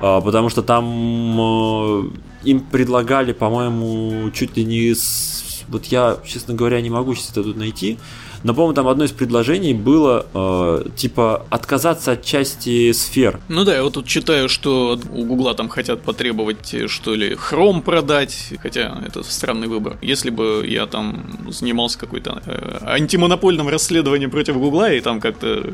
А, потому что там э, им предлагали, по-моему, чуть ли не с... Вот я, честно говоря, не могу сейчас это тут найти, но, по-моему, там одно из предложений было, э, типа, отказаться от части сфер. Ну да, я вот тут читаю, что у Гугла там хотят потребовать, что ли, Chrome продать, хотя это странный выбор. Если бы я там занимался какой-то э, антимонопольным расследованием против Гугла и там как-то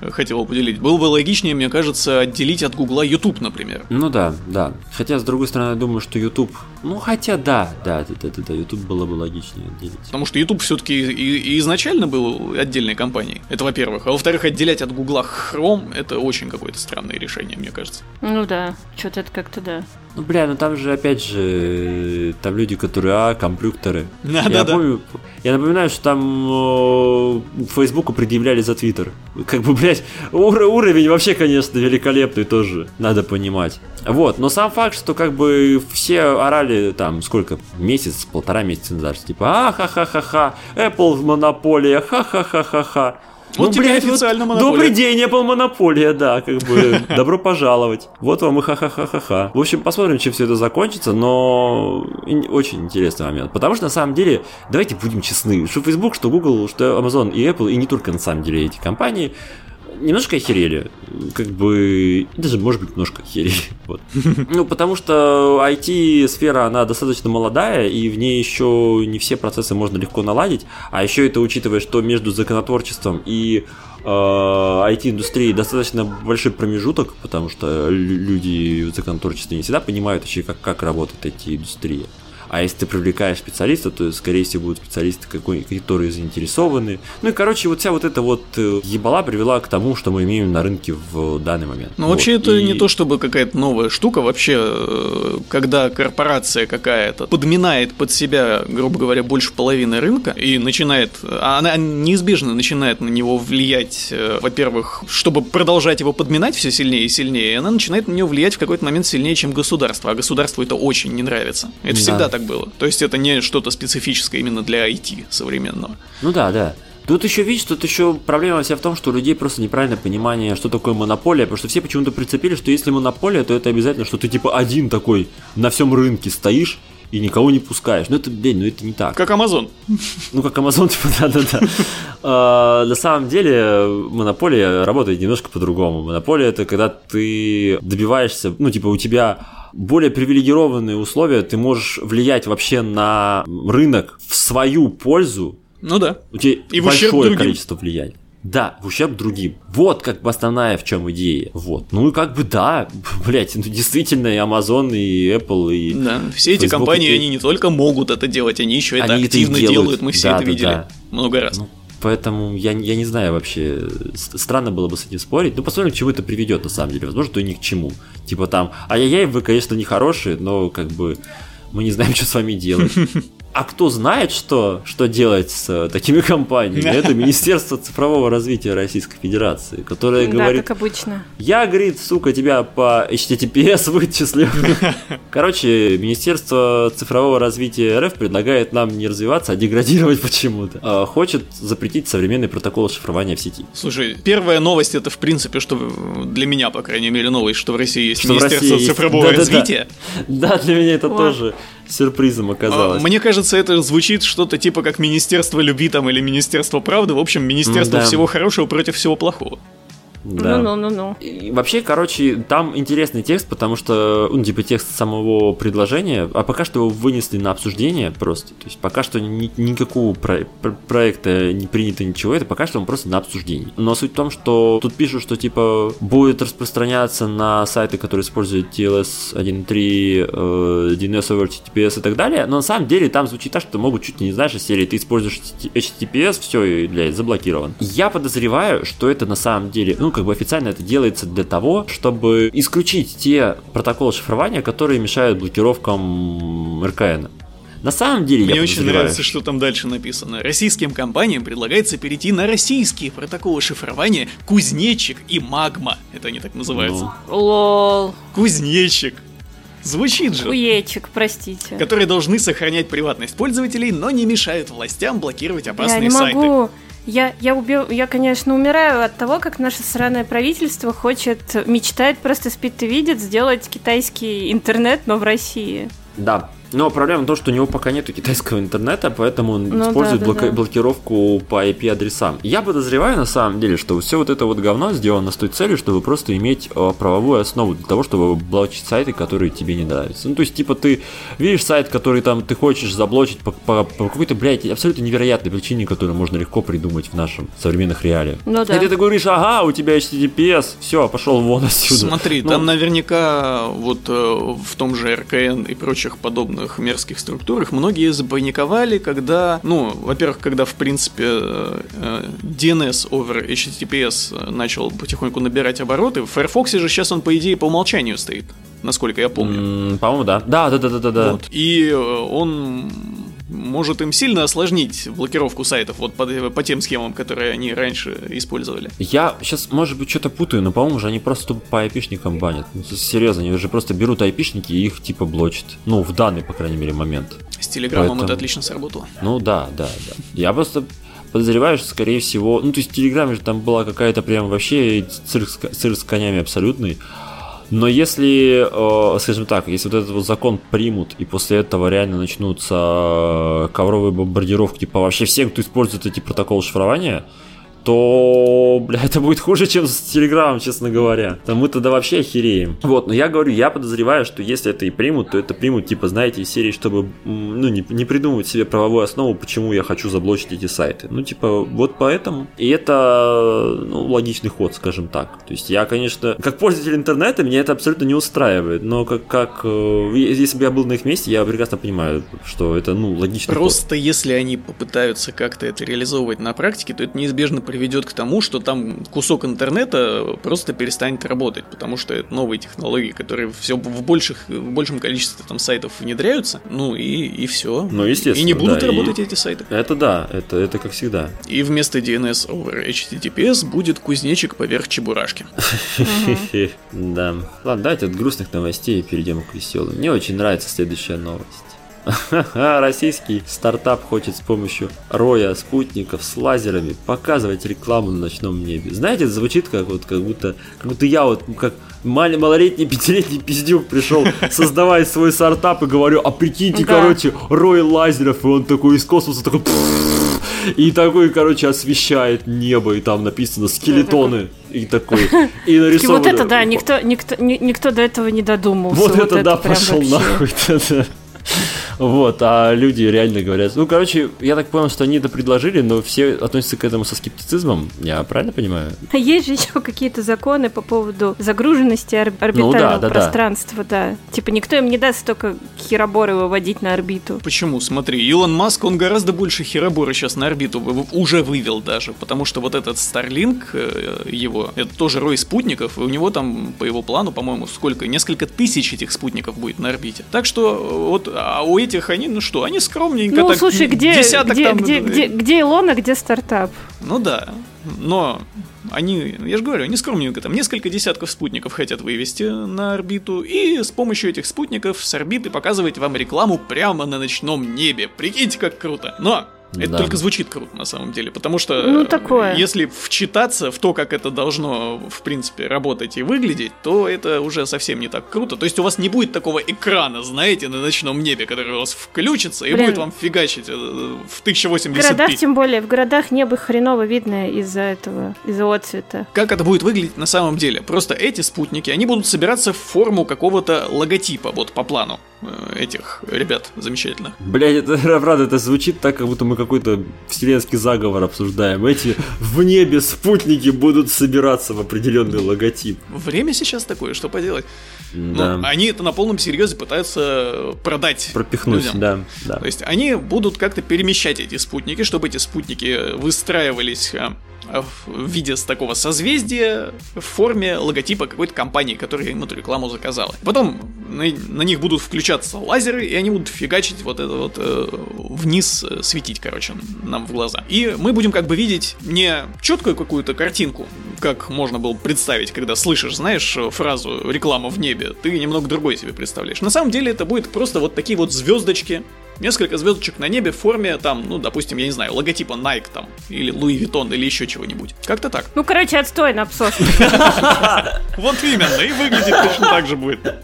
э, хотел его поделить, было бы логичнее, мне кажется, отделить от Гугла YouTube, например. Ну да, да. Хотя, с другой стороны, я думаю, что YouTube... Ну, хотя да, да, да, да, да, да YouTube было бы логичнее отделить. Потому что YouTube все-таки и, и изначально был отдельной компанией. Это во-первых. А во-вторых, отделять от Гугла Chrome это очень какое-то странное решение, мне кажется. Ну да, что-то это как-то да. Ну, бля, ну там же, опять же, там люди, которые, а, компьютеры. Да, я да, помню, да. Я напоминаю, что там э, Фейсбуку предъявляли за Твиттер. Как бы, блядь, ур- уровень вообще, конечно, великолепный тоже, надо понимать. Вот, но сам факт, что как бы все орали там, сколько, месяц, полтора месяца назад, типа, а, ха-ха-ха-ха, Apple монополия, ха-ха-ха-ха-ха. Вот ну, тебе блядь, официально вот, монополия. Добрый день, Apple монополия, да, как бы, добро пожаловать. Вот вам и ха-ха-ха-ха-ха. В общем, посмотрим, чем все это закончится, но очень интересный момент. Потому что, на самом деле, давайте будем честны, что Facebook, что Google, что Amazon и Apple, и не только, на самом деле, эти компании, немножко охерели. Как бы, даже, может быть, немножко охерели. Вот. Ну, потому что IT-сфера, она достаточно молодая, и в ней еще не все процессы можно легко наладить. А еще это учитывая, что между законотворчеством и IT-индустрии э, достаточно большой промежуток, потому что люди в законотворчестве не всегда понимают вообще, как, как работает IT-индустрия. А если ты привлекаешь специалиста, то, скорее всего, будут специалисты, которые заинтересованы. Ну и, короче, вот вся вот эта вот э, ебала привела к тому, что мы имеем на рынке в данный момент. Ну, вот. вообще, это и... не то, чтобы какая-то новая штука. Вообще, э, когда корпорация какая-то подминает под себя, грубо говоря, больше половины рынка и начинает, она неизбежно начинает на него влиять, э, во-первых, чтобы продолжать его подминать все сильнее и сильнее, она начинает на него влиять в какой-то момент сильнее, чем государство. А государству это очень не нравится. Это да. всегда так было. То есть это не что-то специфическое именно для IT современного. Ну да, да. Тут еще, видишь, тут еще проблема вся в том, что у людей просто неправильное понимание, что такое монополия, потому что все почему-то прицепили, что если монополия, то это обязательно, что ты типа один такой на всем рынке стоишь и никого не пускаешь. Ну это, блин, ну это не так. Как Amazon. Ну как Amazon, типа, да-да-да. А, на самом деле монополия работает немножко по-другому. Монополия это когда ты добиваешься, ну типа у тебя более привилегированные условия, ты можешь влиять вообще на рынок в свою пользу. Ну да. У тебя и большое количество влияния. Да, в ущерб другим. Вот как бы основная в чем идея. Вот. Ну и как бы да, блять, ну действительно и Amazon, и Apple, и Да, все эти Facebook, компании, и... они не только могут это делать, они еще это они активно это делают. Мы все да, это да, видели да. много раз. Ну, Поэтому я, я не знаю вообще, странно было бы с этим спорить. Ну, посмотрим, к чему это приведет, на самом деле. Возможно, то и ни к чему. Типа там, ай-яй-яй, вы, конечно, не хорошие, но как бы мы не знаем, что с вами делать. А кто знает, что, что делать с э, такими компаниями? Это Министерство цифрового развития Российской Федерации, которое говорит... Да, как обычно. Я, говорит, сука, тебя по HTTPS вычислю. Короче, Министерство цифрового развития РФ предлагает нам не развиваться, а деградировать почему-то. А хочет запретить современный протокол шифрования в сети. Слушай, первая новость это, в принципе, что для меня, по крайней мере, новость, что в России есть что Министерство цифрового есть... развития. Да, для меня это тоже сюрпризом оказалось. Мне кажется, это звучит что-то типа как Министерство любви там или Министерство правды. В общем, Министерство да. всего хорошего против всего плохого. Да. Ну-ну-ну-ну. И вообще, короче, там интересный текст, потому что, ну, типа, текст самого предложения, а пока что его вынесли на обсуждение просто. То есть пока что ни- никакого про- про- проекта не принято ничего, это пока что он просто на обсуждении. Но суть в том, что тут пишут, что, типа, будет распространяться на сайты, которые используют TLS 1.3, э, DNS over HTTPS и так далее, но на самом деле там звучит так, что могут чуть ли не знаешь, из серии ты используешь HTTPS, все, и, блядь, заблокирован. Я подозреваю, что это на самом деле, ну, как бы официально это делается для того, чтобы исключить те протоколы шифрования, которые мешают блокировкам РКН. На самом деле, Мне я очень нравится, что там дальше написано. Российским компаниям предлагается перейти на российские протоколы шифрования Кузнечик и Магма. Это они так называются. Ну. Лол. Кузнечик. Звучит же. Уечек, простите. Которые должны сохранять приватность пользователей, но не мешают властям блокировать Я опасные не сайты. Я, я, убил, я, конечно, умираю от того, как наше сраное правительство хочет, мечтает, просто спит и видит, сделать китайский интернет, но в России. Да. Но проблема в том, что у него пока нету китайского интернета, поэтому он Ну использует да, да, блока- да. блокировку по IP-адресам. Я подозреваю на самом деле, что все вот это вот говно сделано с той целью, чтобы просто иметь э, правовую основу для того, чтобы блочить сайты, которые тебе не нравятся. Ну, то есть, типа, ты видишь сайт, который там ты хочешь заблочить по, по- по какой-то, блядь, абсолютно невероятной причине, которую можно легко придумать в нашем современных реалиях. Ну да. И ты говоришь, ага, у тебя HTTPS, все, пошел вон отсюда. Смотри, Ну, там наверняка вот э, в том же РКН и прочих подобных мерзких структурах многие запаниковали, когда, ну, во-первых, когда в принципе э, э, DNS over HTTPS начал потихоньку набирать обороты, в Firefox же сейчас он по идее по умолчанию стоит, насколько я помню. м, По-моему, да. Да, да, да, да, да. Вот. И э, он может им сильно осложнить блокировку сайтов вот по, по тем схемам, которые они раньше использовали. Я сейчас, может быть, что-то путаю, но, по-моему, же они просто по айпишникам банят. Ну, серьезно, они же просто берут айпишники и их типа блочат. Ну, в данный, по крайней мере, момент. С Телеграмом Поэтому- это отлично сработало. Ну да, да, да. Я просто подозреваю, что, скорее всего... Ну, то есть в Телеграме же там была какая-то прям вообще цирк, цирк с конями абсолютный. Но если, э, скажем так, если вот этот вот закон примут, и после этого реально начнутся э, ковровые бомбардировки, типа вообще всем, кто использует эти протоколы шифрования, то, бля, это будет хуже, чем с Телеграмом, честно говоря. Там мы тогда вообще охереем. Вот, но я говорю, я подозреваю, что если это и примут, то это примут, типа, знаете, из серии, чтобы, ну, не, не придумывать себе правовую основу, почему я хочу заблочить эти сайты. Ну, типа, вот поэтому. И это, ну, логичный ход, скажем так. То есть я, конечно, как пользователь интернета, меня это абсолютно не устраивает, но как, как э, если бы я был на их месте, я прекрасно понимаю, что это, ну, логичный ход. Просто если они попытаются как-то это реализовывать на практике, то это неизбежно приведет к тому, что там кусок интернета просто перестанет работать, потому что это новые технологии, которые все в, больших, в большем количестве там сайтов внедряются, ну и, и все. Ну, естественно, И не будут да, и- работать эти сайты. Это да, это, это как всегда. И вместо DNS over HTTPS будет кузнечик поверх чебурашки. Да. Ладно, давайте от грустных новостей перейдем к веселым. Мне очень нравится следующая новость. Российский стартап хочет с помощью роя спутников с лазерами показывать рекламу на ночном небе. Знаете, это звучит как вот как будто, как будто я вот как мал- малолетний пятилетний пиздюк пришел создавать свой стартап и говорю, а прикиньте, Да. короче, рой лазеров, и он такой из космоса такой и такой, короче, освещает небо, и там написано скелетоны. И такой, и нарисовано. Вот это да, никто, никто, ни- никто до этого не додумался. Вот это да, пошел нахуй. Вот, а люди реально говорят. Ну, короче, я так понял, что они это предложили, но все относятся к этому со скептицизмом. Я правильно понимаю? А Есть же еще какие-то законы по поводу загруженности ор- орбитального Ну да, да, да. пространства, да. Типа никто им не даст столько хероборы выводить на орбиту. Почему? Смотри, Илон Маск, он гораздо больше херобора сейчас на орбиту уже вывел даже, потому что вот этот Starlink э, его, это тоже рой спутников, и у него там, по его плану, по-моему, сколько? Несколько тысяч этих спутников будет на орбите. Так что э, вот, а у этих они, ну что, они скромненько Ну, так, слушай, где, десяток где, там, где, э, где, где Илон, а где стартап? Ну да, но они, я же говорю, они скромненько там несколько десятков спутников хотят вывести на орбиту, и с помощью этих спутников с орбиты показывать вам рекламу прямо на ночном небе. Прикиньте, как круто. Но Это Да. только звучит круто на самом деле, потому что Ну, э, такое. если вчитаться в то, как это должно, в принципе, работать и выглядеть, то это уже совсем не так круто. То есть у вас не будет такого экрана, знаете, на ночном небе, который у вас включится и Блин. будет вам фигачить э, в В 1080p. городах, тем более, в городах небо хреново видно из-за этого, из-за отцвета. Как это будет выглядеть на самом деле? Просто эти спутники, они будут собираться в форму какого-то логотипа, вот по плану этих ребят замечательных. Блять, это правда, это звучит так, как будто мы какой-то вселенский заговор обсуждаем. Эти в небе спутники будут собираться в определенный логотип. Время сейчас такое, что поделать? Да. Ну, они это на полном серьезе пытаются продать Пропихнуть, людям. да, да. То есть они будут как-то перемещать эти спутники, чтобы эти спутники выстраивались а, в виде такого созвездия в форме логотипа какой-то компании, которая им эту рекламу заказала. Потом на, на них будут включаться лазеры, и они будут фигачить вот это вот э, вниз, э, светить, короче, нам в глаза. И мы будем как бы видеть не четкую какую-то картинку, как можно было представить, когда слышишь, знаешь, фразу «реклама в небе», ты немного другой себе представляешь. На самом деле это будет просто вот такие вот звездочки, несколько звездочек на небе в форме, там, ну, допустим, я не знаю, логотипа Nike там, или Louis Vuitton, или еще чего-нибудь. Как-то так. Ну, короче, отстой на. Вот именно, и выглядит точно так же будет.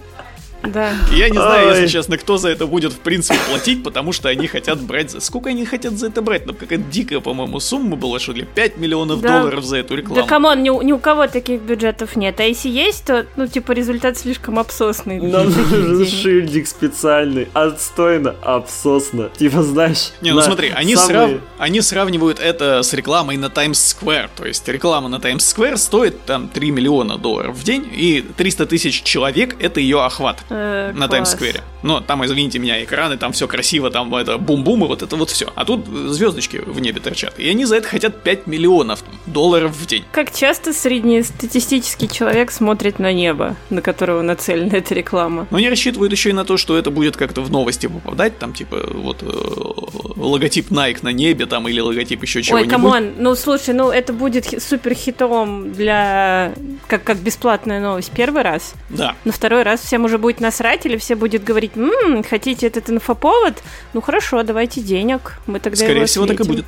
Да. И Я не знаю, Ой. если честно, кто за это будет в принципе платить, потому что они хотят брать... за- Сколько они хотят за это брать? Ну, какая-то дикая, по-моему, сумма была, что ли? 5 миллионов Да. долларов за эту Да рекламу. come on, ни, у- ни у кого таких бюджетов нет. А если есть, то, ну, типа, результат слишком обсосный. Нам нужен шильдик специальный, отстойно, обсосно. Типа, знаешь... Не, ну смотри, они, самые- срав- они сравнивают это с рекламой на Таймс-сквер. То есть реклама на Таймс-сквер стоит там 3 миллиона долларов в день, и 300 тысяч человек это ее охват. Э, на. Таймс-сквере. Но там, извините меня, экраны, там все красиво, там это бум-бум и вот это вот все. А тут звездочки в небе торчат. И они за это хотят 5 миллионов долларов в день. Как часто среднестатистический человек смотрит на небо, на которого нацелена эта реклама? Но они рассчитывают еще и на то, что это будет как-то в новости попадать, там типа вот э, логотип Nike на небе там или логотип еще Ой, чего-нибудь. come on, ну слушай, ну это будет супер хитом для как как бесплатная новость первый раз. Да. На второй раз всем уже будет насрать, или все будет говорить, «М, хотите этот инфоповод? Ну хорошо, давайте денег, мы тогда Скорее его всего, так и осветим». будет.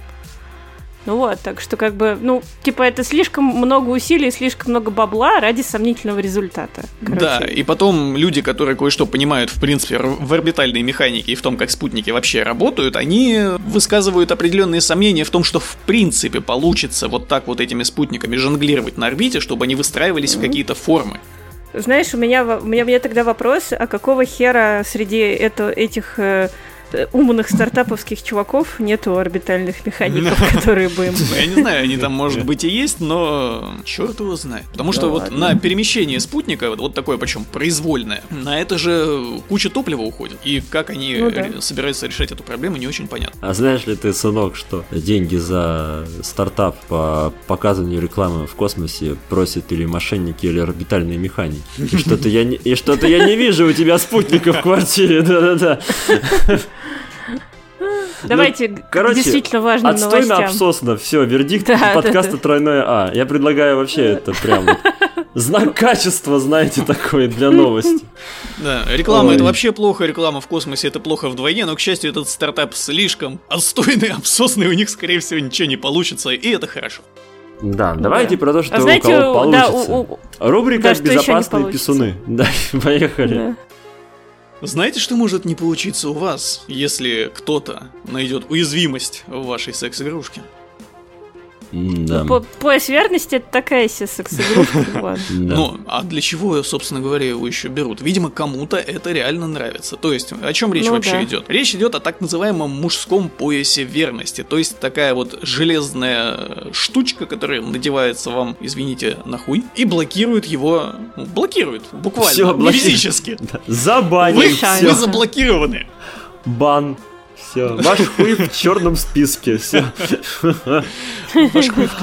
Ну вот, так что как бы, ну, типа это слишком много усилий, слишком много бабла ради сомнительного результата. Короче, Да, и потом люди, которые кое-что понимают, в принципе, в орбитальной механике и в том, как спутники вообще работают, они высказывают определенные сомнения в том, что в принципе получится вот так вот этими спутниками жонглировать на орбите, чтобы они выстраивались в какие-то формы. Знаешь, у меня, у меня, у меня тогда вопрос, а какого хера среди это, этих э, умных стартаповских чуваков нету орбитальных механиков, которые бы им... Я не знаю, они там, может быть, и есть, но черт его знает. Потому что вот на перемещение спутника, вот, вот такое причем произвольное, на это же куча топлива уходит. И как они Ну собираются решать эту проблему, не очень понятно. А знаешь ли ты, сынок, что деньги за стартап по показыванию рекламы в космосе просят или мошенники, или орбитальные механики? И что-то я не, и что-то я не вижу у тебя спутника в квартире, да-да-да. Давайте к короче, действительно важным Отстойно новостям. обсосно, все, вердикт Да, да, подкаста да. тройное А. Я предлагаю вообще это прям вот знак качества, знаете, такой для новости. Да, реклама Ой. это вообще плохо, реклама в космосе это плохо вдвойне, но, к счастью, этот стартап слишком отстойный, обсосный, у них, скорее всего, ничего не получится, и это хорошо. Да, давайте про то, что А у знаете, кого у- да, получится. у- у- Рубрика да, «Безопасные получится». писуны». Да, поехали. да. Знаете, что может не получиться у вас, если кто-то найдет уязвимость в вашей секс-игрушке? Да. По- Пояс верности это такая себе секс-игрушка. ну. Ну, а для чего, собственно говоря, его еще берут? Видимо, кому-то это реально нравится. То есть, о чем речь Ну вообще да. идет? Речь идет о так называемом мужском поясе верности. То есть, такая вот железная штучка, которая надевается вам, извините, на хуй, и блокирует его. ну, блокирует, буквально, Всё, блокирует. физически. Да. Забаним Вы, заблокированы. Бан. Все. Ваш хуй в черном списке. Все.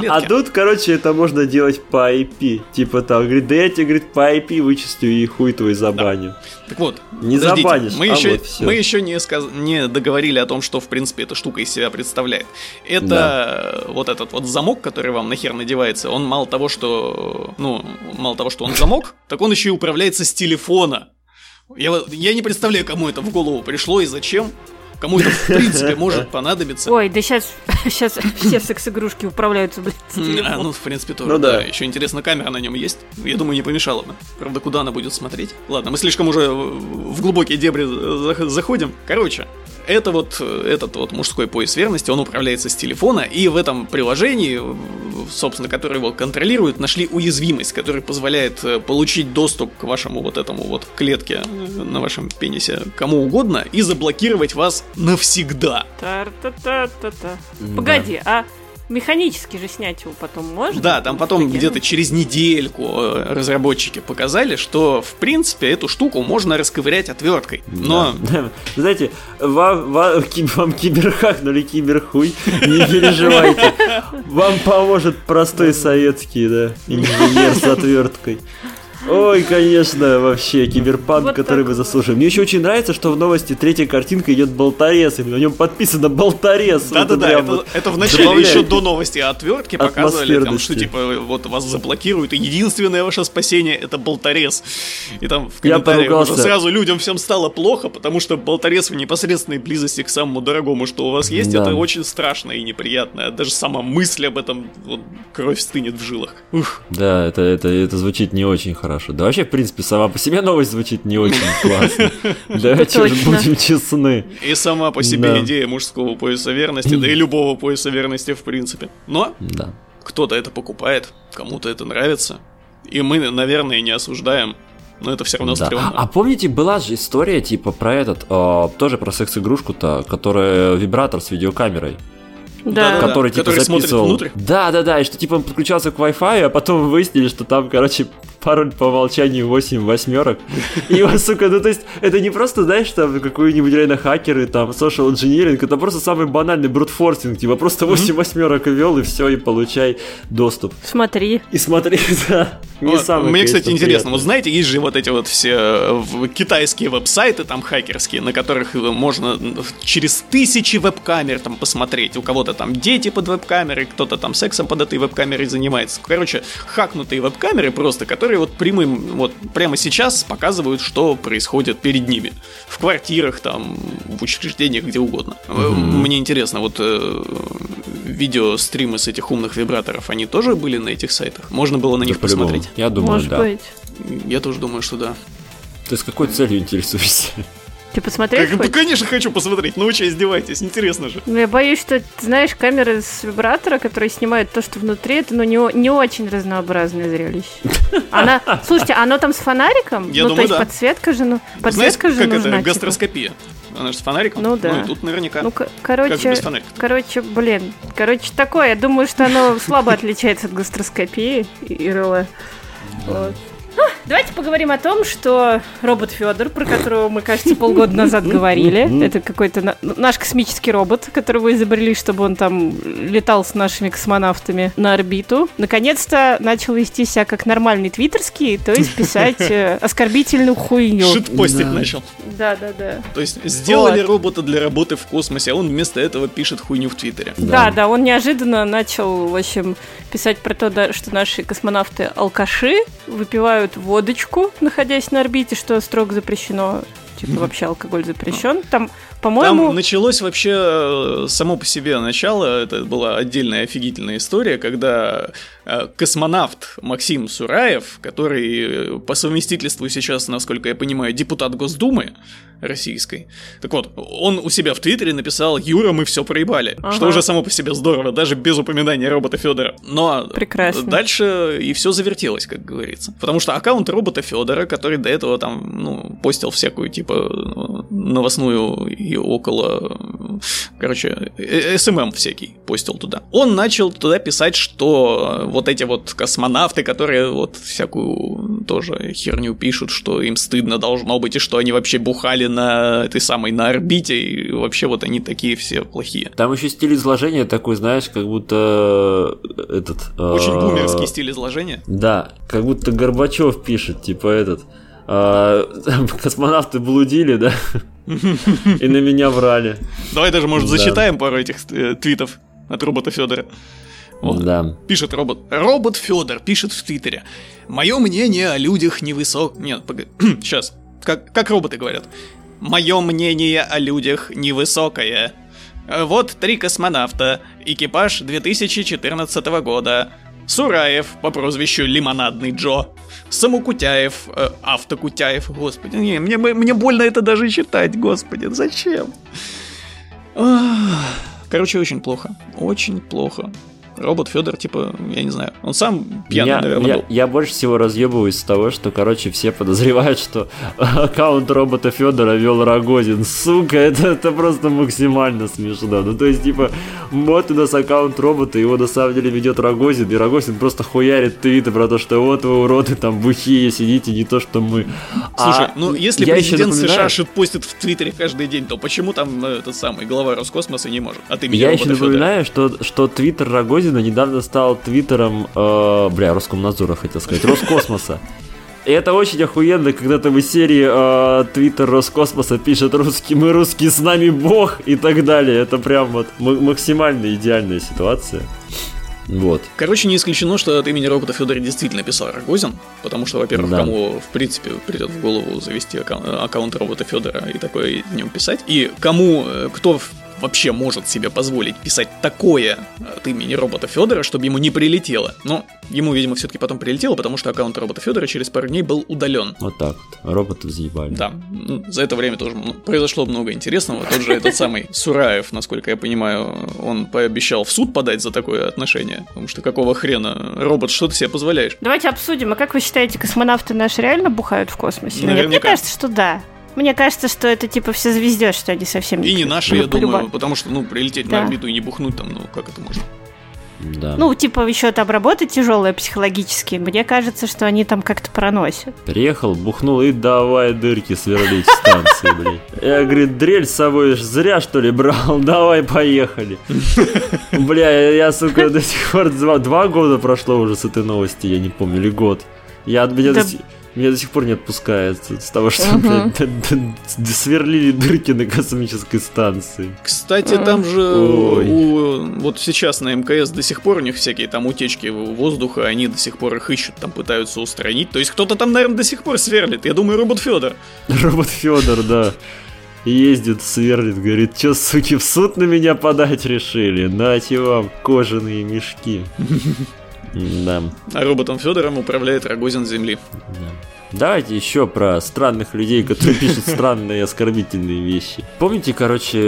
А тут, короче, это можно делать по IP. Типа там, говорит, да я тебе, говорит, по IP вычислю и хуй твой забаню. Так вот, Не забанишь, мы а еще, вот мы еще не, сказ- не договорили о том, что, в принципе, эта штука из себя представляет. Это э, вот этот вот замок, который вам нахер надевается, он мало того, что, ну, мало того, что он замок, так он еще и управляется с телефона. Я, я не представляю, кому это в голову пришло и зачем. Кому это в принципе может понадобиться. Ой, да сейчас, сейчас все секс-игрушки управляются, блядь, А, ну, в принципе, тоже. Ну да. Еще интересно, камера на нем есть. Я думаю, не помешало бы. Правда, куда она будет смотреть? Ладно, мы слишком уже в глубокие дебри зах- заходим. Короче, это вот э, этот вот мужской пояс верности, он управляется с телефона, и в этом приложении, в- собственно, которое его контролирует, нашли уязвимость, которая позволяет э, получить доступ к вашему вот этому вот клетке э, на вашем пенисе кому угодно и заблокировать вас навсегда. Погоди, а механически же снять его потом можно? Да, там потом Таким? где-то через недельку э, разработчики показали, что в принципе эту штуку можно расковырять отверткой. Но Да. Знаете, вам, вам, вам киберхакнули киберхуй, не переживайте. Вам поможет простой советский, да, инженер с отверткой. Ой, конечно, вообще, киберпанк, Вот который так мы вот. заслуживаем. Мне еще очень нравится, что в новости третья картинка идет болторез, и на нем подписано болторез. да-да-да, это, вот это в начале добавляет. еще до новости о отвертке показывали, там, что типа вот вас заблокируют, и единственное ваше спасение это болторез. И там в комментариях уже сразу людям всем стало плохо, потому что болторез в непосредственной близости к самому дорогому, что у вас есть, Да. это очень страшно и неприятно. Даже сама мысль об этом, вот, кровь стынет в жилах. Ух. Да, это, это, это звучит не очень хорошо. Да вообще, в принципе, сама по себе новость звучит не очень классно. Давайте точно. будем честны. И сама по себе Да. идея мужского пояса верности, да и любого пояса верности в принципе. Но Да. кто-то это покупает, кому-то это нравится. И мы, наверное, не осуждаем, но это все равно Да. стрёмно. А помните, была же история, типа, про этот, э, тоже про секс-игрушку-то, которая вибратор с видеокамерой, Да. Который, типа, который записывал... внутрь? Да, да, да, и что, типа, он подключался к Wi-Fi, а потом выяснили, что там, короче, пароль по умолчанию 8 восьмерок. И его, сука, ну, то есть, это не просто, знаешь, там, какой-нибудь реально хакеры, там, social engineering, это просто самый банальный брутфорсинг, типа, просто 8 восьмерок ввел, и все, и получай доступ. Смотри. И смотри, да, не Вот, самый, Мне, кстати, интересно, приятный. вот знаете, есть же вот эти вот все э, китайские веб-сайты там хакерские, на которых э, можно через тысячи веб-камер там посмотреть. У кого-то там дети под веб-камерой, кто-то там сексом под этой веб-камерой занимается. Короче, хакнутые веб-камеры просто, которые вот прямым, вот прямо сейчас показывают, что происходит перед ними. В квартирах там, в учреждениях, где угодно. Э, Мне интересно, вот э, видео стримы с этих умных вибраторов, они тоже были на этих сайтах? Можно было на Да, них по-любому. посмотреть? Я думаю, Может да. быть. Я тоже думаю, что да. Ты с какой целью интересуешься? Ты посмотреть Как, да, хочешь? конечно, хочу посмотреть. Ну, вы что, издеваетесь? Интересно же. Ну, я боюсь, что, ты знаешь, камеры с вибратора, которые снимают то, что внутри, это ну, не, не очень разнообразное зрелище. Она, слушайте, оно там с фонариком? Я ну, думаю, то есть да. подсветка же, ну, Знаете, подсветка же как нужна. это? Гастроскопия. Она же с фонариком. Ну да. Ну, и тут наверняка. Ну, короче, короче, блин, короче, такое. Я думаю, что оно слабо отличается от гастроскопии и РЛ. Вот. А, Давайте поговорим о том, что робот Федор, про которого мы, кажется, полгода назад говорили, это какой-то на- наш космический робот, которого изобрели, чтобы он там летал с нашими космонавтами на орбиту, наконец-то начал вести себя как нормальный твиттерский, то есть писать э, оскорбительную хуйню. Шитпостить Да. начал. Да-да-да. То есть сделали Вот. робота для работы в космосе, а он вместо этого пишет хуйню в Твиттере. Да, да, он неожиданно начал, в общем, писать про то, да, что наши космонавты алкаши, выпивают водочку, находясь на орбите, что строго запрещено. Типа вообще алкоголь запрещен. Там, по-моему, Там началось вообще э, само по себе начало, это была отдельная офигительная история, когда космонавт Максим Сураев, который э, по совместительству сейчас, насколько я понимаю, депутат Госдумы российской, так вот, он у себя в Твиттере написал «Юра, мы все проебали», Ага. что уже само по себе здорово, даже без упоминания робота Федора. Но Прекрасно. дальше и все завертелось, как говорится. Потому что аккаунт робота Федора, который до этого там, ну, постил всякую, типа, ну, новостную и около, короче, э- SMM всякий постил туда. Он начал туда писать, что вот эти вот космонавты, которые вот всякую тоже херню пишут, что им стыдно должно быть, и что они вообще бухали на этой самой, на орбите, и вообще вот они такие все плохие. Там еще стиль изложения такой, знаешь, как будто э, этот... Очень э, бумерский стиль изложения. Да, как будто Горбачев пишет, типа этот. э, космонавты блудили, да? И на меня врали. Давай даже, может, зачитаем пару этих твитов от робота Федора. Вот. Да. Пишет робот. Робот Федор пишет в Твиттере. Мое мнение о людях невысок... Нет, погоди. Сейчас. Как, как роботы говорят. Мое мнение о людях невысокое. Вот три космонавта. Экипаж 2014 года. Сураев по прозвищу Лимонадный Джо. Самокутяев, э, Автокутяев, господи, не, мне, мне больно это даже читать, господи, зачем? Короче, очень плохо, очень плохо робот Федор, типа, я не знаю, он сам пьяный, я, наверное, я, был. Я больше всего разъебываюсь с того, что, короче, все подозревают, что аккаунт робота Федора вел Рогозин. Сука, это, это просто максимально смешно. Ну, то есть, типа, вот у нас аккаунт робота, его на самом деле ведет Рогозин, и Рогозин просто хуярит твиты про то, что вот вы уроды там бухие сидите, не то, что мы. Слушай, а, ну если президент США шитпостит в Твиттере каждый день, то почему там э, этот самый глава Роскосмоса не может? От имени я еще напоминаю, что, что Твиттер Рогозин Родина недавно стал твиттером, э, бля, Роскомнадзора хотел сказать, Роскосмоса. И это очень охуенно, когда там из серии э, Твиттер Роскосмоса пишет русский, мы русские, с нами бог и так далее. Это прям вот максимально идеальная ситуация. Вот. Короче, не исключено, что от имени робота Федора действительно писал Рогозин, потому что, во-первых, да. кому, в принципе, придет в голову завести аккаунт, аккаунт робота Федора и такое в нем писать, и кому, э, кто вообще может себе позволить писать такое от имени робота Федора, чтобы ему не прилетело. Но ему, видимо, все-таки потом прилетело, потому что аккаунт робота Федора через пару дней был удален. Вот так вот. Роботы заебали. Да. Ну, за это время тоже произошло много интересного. Тот же этот самый Сураев, насколько я понимаю, он пообещал в суд подать за такое отношение. Потому что какого хрена, робот, что ты себе позволяешь? Давайте обсудим. А как вы считаете, космонавты наши реально бухают в космосе? Наверняка. Мне кажется, что да. Мне кажется, что это типа все звездет, что они совсем И не наши, я думаю, потому что, ну, прилететь да. на орбиту и не бухнуть там, ну, как это можно? Да. Ну, типа, еще там работа тяжелая психологически. Мне кажется, что они там как-то проносят. Приехал, бухнул и давай дырки сверлить в станции, блин. Я, говорит, дрель с собой зря, что ли, брал? Давай, поехали. Бля, я, сука, до сих пор два года прошло уже с этой новости, я не помню, или год. Я, меня да... до сих меня до сих пор не отпускает с того, что uh-huh. блядь, сверлили дырки на космической станции. Кстати, uh-huh. там же у, вот сейчас на МКС до сих пор у них всякие там утечки воздуха, они до сих пор их ищут, там пытаются устранить. То есть кто-то там, наверное, до сих пор сверлит. Я думаю, робот Федор. Робот Федор, да. Ездит, сверлит, говорит, что, суки, в суд на меня подать решили? Нате вам кожаные мешки. Да. А роботом Федором управляет Рогозин Земли. Да. Давайте еще про странных людей, которые пишут странные оскорбительные вещи. Помните, короче,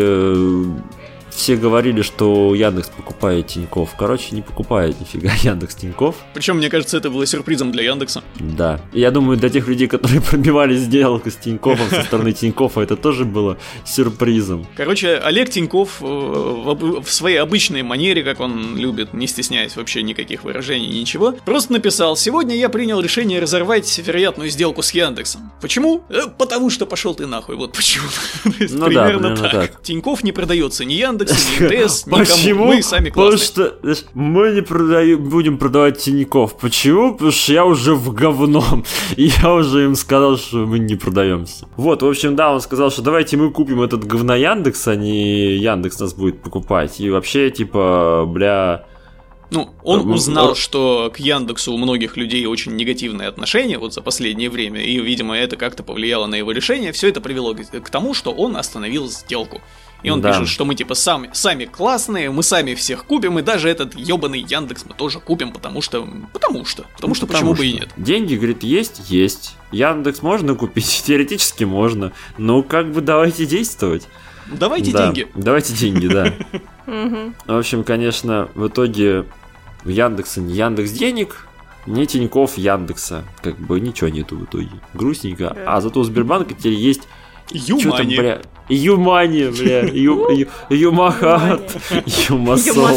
все говорили, что Яндекс покупает Тиньков. Короче, не покупает нифига Яндекс Тиньков. Причем, мне кажется, это было сюрпризом для Яндекса. Да. И я думаю, для тех людей, которые пробивали сделку с Тиньковым со стороны Тинькова, это тоже было сюрпризом. Короче, Олег Тиньков э, в своей обычной манере, как он любит, не стесняясь вообще никаких выражений, ничего, просто написал, сегодня я принял решение разорвать вероятную сделку с Яндексом. Почему? Э, потому что пошел ты нахуй, вот почему. Ну примерно так. Тиньков не продается ни Яндекс, Яндексе, ни МТС, никому. Мы сами классные. Потому что мы не продаем, будем продавать Тиньков. Почему? Потому что я уже в говном. И я уже им сказал, что мы не продаемся. Вот, в общем, да, он сказал, что давайте мы купим этот говно Яндекс, а не Яндекс нас будет покупать. И вообще, типа, бля... Ну, он узнал, что к Яндексу у многих людей очень негативное отношение вот за последнее время, и, видимо, это как-то повлияло на его решение. Все это привело к тому, что он остановил сделку. И он да. пишет, что мы типа сами, сами классные, мы сами всех купим, и даже этот ебаный Яндекс мы тоже купим, потому что. Потому что. Потому что потому почему что. бы и нет. Деньги, говорит, есть, есть. Яндекс можно купить, теоретически можно. Ну, как бы давайте действовать. Давайте да, деньги. Давайте деньги, да. В общем, конечно, в итоге в Яндексе не Яндекс денег, не Тиньков Яндекса. Как бы ничего нету в итоге. Грустненько. А зато у Сбербанка теперь есть Юмани. бля, Юмани, бля, ю, Юмахат, Юмасол.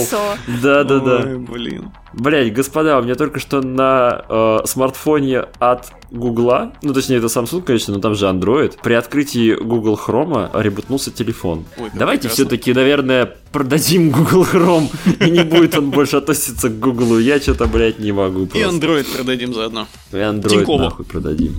Да-да-да. блин. Блять, господа, у меня только что на э, смартфоне от Гугла, ну точнее это Samsung, конечно, но там же Android, при открытии Google Chrome ребутнулся телефон. Ой, Давайте все-таки, наверное, продадим Google Chrome, и не будет он больше относиться к Google. Я что-то, блядь, не могу просто. И Android продадим заодно. И Android нахуй продадим.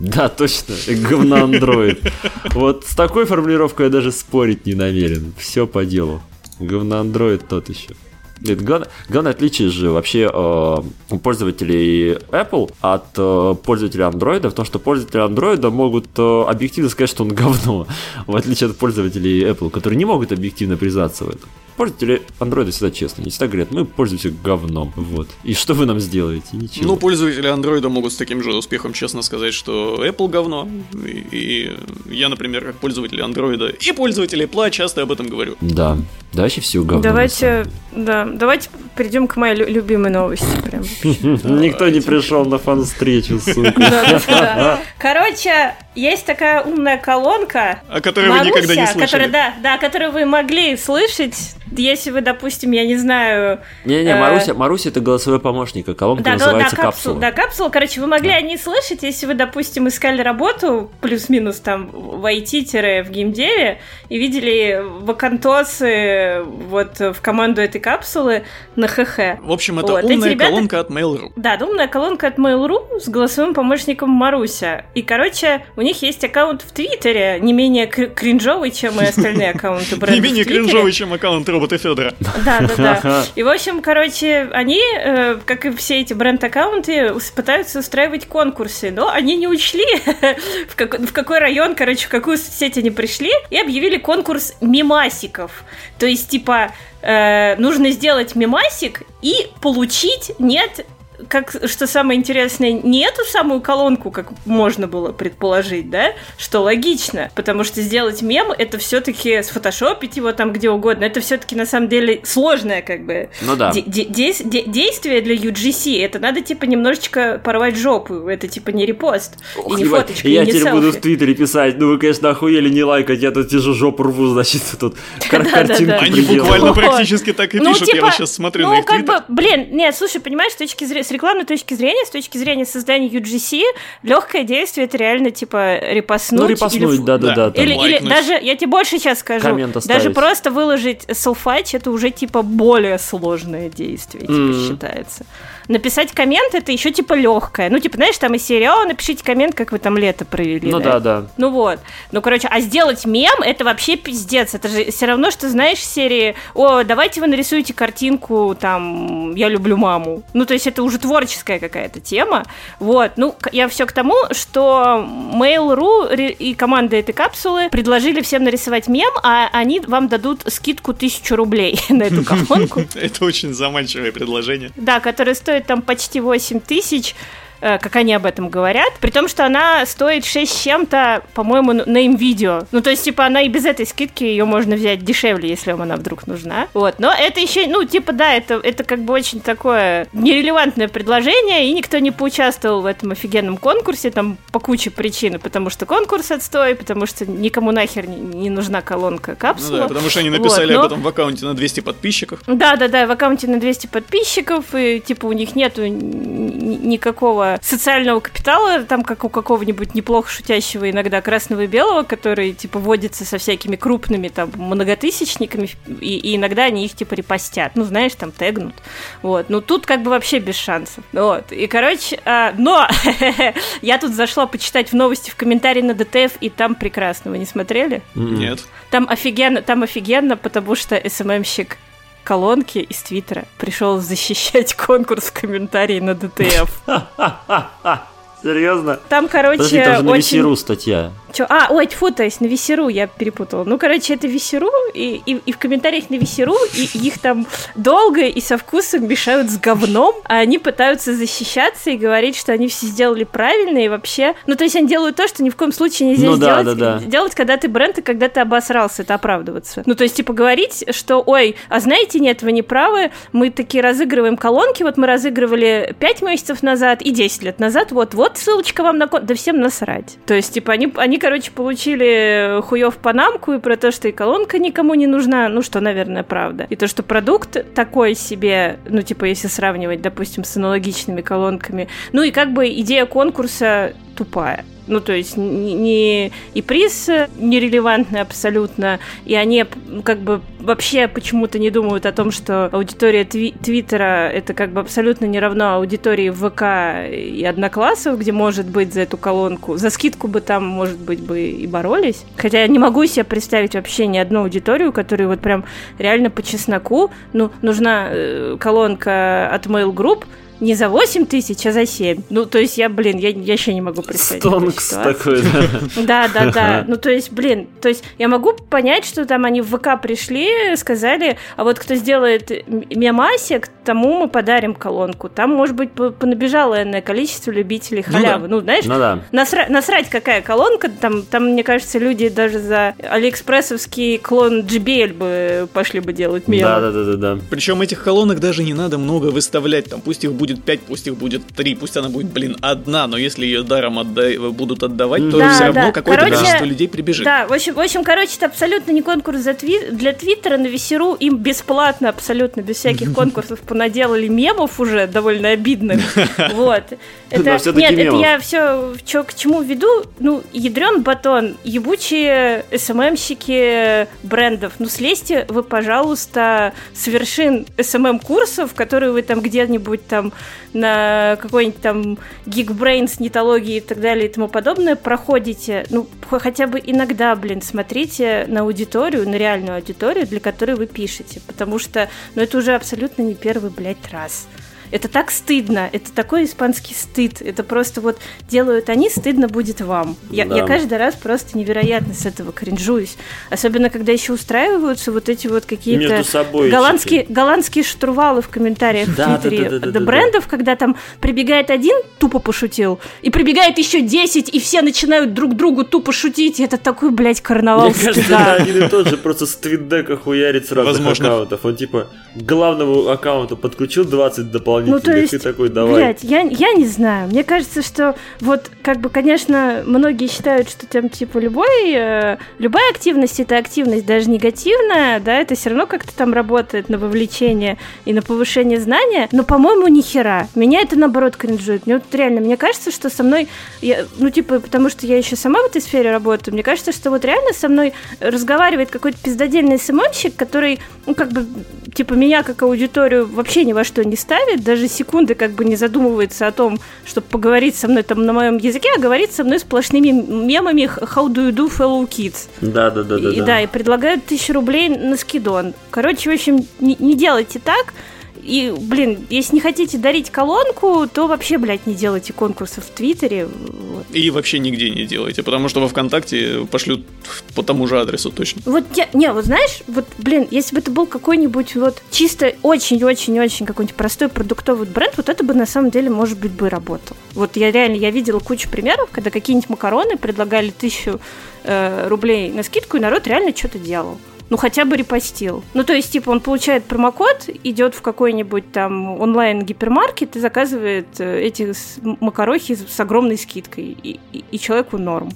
Да, точно, говно Android. Вот с такой формулировкой я даже спорить не намерен. Все по делу. Говно Android тот еще. Это главное, главное отличие же вообще э, пользователей Apple от э, пользователей Android в том, что пользователи Android могут э, объективно сказать, что он говно, в отличие от пользователей Apple, которые не могут объективно признаться в этом. Пользователи Android всегда честно, они всегда говорят, мы пользуемся говном, вот. И что вы нам сделаете? Ничего. Ну, пользователи Android могут с таким же успехом честно сказать, что Apple говно. И, и я, например, как пользователь Android и пользователь Apple часто об этом говорю. Да, да, вообще все говно. Давайте, да, давайте перейдем к моей любимой новости. Прям. Никто не пришел на фан-встречу, сука. Короче, есть такая умная колонка. О которой вы никогда не слышали. Которая, да, да, которую вы могли слышать если вы, допустим, я не знаю... Не-не, э, Маруся, Маруся это голосовой помощник, а колонка да, называется да, капсула. Да, капсула. Короче, вы могли да. о ней слышать, если вы, допустим, искали работу, плюс-минус там в IT- в геймдеве, и видели вакантосы вот в команду этой капсулы на ХХ. В общем, это вот. умная ребята... колонка от Mail.ru. Да, умная колонка от Mail.ru с голосовым помощником Маруся. И, короче, у них есть аккаунт в Твиттере, не менее кринжовый, чем и остальные аккаунты бренда Не менее кринжовый, чем аккаунт робота Федора. Да, да, да. И, в общем, короче, они, э, как и все эти бренд-аккаунты, пытаются устраивать конкурсы, но они не учли, в, как, в какой район, короче, в какую сеть они пришли, и объявили конкурс мимасиков. То есть, типа, э, нужно сделать мимасик и получить нет как, что самое интересное, не эту самую колонку, как можно было предположить, да, что логично, потому что сделать мем это все-таки сфотошопить его там где угодно, это все-таки на самом деле сложное как бы ну, да. де- де- де- действие для UGC, это надо типа немножечко порвать жопу, это типа не репост, Ох, и не ебать, фоточка, Я и не теперь селфи. буду в Твиттере писать, ну вы, конечно, охуели не лайкать, я тут сижу жопу рву, значит, тут кар- картинку Они буквально практически так и ну, пишут, я вот сейчас смотрю на ну, их как бы, блин, нет, слушай, понимаешь, с точки зрения с рекламной точки зрения, с точки зрения создания UGC, легкое действие это реально типа репостнуть. Ну, репостнуть, да, да, да. Или, или даже, я тебе больше сейчас скажу, даже просто выложить селфач это уже типа более сложное действие, типа считается написать коммент это еще типа легкое. Ну, типа, знаешь, там из серии, о, напишите коммент, как вы там лето провели. Ну да, да. Ну вот. Ну, короче, а сделать мем это вообще пиздец. Это же все равно, что знаешь, серии, о, давайте вы нарисуете картинку, там, я люблю маму. Ну, то есть это уже творческая какая-то тема. Вот. Ну, я все к тому, что Mail.ru и команда этой капсулы предложили всем нарисовать мем, а они вам дадут скидку тысячу рублей на эту колонку. Это очень заманчивое предложение. Да, которое стоит там почти 8 тысяч, как они об этом говорят, при том, что она стоит 6 с чем-то, по-моему, на им видео. Ну, то есть, типа, она и без этой скидки ее можно взять дешевле, если вам она вдруг нужна. Вот, но это еще, ну, типа, да, это, это как бы очень такое нерелевантное предложение, и никто не поучаствовал в этом офигенном конкурсе, там, по куче причин, потому что конкурс отстой, потому что никому нахер не, не нужна колонка капсула. Ну да, потому что они написали вот, но... об этом в аккаунте на 200 подписчиков. Да, да, да, в аккаунте на 200 подписчиков, и, типа, у них нету никакого социального капитала, там как у какого-нибудь неплохо шутящего иногда красного и белого, который типа водится со всякими крупными там многотысячниками, и, и иногда они их типа репостят, ну знаешь, там тегнут. Вот. Ну тут как бы вообще без шансов. Вот. И короче, а, но я тут зашла почитать в новости в комментарии на ДТФ, и там прекрасно. Вы не смотрели? Нет. Там офигенно, там офигенно, потому что СММщик колонки из Твиттера пришел защищать конкурс в комментарии на ДТФ. Серьезно? Там, короче, Подожди, там же на очень... Весеру статья. Чё? А, ой, тьфу, то есть на Весеру я перепутала. Ну, короче, это Весеру, и, и, и в комментариях на Весеру, и, их там долго и со вкусом мешают с говном, а они пытаются защищаться и говорить, что они все сделали правильно, и вообще... Ну, то есть они делают то, что ни в коем случае нельзя ну, сделать. Да, да, да. Делать, когда ты бренд, и когда ты обосрался, это оправдываться. Ну, то есть, типа, говорить, что, ой, а знаете, нет, вы не правы, мы такие разыгрываем колонки, вот мы разыгрывали 5 месяцев назад и 10 лет назад, вот-вот ссылочка вам на... Да всем насрать. То есть, типа, они, они короче, получили хуев панамку и про то, что и колонка никому не нужна, ну, что, наверное, правда. И то, что продукт такой себе, ну, типа, если сравнивать, допустим, с аналогичными колонками. Ну, и как бы идея конкурса тупая. Ну, то есть не, и приз нерелевантный абсолютно, и они как бы вообще почему-то не думают о том, что аудитория тви- Твиттера это как бы абсолютно не равно аудитории ВК и Одноклассов, где может быть за эту колонку. За скидку бы там, может быть, бы и боролись. Хотя я не могу себе представить вообще ни одну аудиторию, которую вот прям реально по чесноку, ну, нужна э, колонка от Mail Group, не за 8 тысяч, а за 7. Ну, то есть я, блин, я, я еще не могу представить. Стонкс такой, да. Да, да, да. Ну, то есть, блин, то есть я могу понять, что там они в ВК пришли, сказали, а вот кто сделает мемасик, тому мы подарим колонку. Там, может быть, понабежало энное количество любителей халявы. Ну, да. ну знаешь, ну, насрать какая колонка, там, там, мне кажется, люди даже за алиэкспрессовский клон JBL бы пошли бы делать мемы. Да, да, да, да, да. Причем этих колонок даже не надо много выставлять, там пусть их будет будет 5, пусть их будет 3, пусть она будет, блин, одна, но если ее даром отда- будут отдавать, то да, все равно да. какое-то короче, количество людей прибежит. Да, в общем, в общем, короче, это абсолютно не конкурс за тви- для Твиттера, на Весеру им бесплатно, абсолютно, без всяких конкурсов понаделали мемов уже довольно обидных. Вот. Это, нет, это я все чё, к чему веду. Ну, ядрен батон, ебучие СММщики брендов. Ну, слезьте вы, пожалуйста, с вершин SMM-курсов, которые вы там где-нибудь там на какой-нибудь там Geekbrains, нетологии и так далее и тому подобное проходите, ну, хотя бы иногда, блин, смотрите на аудиторию, на реальную аудиторию, для которой вы пишете, потому что, ну, это уже абсолютно не первый, блядь, раз. Это так стыдно, это такой испанский стыд. Это просто вот делают они, стыдно будет вам. Я, да. я каждый раз просто невероятно с этого кринжуюсь. Особенно, когда еще устраиваются вот эти вот какие-то голландские, голландские штурвалы в комментариях да, в Твиттере да, да, да, до да, брендов, да. когда там прибегает один, тупо пошутил, и прибегает еще 10, и все начинают друг другу тупо шутить. И это такой, блядь, карнавал Мне кажется, это один и тот же, просто с твитдека хуярит с разных Возможно. аккаунтов. Он типа к главному аккаунту подключил 20 дополнительных ну, то есть, ты такой, давай. Блядь, я, я не знаю. Мне кажется, что вот, как бы, конечно, многие считают, что там, типа, любой, э, любая активность, это активность даже негативная, да, это все равно как-то там работает на вовлечение и на повышение знания, но, по-моему, ни хера. Меня это, наоборот, кринжует. Мне вот реально, мне кажется, что со мной, я, ну, типа, потому что я еще сама в этой сфере работаю, мне кажется, что вот реально со мной разговаривает какой-то пиздодельный СММщик, который, ну, как бы, типа, меня как аудиторию вообще ни во что не ставит, даже секунды как бы не задумывается о том, чтобы поговорить со мной там на моем языке, а говорит со мной сплошными мемами «How do you do, fellow kids?» Да, да, да. И, да, да, и предлагают тысячу рублей на скидон. Короче, в общем, не, не делайте так, и, блин, если не хотите дарить колонку, то вообще, блядь, не делайте конкурсы в Твиттере. Вот. И вообще нигде не делайте, потому что во ВКонтакте пошлют по тому же адресу точно. Вот я, не, вот знаешь, вот, блин, если бы это был какой-нибудь вот чисто очень-очень-очень какой-нибудь простой продуктовый бренд, вот это бы на самом деле, может быть, бы работал. Вот я реально, я видела кучу примеров, когда какие-нибудь макароны предлагали тысячу э, рублей на скидку, и народ реально что-то делал ну хотя бы репостил. Ну то есть, типа, он получает промокод, идет в какой-нибудь там онлайн-гипермаркет и заказывает э, эти макарохи с огромной скидкой, и, и, и человеку норм.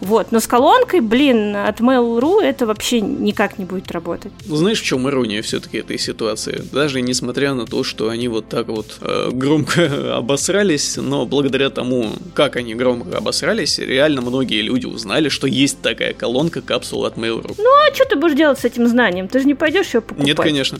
Вот, но с колонкой, блин, от Mail.ru это вообще никак не будет работать. Ну, знаешь, в чем ирония все-таки этой ситуации? Даже несмотря на то, что они вот так вот э, громко обосрались, но благодаря тому, как они громко обосрались, реально многие люди узнали, что есть такая колонка капсула от Mail.ru. Ну, а что ты будешь делать с этим знанием? Ты же не пойдешь ее покупать. Нет, конечно.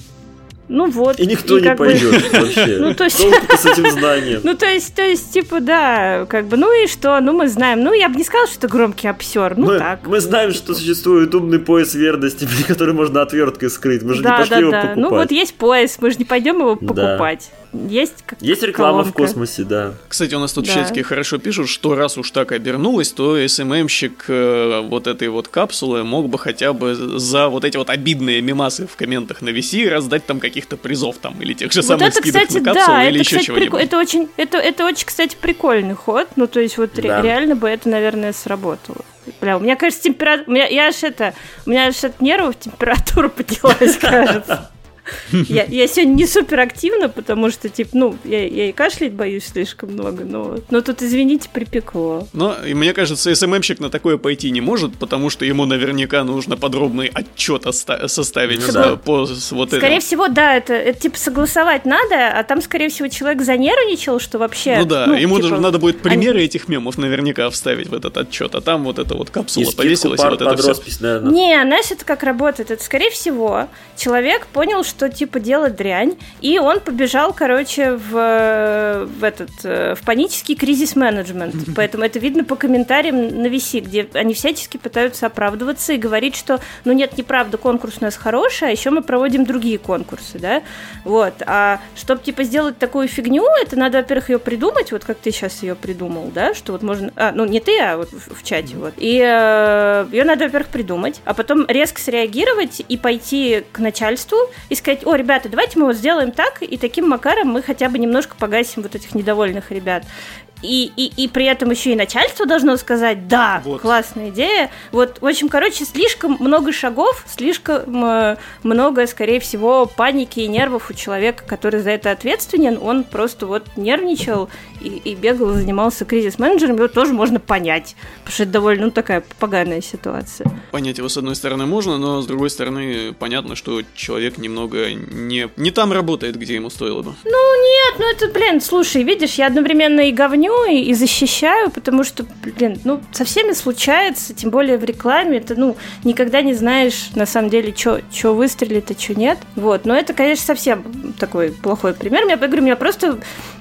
Ну вот. И никто и не пойдет бы... вообще. Ну, то есть... с этим знанием. Ну, то есть, то есть, типа, да, как бы, ну и что? Ну, мы знаем. Ну, я бы не сказал, что это громкий обсер. Ну, мы, так. Мы знаем, что существует умный пояс верности, который можно отверткой скрыть. Мы же да, не пошли да, его да. покупать. Ну, вот есть пояс, мы же не пойдем его покупать. Да. Есть как Есть реклама колонка. в космосе, да. Кстати, у нас тут да. в чатике хорошо пишут, что раз уж так обернулось, то СММщик э, вот этой вот капсулы мог бы хотя бы за вот эти вот обидные мемасы в комментах на VC раздать там каких-то призов там или тех же вот самых это, скидок кстати, на капсулу да, или это, еще кстати, чего-нибудь. Прик... Это очень, это, это очень, кстати, прикольный ход. Ну, то есть вот да. ре- реально бы это, наверное, сработало. Бля, у меня, кажется, температура... У меня, я аж это... У меня аж от нервов температура поднялась, кажется. Я, я сегодня не супер активна, потому что, типа, ну, я, я и кашлять боюсь слишком много, но, но тут, извините, припекло. Но, и мне кажется, СММщик на такое пойти не может, потому что ему наверняка нужно подробный отчет составить ну, да. по вот Скорее этому. всего, да, это, это, типа, согласовать надо, а там, скорее всего, человек занервничал, что вообще... Ну да, ну, ему типа, надо будет примеры они... этих мемов наверняка вставить в этот отчет, а там вот эта вот капсула повесилась, и вот это все. Роспись, Не, знаешь, это как работает? Это, скорее всего, человек понял, что, типа, делать дрянь, и он побежал, короче, в, в этот, э, в панический кризис-менеджмент. Поэтому это видно по комментариям на VC, где они всячески пытаются оправдываться и говорить, что, ну нет, неправда, конкурс у нас хороший, а еще мы проводим другие конкурсы, да, вот. А чтобы, типа, сделать такую фигню, это надо, во-первых, ее придумать, вот как ты сейчас ее придумал, да, что вот можно, а, ну не ты, а вот в, в чате, вот. И э, ее надо, во-первых, придумать, а потом резко среагировать и пойти к начальству и сказать, о, ребята, давайте мы вот сделаем так, и таким макаром мы хотя бы немножко погасим вот этих недовольных ребят и, и, и при этом еще и начальство должно сказать, да, вот. классная идея. Вот, в общем, короче, слишком много шагов, слишком э, много, скорее всего, паники и нервов у человека, который за это ответственен. Он просто вот нервничал и, и бегал, занимался кризис-менеджером. Его тоже можно понять, потому что это довольно, ну, такая поганая ситуация. Понять его, с одной стороны, можно, но с другой стороны, понятно, что человек немного не, не там работает, где ему стоило бы. Ну, нет, ну это, блин, слушай, видишь, я одновременно и говню, ценю и, и защищаю, потому что, блин, ну, со всеми случается, тем более в рекламе, это, ну, никогда не знаешь, на самом деле, что выстрелит, а что нет. Вот, но это, конечно, совсем такой плохой пример. Я говорю, меня просто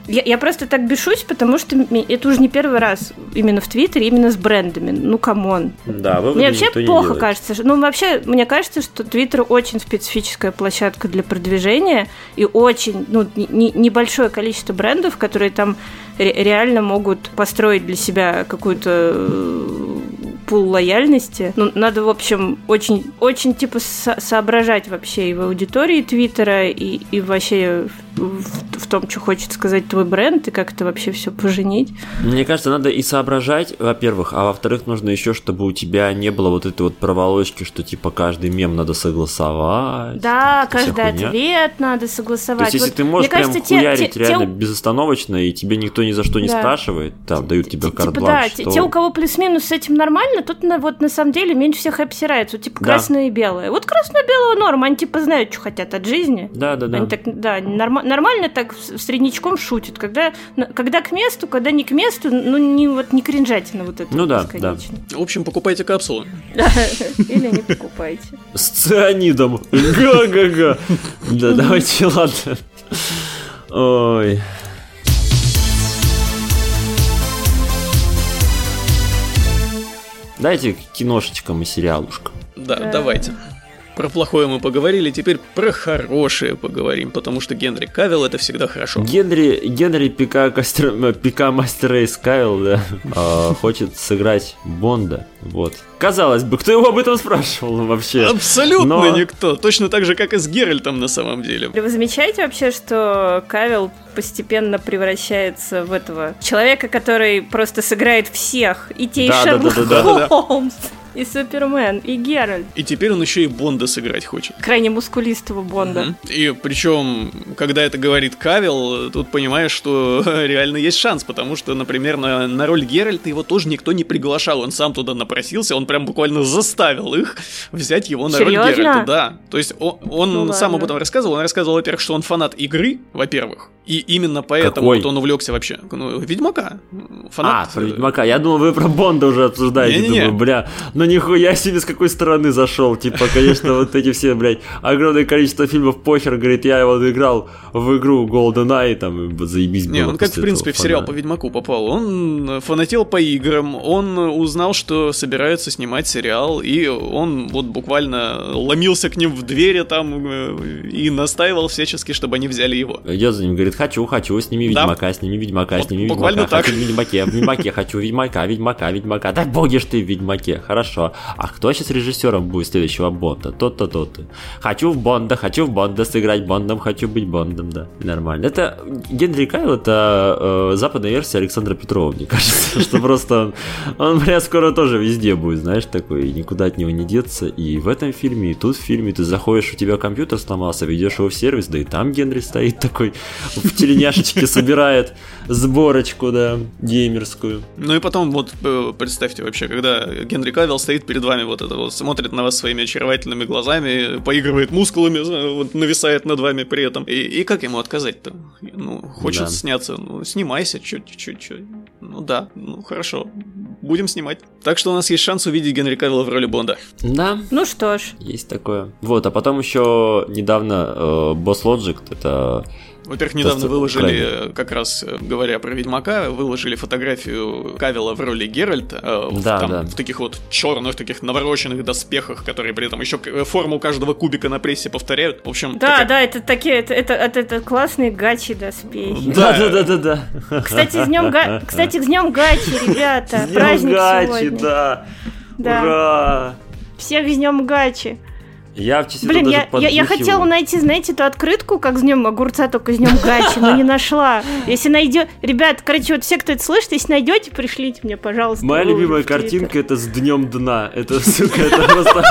я, я просто так бешусь, потому что это уже не первый раз именно в Твиттере, именно с брендами. Ну, come on. Да, Мне вообще плохо кажется. Ну, вообще, мне кажется, что Твиттер очень специфическая площадка для продвижения и очень, ну, не, небольшое количество брендов, которые там реально могут построить для себя какую-то э, пул лояльности. Ну, надо, в общем, очень, очень типа со соображать вообще и в аудитории Твиттера, и, и вообще в, в том, что хочет сказать твой бренд, и как это вообще все поженить. Мне кажется, надо и соображать, во-первых, а во-вторых, нужно еще, чтобы у тебя не было вот этой вот проволочки, что типа каждый мем надо согласовать. Да, каждый ответ надо согласовать. То есть, если вот, ты можешь прям кажется, хуярить те, реально те... безостановочно, и тебе никто ни за что не да. спрашивает, там дают тебе карт типа, Да, что... те, у кого плюс-минус с этим нормально, тут на, вот на самом деле меньше всех обсираются. Типа да. красное и белое. Вот красное-белое норм, они типа знают, что хотят от жизни. Да, да, да. Они так, да, норм, нормально так среднячком шутят. Когда, когда к месту, когда не к месту, ну, не, вот, не кринжатина вот это ну, да, да. В общем, покупайте капсулы. Или не покупайте. С цианидом. Га-га-га. Да, давайте, ладно. Ой. Дайте киношечкам и сериалушкам. Да, давайте. Про плохое мы поговорили, теперь про хорошее поговорим, потому что Генри Кавилл это всегда хорошо. Генри, Генри Пика, Кастер, э, Пика Мастер Рейс Кавилл, да, а, хочет сыграть Бонда, вот. Казалось бы, кто его об этом спрашивал вообще? Абсолютно Но... никто, точно так же, как и с Геральтом на самом деле. Вы замечаете вообще, что Кавилл постепенно превращается в этого человека, который просто сыграет всех, и те да, и Шерлок да, да, да, Холмс. Да, да и Супермен, и Геральт. И теперь он еще и Бонда сыграть хочет. Крайне мускулистого Бонда. Угу. И причем, когда это говорит Кавел, тут понимаешь, что реально есть шанс, потому что, например, на, на роль Геральта его тоже никто не приглашал, он сам туда напросился, он прям буквально заставил их взять его на Серьезно? роль Геральта. Да, то есть он, он ну, сам об этом рассказывал, он рассказывал, во-первых, что он фанат игры, во-первых, и именно поэтому вот он увлекся вообще, ну, Ведьмака. Фанат. А, про Ведьмака, я думал, вы про Бонда уже обсуждаете, Не-не-не. думаю, бля, ну нихуя себе с какой стороны зашел. Типа, конечно, вот эти все, блядь, огромное количество фильмов похер, говорит, я его играл в игру GoldenEye, там, заебись Не, он как, в принципе, в сериал по Ведьмаку попал. Он фанател по играм, он узнал, что собираются снимать сериал, и он вот буквально ломился к ним в двери там э, и настаивал всячески, чтобы они взяли его. Я за ним, говорит, хочу, хочу, сними Да. Ведьмака, сними Ведьмака, Вот сними Ведьмака, так. хочу в Ведьмаке, в Ведьмаке хочу Ведьмака, Ведьмака, Ведьмака. Да будешь ты в Ведьмаке, хорошо. А кто сейчас режиссером будет следующего Бонда? Тот-то, тот-то. Хочу в Бонда, хочу в Бонда сыграть Бондом, хочу быть Бондом, да. Нормально. Это Генри Кайл, это э, западная версия Александра Петрова, мне кажется, что просто он, он, бля, скоро тоже везде будет, знаешь, такой, и никуда от него не деться. И в этом фильме, и тут в фильме ты заходишь, у тебя компьютер сломался, ведешь его в сервис, да и там Генри стоит такой в теленяшечке, собирает сборочку, да, геймерскую. Ну и потом, вот э, представьте вообще, когда Генри Кавилл стоит перед вами, вот это вот, смотрит на вас своими очаровательными глазами, поигрывает мускулами, э, вот, нависает над вами при этом. И, и как ему отказать-то? Ну, хочет Да. сняться, ну, снимайся, чё. Ну да, ну хорошо, будем снимать. Так что у нас есть шанс увидеть Генри Кавилла в роли Бонда. Да, Ну что ж, есть такое. Вот, а потом еще недавно э, Boss Logic, это Во-первых, недавно Просто выложили, крайне. как раз э, говоря про Ведьмака, выложили фотографию Кавилла в роли Геральта э, в, Да, там, да. в таких вот черных, таких навороченных доспехах, которые при этом еще э, форму каждого кубика на прессе повторяют. В общем, да, такая- да, это такие, это, это, это, это классные гачи доспехи. Да. да, да, да, да. Кстати, с днем га... Кстати, с днем гачи, ребята, С днем праздник Гачи, сегодня. да. Да. Ура! Всех с днем гачи. Я в числе Блин, я, я, я хотела найти, знаете, эту открытку, как с днем огурца, только с днем гачи, но не нашла. Если найдет... Ребят, короче, вот все, кто это слышит, если найдете, пришлите мне, пожалуйста. Моя любимая картинка это с днем дна. Это, сука, это просто...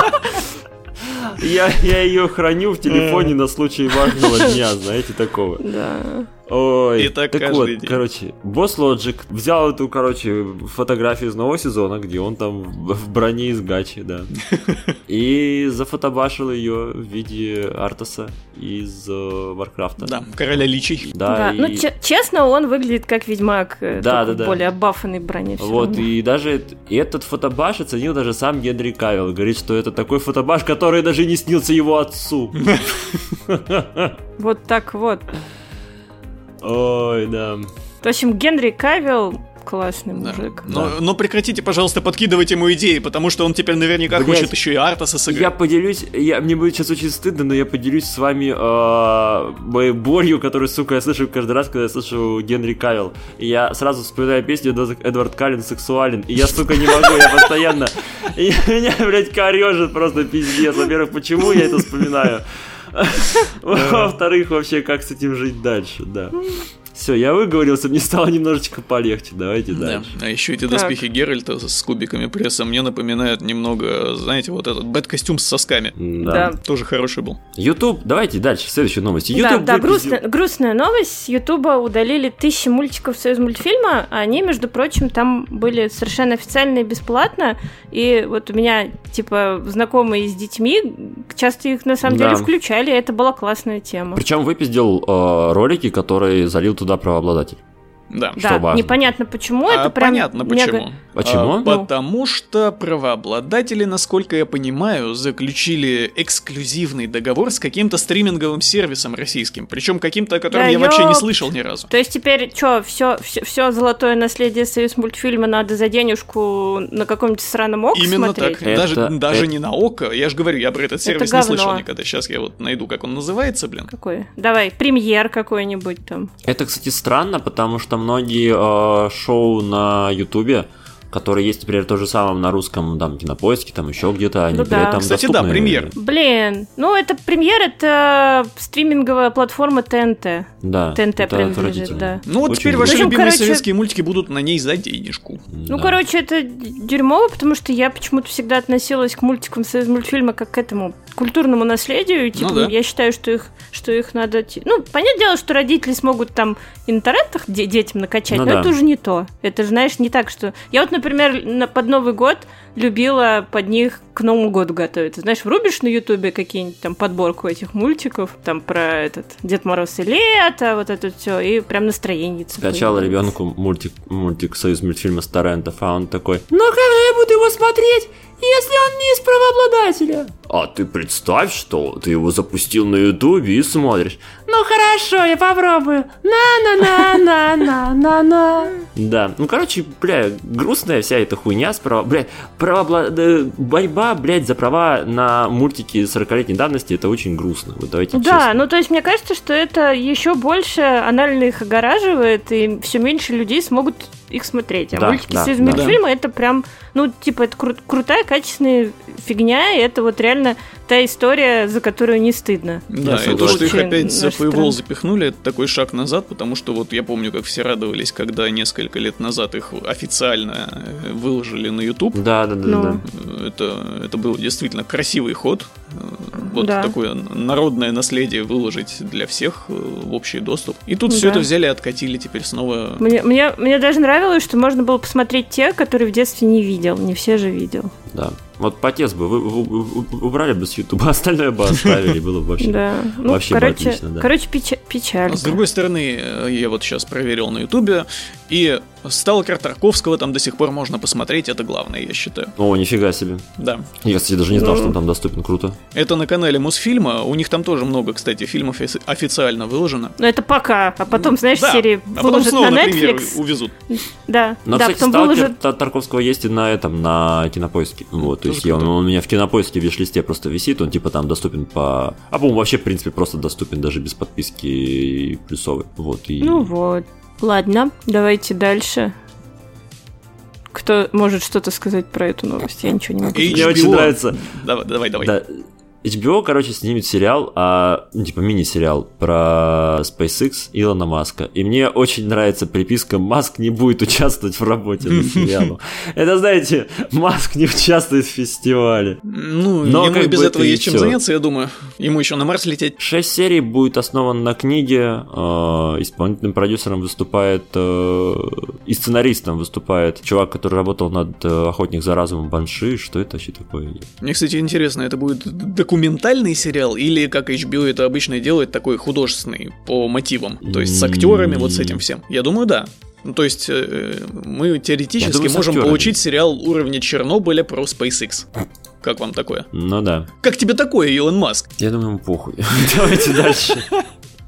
Я, я ее храню в телефоне на случай важного дня, знаете, такого. Да. Ой, И так так каждый вот, день. короче, Босс Logic взял эту, короче, фотографию из нового сезона, где он там в броне из гачи, да. И зафотобашил ее в виде Артаса из э, Варкрафта. Да, короля личий. Да, Да, ну честно, он выглядит как ведьмак, э, Да, да, да. в более обафанной броне. Вот, равно. и даже и этот фотобаш оценил даже сам Генри Кавилл. Говорит, что это такой фотобаш, который даже не снился его отцу. Вот так вот. Ой, да. В общем, Генри Кавилл классный Да. мужик. Но, но прекратите, пожалуйста, подкидывать ему идеи, потому что он теперь наверняка Блядь. хочет еще и Артаса сыграть. Я поделюсь, я, мне будет сейчас очень стыдно, но я поделюсь с вами э, моей болью, которую, сука, я слышу каждый раз, когда я слышу Генри Кавилл. И я сразу вспоминаю песню Эд- Эдвард Каллен «Сексуален», и я, сука, не могу, я постоянно... меня, блядь, корежит просто пиздец. Во-первых, почему я это вспоминаю? Во-вторых, вообще, как с этим жить дальше, да. Все, я выговорился, мне стало немножечко полегче, давайте Да. дальше. А еще эти Так. доспехи Геральта с кубиками пресса мне напоминают немного, знаете, вот этот бэт-костюм с сосками. Да. Тоже хороший был. YouTube, давайте дальше, следующая новость. Да, YouTube да, выпустил- грустная, грустная новость. С Ютуба удалили тысячи мультиков Союз мультфильма. Они, между прочим, там были совершенно официально и бесплатно. И вот у меня, типа, знакомые с детьми, часто их на самом Да. деле включали. и Это была классная тема. Причем выпиздил э, ролики, которые залил туда правообладатель. Да. что Да, важно. непонятно почему. А это прям понятно мега- почему. Почему? А, Ну. потому что правообладатели, насколько я понимаю, заключили эксклюзивный договор с каким-то стриминговым сервисом российским. Причем каким-то, о котором Да я вообще не ёп. слышал ни разу. То есть теперь что, все, все, золотое наследие Союз мультфильма надо за денежку на каком-нибудь сраном ок Именно смотреть? так. Это- даже даже это- не на око. Я же говорю, я про этот сервис не говно. слышал никогда. Сейчас я вот найду, как он называется, блин. Какой? Давай, премьер какой-нибудь там. Это, кстати, странно, потому что многие э, шоу на Ютубе, которые есть, например, то же самое на русском, там, кинопоиске, там еще где-то, они Ну при да. этом Кстати, да, доступны. премьер. Блин, ну это премьер, это стриминговая платформа ТНТ. Да, ТНТ это принадлежит, да. Ну вот Очень теперь ваши общем, любимые короче- советские мультики будут на ней за денежку. Ну, Да. короче, это дерьмово, потому что я почему-то всегда относилась к мультикам Союз мультфильма как к этому культурному наследию. Типа, Ну да. я считаю, что их, что их надо... Ну, понятное дело, что родители смогут там и на торрентах де- детям накачать, Ну но да. это уже не то. Это, же, знаешь, не так, что... Я вот, например, на, под Новый год любила под них к Новому году готовиться. Знаешь, врубишь на Ютубе какие-нибудь там подборку этих мультиков, там про этот Дед Мороз и Лето, вот это все, и прям настроение. Скачала ребенку мультик, мультик Союз мультфильма с торрентов, а он такой, ну же я буду его смотреть, если он не из правообладателя? А ты представь, что ты его запустил на ютубе и смотришь. Ну хорошо, я попробую. На-на-на-на-на-на-на. Да, ну короче, бля, грустная вся эта хуйня с право... Бля, правообла... э, борьба права, блядь, за права на мультики 40-летней давности, это очень грустно. Вот давайте Да, честно. ну то есть мне кажется, что это еще больше анально их огораживает, и все меньше людей смогут их смотреть. А Да, мультики да, из да. мультфильма это прям, ну, типа, это кру- крутая, качественная фигня, и это вот реально та история, за которую не стыдно. Да, и то, что их опять за Paywall запихнули, это такой шаг назад, потому что вот я помню, как все радовались, когда несколько лет назад их официально э, выложили на YouTube. Да, да, да, Ну. да. Это, это был действительно красивый ход. Вот Да. такое народное наследие выложить для всех э, в общий доступ. И тут все Да. это взяли и откатили теперь снова. Мне, мне, мне даже нравилось, что можно было посмотреть те, которые в детстве не видел. Не все же видел. да. Вот потес бы вы, вы- вы- убрали бы с Ютуба, остальное бы оставили, было бы вообще. Да. Ну, вообще бы короче, отлично, да. короче, печа- печаль. А С другой стороны, э, я вот сейчас проверил на Ютубе, и Сталкер Тарковского там до сих пор можно посмотреть, это главное, я считаю. О, нифига себе. Да. Я, кстати, даже не знал, Ну. что он там доступен, круто. Это на канале Мосфильма, у них там тоже много, кстати, фильмов офи- официально выложено. Но это пока. А потом, знаешь, Да, серии а потом снова на на Netflix. увезут. Да, Но, да, кстати, потом сталкер выложат Та- Тарковского есть и на этом, на кинопоиске. Вот, то есть я- он, он у меня в кинопоиске в виш-листе просто висит, он типа там доступен по. А по-моему, вообще, в принципе, просто доступен даже без подписки и плюсовый. Вот. И... Ну вот. Ладно, давайте дальше. Кто может что-то сказать про эту новость? Я ничего не могу. И Мне очень нравится. Давай, давай, давай. Да. HBO, короче, снимет сериал, а, ну, типа мини-сериал про SpaceX Илона Маска. И мне очень нравится приписка «Маск не будет участвовать в работе над сериалом». Это, знаете, Маск не участвует в фестивале. Ну, Но ему без этого есть чем заняться, я думаю. Ему еще на Марс лететь. Шесть серий будет основан на книге. э, исполнительным продюсером выступает э, и сценаристом выступает чувак, который работал над э, «Охотник за разумом» Банши. Что это вообще такое? Мне, кстати, интересно, это будет документальный сериал или, как HBO это обычно делает, такой художественный по мотивам? То есть с актерами, вот с этим всем? Я думаю, да. Ну, то есть э, мы Я теоретически думаю, можем актерами. получить сериал уровня Чернобыля про SpaceX. Как вам такое? Ну да. Как тебе такое, Илон Маск? Я думаю, ему похуй. Давайте дальше.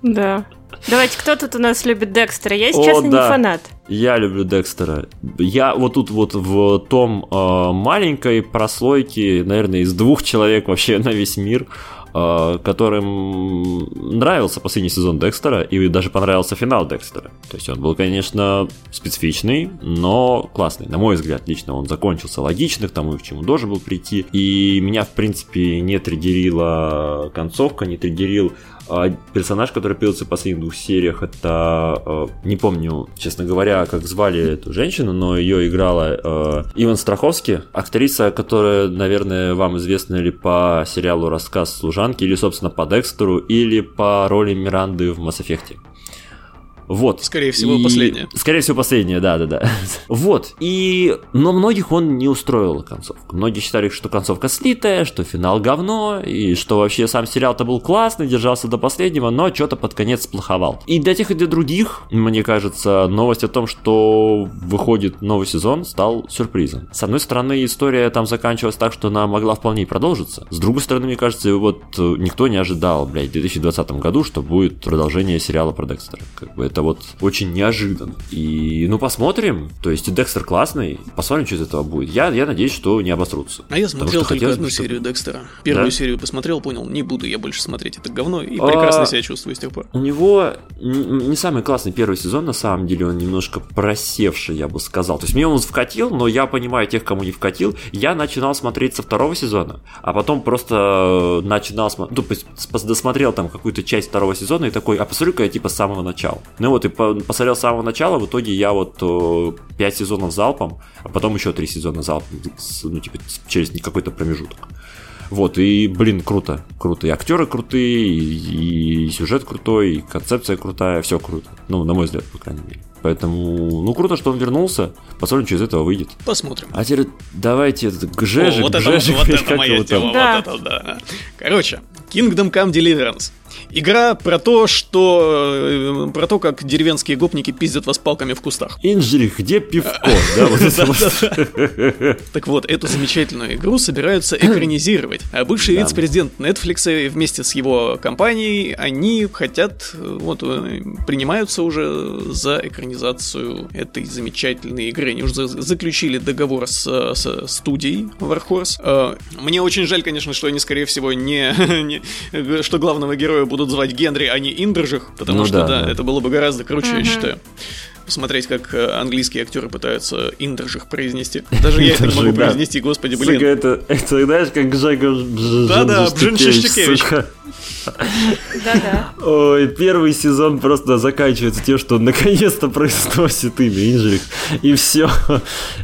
Да. Давайте, кто тут у нас любит Декстера? Я, если О, честно, да. не фанат. Я люблю Декстера. Я вот тут вот в том э, маленькой прослойке, наверное, из двух человек вообще на весь мир, э, которым нравился последний сезон Декстера и даже понравился финал Декстера. То есть он был, конечно, специфичный, но классный. На мой взгляд, лично он закончился логично к тому, к чему должен был прийти. И меня, в принципе, не триггерила концовка, не триггерил персонаж, который появился в последних двух сериях, это э, не помню, честно говоря, как звали эту женщину, но ее играла э, Иван Страховский, актриса, которая, наверное, вам известна или по сериалу «Рассказ служанки», или, собственно, по Декстеру, или по роли Миранды в Mass Effect. Вот. Скорее всего, И- последняя. Скорее всего, последняя, да, да, да. Вот. И... Но многих он не устроила концовка. Многие считали, что концовка слитая, что финал говно, и что вообще сам сериал-то был классный, держался до последнего, но что-то под конец сплоховал. И для тех и для других, мне кажется, новость о том, что выходит новый сезон, стал сюрпризом. С одной стороны, история там заканчивалась так, что она могла вполне и продолжиться. С другой стороны, мне кажется, вот э, никто не ожидал, блядь, в 2020 году, что будет продолжение сериала про Декстера. Как бы это вот очень неожиданно. И, ну, посмотрим. То есть, Декстер классный. Посмотрим, что из этого будет. Я, я надеюсь, что не обосрутся. А я смотрел только хотелось одну бы, чтобы- серию Декстера. Первую Да? серию посмотрел, понял, не буду я больше смотреть это говно, и А, прекрасно себя чувствую с тех пор. У него не самый классный первый сезон, на самом деле, он немножко просевший, я бы сказал. То есть мне он вкатил, но я понимаю тех, кому не вкатил. Я начинал смотреть со второго сезона, а потом просто начинал смотреть, ну, досмотрел там какую-то часть второго сезона и такой, а посмотрю-ка я типа с самого начала. Ну вот и по- посмотрел с самого начала, в итоге я вот э, пять сезонов залпом, а потом еще три сезона залпом, ну типа через какой-то промежуток. Вот, и, блин, круто, круто. И актеры крутые, и, и сюжет крутой, и концепция крутая, все круто. Ну, на мой взгляд, по крайней мере. Поэтому, ну, круто, что он вернулся. Посмотрим, что из этого выйдет. Посмотрим. А теперь давайте этот О, гжежик, вот это, гжежик, вот блядь, это моя тема, Да. вот это да. Короче, Kingdom Come Deliverance. Игра про то, что... Э, про то, как деревенские гопники пиздят вас палками в кустах. Инжирих, где пивко? Так вот, эту замечательную игру собираются экранизировать. А бывший вице-президент Netflix вместе с его компанией, они хотят, вот, э, принимаются уже за экранизацию этой замечательной игры. Они уже заключили договор с, с студией Warhorse. Э, мне очень жаль, конечно, что они, скорее всего, не, не что главного героя будут звать Генри, а не Индржих, потому ну, что, да, да, это было бы гораздо круче, я считаю посмотреть, как э, английские актеры пытаются индржих произнести. Даже я это не могу произнести, господи, блин. Это, это знаешь, как Жека Да-да, Бженшишкевич. Да-да. Ой, первый сезон просто заканчивается тем, что он наконец-то произносит имя Инжрих, и все,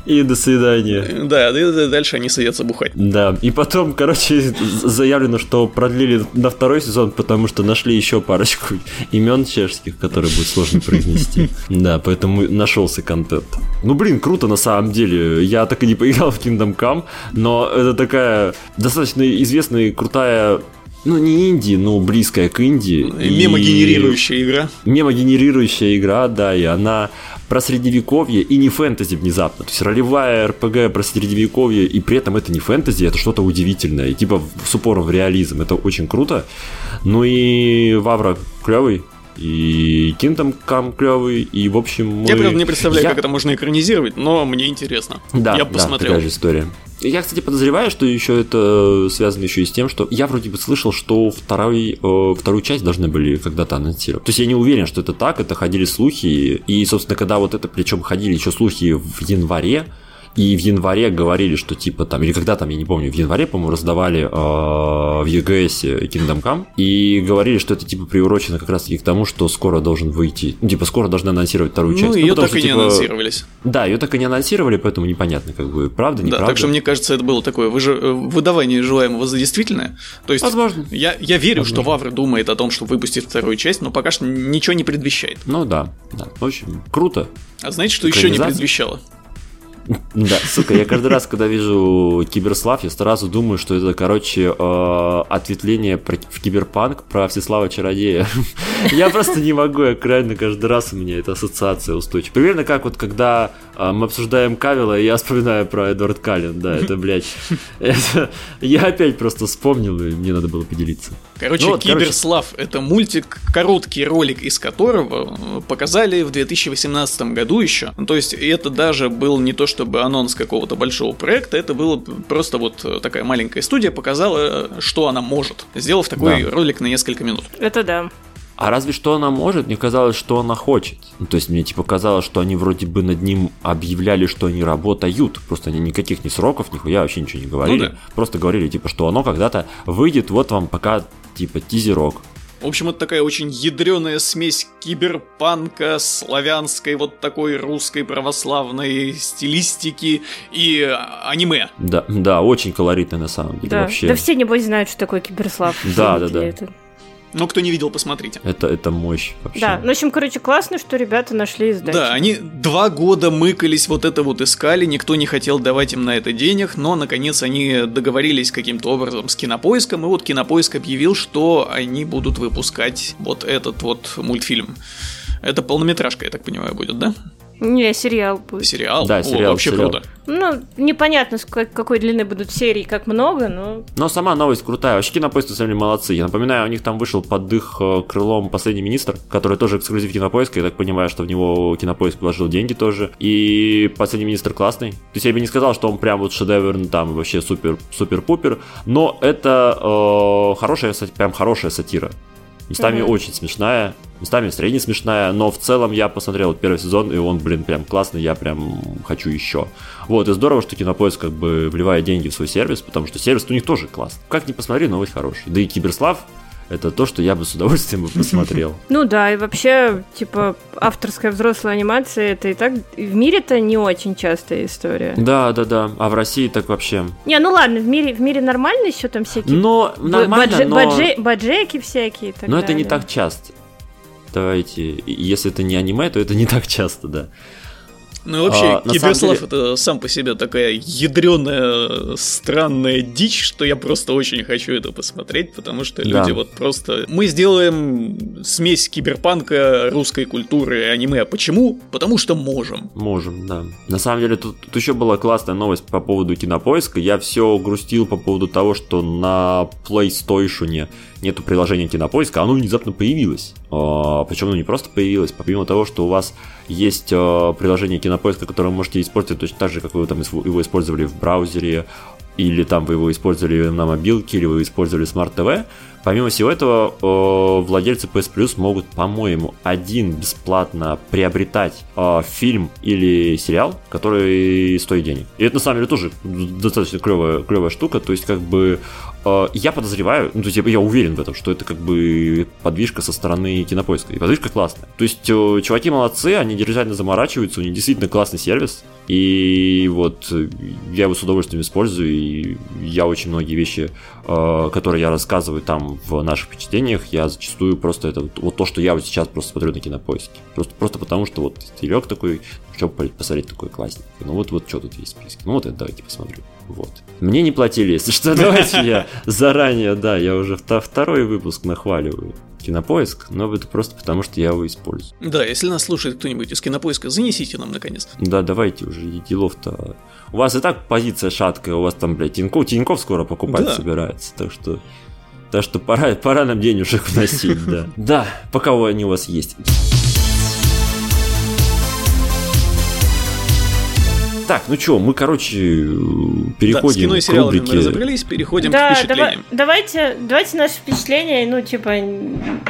и до свидания. Да, и дальше они садятся бухать. Да, и потом, короче, заявлено, что продлили на второй сезон, потому что нашли еще парочку имен чешских, которые будет сложно произнести. Да, поэтому нашелся контент. Ну, блин, круто на самом деле. Я так и не поиграл в Kingdom Come, но это такая достаточно известная и крутая ну, не инди, но близкая к инди. Мемогенерирующая игра. Мемогенерирующая игра, да, и она про средневековье и не фэнтези внезапно. То есть ролевая РПГ про средневековье, и при этом это не фэнтези, это что-то удивительное. И типа с упором в реализм. Это очень круто. Ну и Вавра клевый, и Kingdom Come клевый, и в общем мы... Я, правда, не представляю, я... как это можно экранизировать, но мне интересно. Да, я посмотрел. Да, такая же история. Я, кстати, подозреваю, что еще это связано еще и с тем, что я вроде бы слышал, что второй, э, вторую часть должны были когда-то анонсировать. То есть я не уверен, что это так, это ходили слухи. И, собственно, когда вот это, причем ходили еще слухи в январе, и в январе говорили, что типа там, или когда там, я не помню, в январе, по-моему, раздавали э, в EGS Kingdom Come, и говорили, что это типа приурочено как раз-таки к тому, что скоро должен выйти, ну, типа скоро должны анонсировать вторую ну, часть. Ну, ее потому, так что, и типа, не анонсировались. Да, ее так и не анонсировали, поэтому непонятно, как бы, правда, неправда. Да, так что мне кажется, это было такое выж... выдавание желаемого за действительное. То есть, Возможно. Я, я верю, Возможно. что Вавр думает о том, что выпустит вторую часть, но пока что ничего не предвещает. Ну да, да. В общем, круто. А знаете, что еще не предвещало? Да, сука, я каждый раз, когда вижу Киберслав, я сразу думаю, что это, короче, э, ответвление в Киберпанк про Всеслава Чародея. Я просто не могу, я реально каждый раз у меня эта ассоциация устойчива. Примерно как вот, когда мы обсуждаем Кавила, я вспоминаю про Эдвард Каллен, да, это, блядь, я опять просто вспомнил, и мне надо было поделиться. Короче, ну, Киберслав короче... это мультик, короткий ролик из которого э, показали в 2018 году еще. То есть это даже был не то чтобы анонс какого-то большого проекта, это было просто вот такая маленькая студия показала, что она может, сделав такой да. ролик на несколько минут. Это да. А разве что она может? Мне казалось, что она хочет. Ну, то есть мне типа казалось, что они вроде бы над ним объявляли, что они работают. Просто они никаких ни сроков, нихуя вообще ничего не говорили. Ну, да. Просто говорили, типа, что оно когда-то выйдет, вот вам пока типа тизерок. В общем, это такая очень ядреная смесь киберпанка, славянской вот такой русской православной стилистики и аниме. Да, да, очень колоритно на самом деле. Да, вообще. да все, небось, знают, что такое киберслав. Да, да, да. Это. Ну, кто не видел, посмотрите. Это, это мощь вообще. Да, ну, в общем, короче, классно, что ребята нашли издателя. Да, они два года мыкались, вот это вот искали, никто не хотел давать им на это денег, но, наконец, они договорились каким-то образом с Кинопоиском, и вот Кинопоиск объявил, что они будут выпускать вот этот вот мультфильм. Это полнометражка, я так понимаю, будет, да? Не, сериал будет. Сериал? Да, сериал. О, вообще сериал. круто. Ну, непонятно, с какой длины будут серии, как много, но... Но сама новость крутая. Вообще кинопоиск на самом деле молодцы. Я напоминаю, у них там вышел под их э, крылом последний министр, который тоже эксклюзив кинопоиска. Я так понимаю, что в него кинопоиск вложил деньги тоже. И последний министр классный. То есть я бы не сказал, что он прям вот шедевр, там вообще супер, супер-пупер. Но это э, хорошая, прям хорошая сатира. Местами mm-hmm. очень смешная, местами средне смешная, но в целом я посмотрел первый сезон, и он, блин, прям классный, я прям хочу еще. Вот, и здорово, что Кинопоиск как бы вливает деньги в свой сервис, потому что сервис у них тоже классный. Как ни посмотри, новость хороший. Да и Киберслав это то, что я бы с удовольствием бы посмотрел. Ну да, и вообще, типа, авторская взрослая анимация, это и так в мире-то не очень частая история. Да, да, да. А в России так вообще. Не, ну ладно, в мире, в мире нормально еще там всякие. Но нормально, бадже, но... Бадже, баджеки всякие. но далее. это не так часто. Давайте, если это не аниме, то это не так часто, да. Ну и вообще, а, Киберслав деле... это сам по себе такая ядреная, странная дичь, что я просто очень хочу это посмотреть, потому что да. люди вот просто... Мы сделаем смесь киберпанка, русской культуры и аниме. А почему? Потому что можем. Можем, да. На самом деле, тут, тут еще была классная новость по поводу кинопоиска. Я все грустил по поводу того, что на PlayStation нету приложения кинопоиска, оно внезапно появилось. А, Причем оно не просто появилось, помимо того, что у вас есть а, приложение кинопоиска, которое вы можете использовать точно так же, как вы там его использовали в браузере, или там вы его использовали на мобилке, или вы использовали TV. Помимо всего этого, владельцы PS Plus могут, по-моему, один бесплатно приобретать фильм или сериал, который стоит денег. И это на самом деле тоже достаточно клевая, клевая штука. То есть, как бы я подозреваю, ну, то есть я уверен в этом, что это как бы подвижка со стороны кинопоиска. И подвижка классная. То есть чуваки молодцы, они действительно заморачиваются, у них действительно классный сервис. И вот я его с удовольствием использую, и я очень многие вещи, которые я рассказываю там в наших впечатлениях, я зачастую просто это вот то, что я вот сейчас просто смотрю на кинопоиске. Просто, просто потому, что вот стилек такой, что посмотреть такой классный. Ну вот, вот что тут есть в списке. Ну вот это давайте посмотрю. Вот. Мне не платили, если что, давайте я заранее, да, я уже второй выпуск нахваливаю кинопоиск, но это просто потому, что я его использую. Да, если нас слушает кто-нибудь из кинопоиска, занесите нам наконец. Да, давайте уже, делов-то. У вас и так позиция шаткая, у вас там, блядь, Тиньков, Тиньков скоро покупать да. собирается, так что... Так что пора, пора нам денежек вносить, да. Да, пока они у вас есть. Так, ну что, мы, короче, переходим да, с кино и к рубрике... мы разобрались, переходим да, к впечатлениям. Давай, давайте, давайте наши впечатления, ну, типа,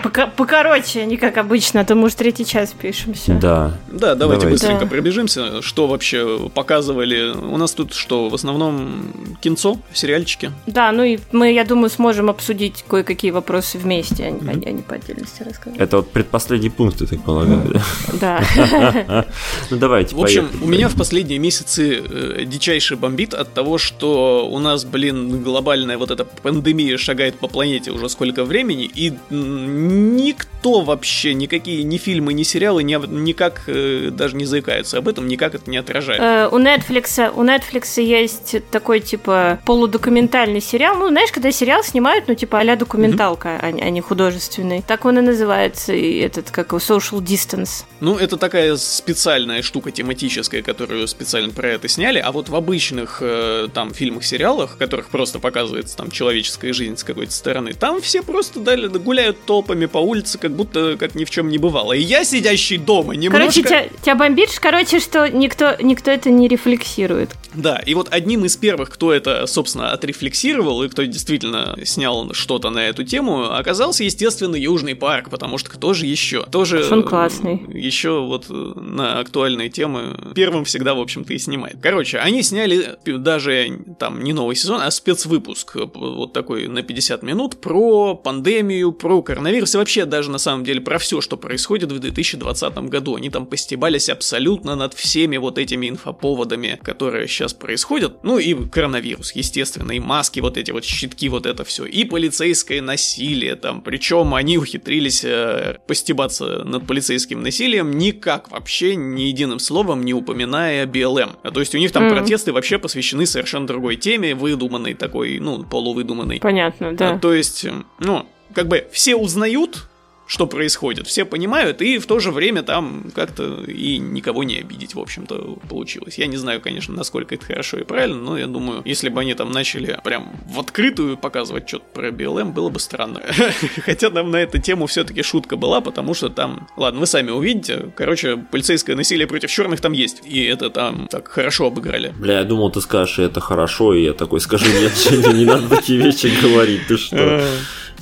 пока, покороче, не как обычно, а то мы уже третий час пишемся. Да. Да, давайте, давайте. быстренько да. пробежимся, что вообще показывали. У нас тут что, в основном кинцо, сериальчики? Да, ну и мы, я думаю, сможем обсудить кое-какие вопросы вместе, а, mm-hmm. а не по отдельности рассказать. Это вот предпоследний пункт, я так полагаю. Да. Ну, давайте, В общем, у меня в последние месяцы месяцы э, дичайше бомбит от того, что у нас, блин, глобальная вот эта пандемия шагает по планете уже сколько времени, и никто вообще, никакие ни фильмы, ни сериалы ни, никак э, даже не заикаются об этом, никак это не отражает. Э, у Netflix, у Netflix есть такой, типа, полудокументальный сериал, ну, знаешь, когда сериал снимают, ну, типа, а документалка, mm-hmm. а, а не художественный. Так он и называется, и этот, как его, social distance. Ну, это такая специальная штука тематическая, которую специально про это сняли, а вот в обычных э, там фильмах, сериалах, в которых просто показывается там человеческая жизнь с какой-то стороны, там все просто дали, гуляют толпами по улице, как будто как ни в чем не бывало. И я, сидящий дома, немножко... Короче, тебя, тебя бомбит, короче, что никто, никто это не рефлексирует. Да, и вот одним из первых, кто это, собственно, отрефлексировал и кто действительно снял что-то на эту тему, оказался, естественно, Южный парк, потому что кто же еще? Тоже... Он классный. Еще вот на актуальные темы первым всегда, в общем-то, и снимает. Короче, они сняли даже там не новый сезон, а спецвыпуск, вот такой на 50 минут, про пандемию, про коронавирус и вообще даже на самом деле про все, что происходит в 2020 году. Они там постебались абсолютно над всеми вот этими инфоповодами, которые сейчас происходят. Ну и коронавирус, естественно, и маски, вот эти вот щитки, вот это все, и полицейское насилие там. Причем они ухитрились э, постебаться над полицейским насилием никак вообще ни единым словом не упоминая БЛМ. А то есть у них там mm. протесты вообще посвящены совершенно другой теме, выдуманной такой, ну, полувыдуманной. Понятно, да. А, то есть, ну, как бы все узнают что происходит. Все понимают, и в то же время там как-то и никого не обидеть, в общем-то, получилось. Я не знаю, конечно, насколько это хорошо и правильно, но я думаю, если бы они там начали прям в открытую показывать что-то про BLM, было бы странно. Хотя там на эту тему все-таки шутка была, потому что там, ладно, вы сами увидите, короче, полицейское насилие против черных там есть, и это там так хорошо обыграли. Бля, я думал, ты скажешь, это хорошо, и я такой скажу, нет, не надо такие вещи говорить, ты что?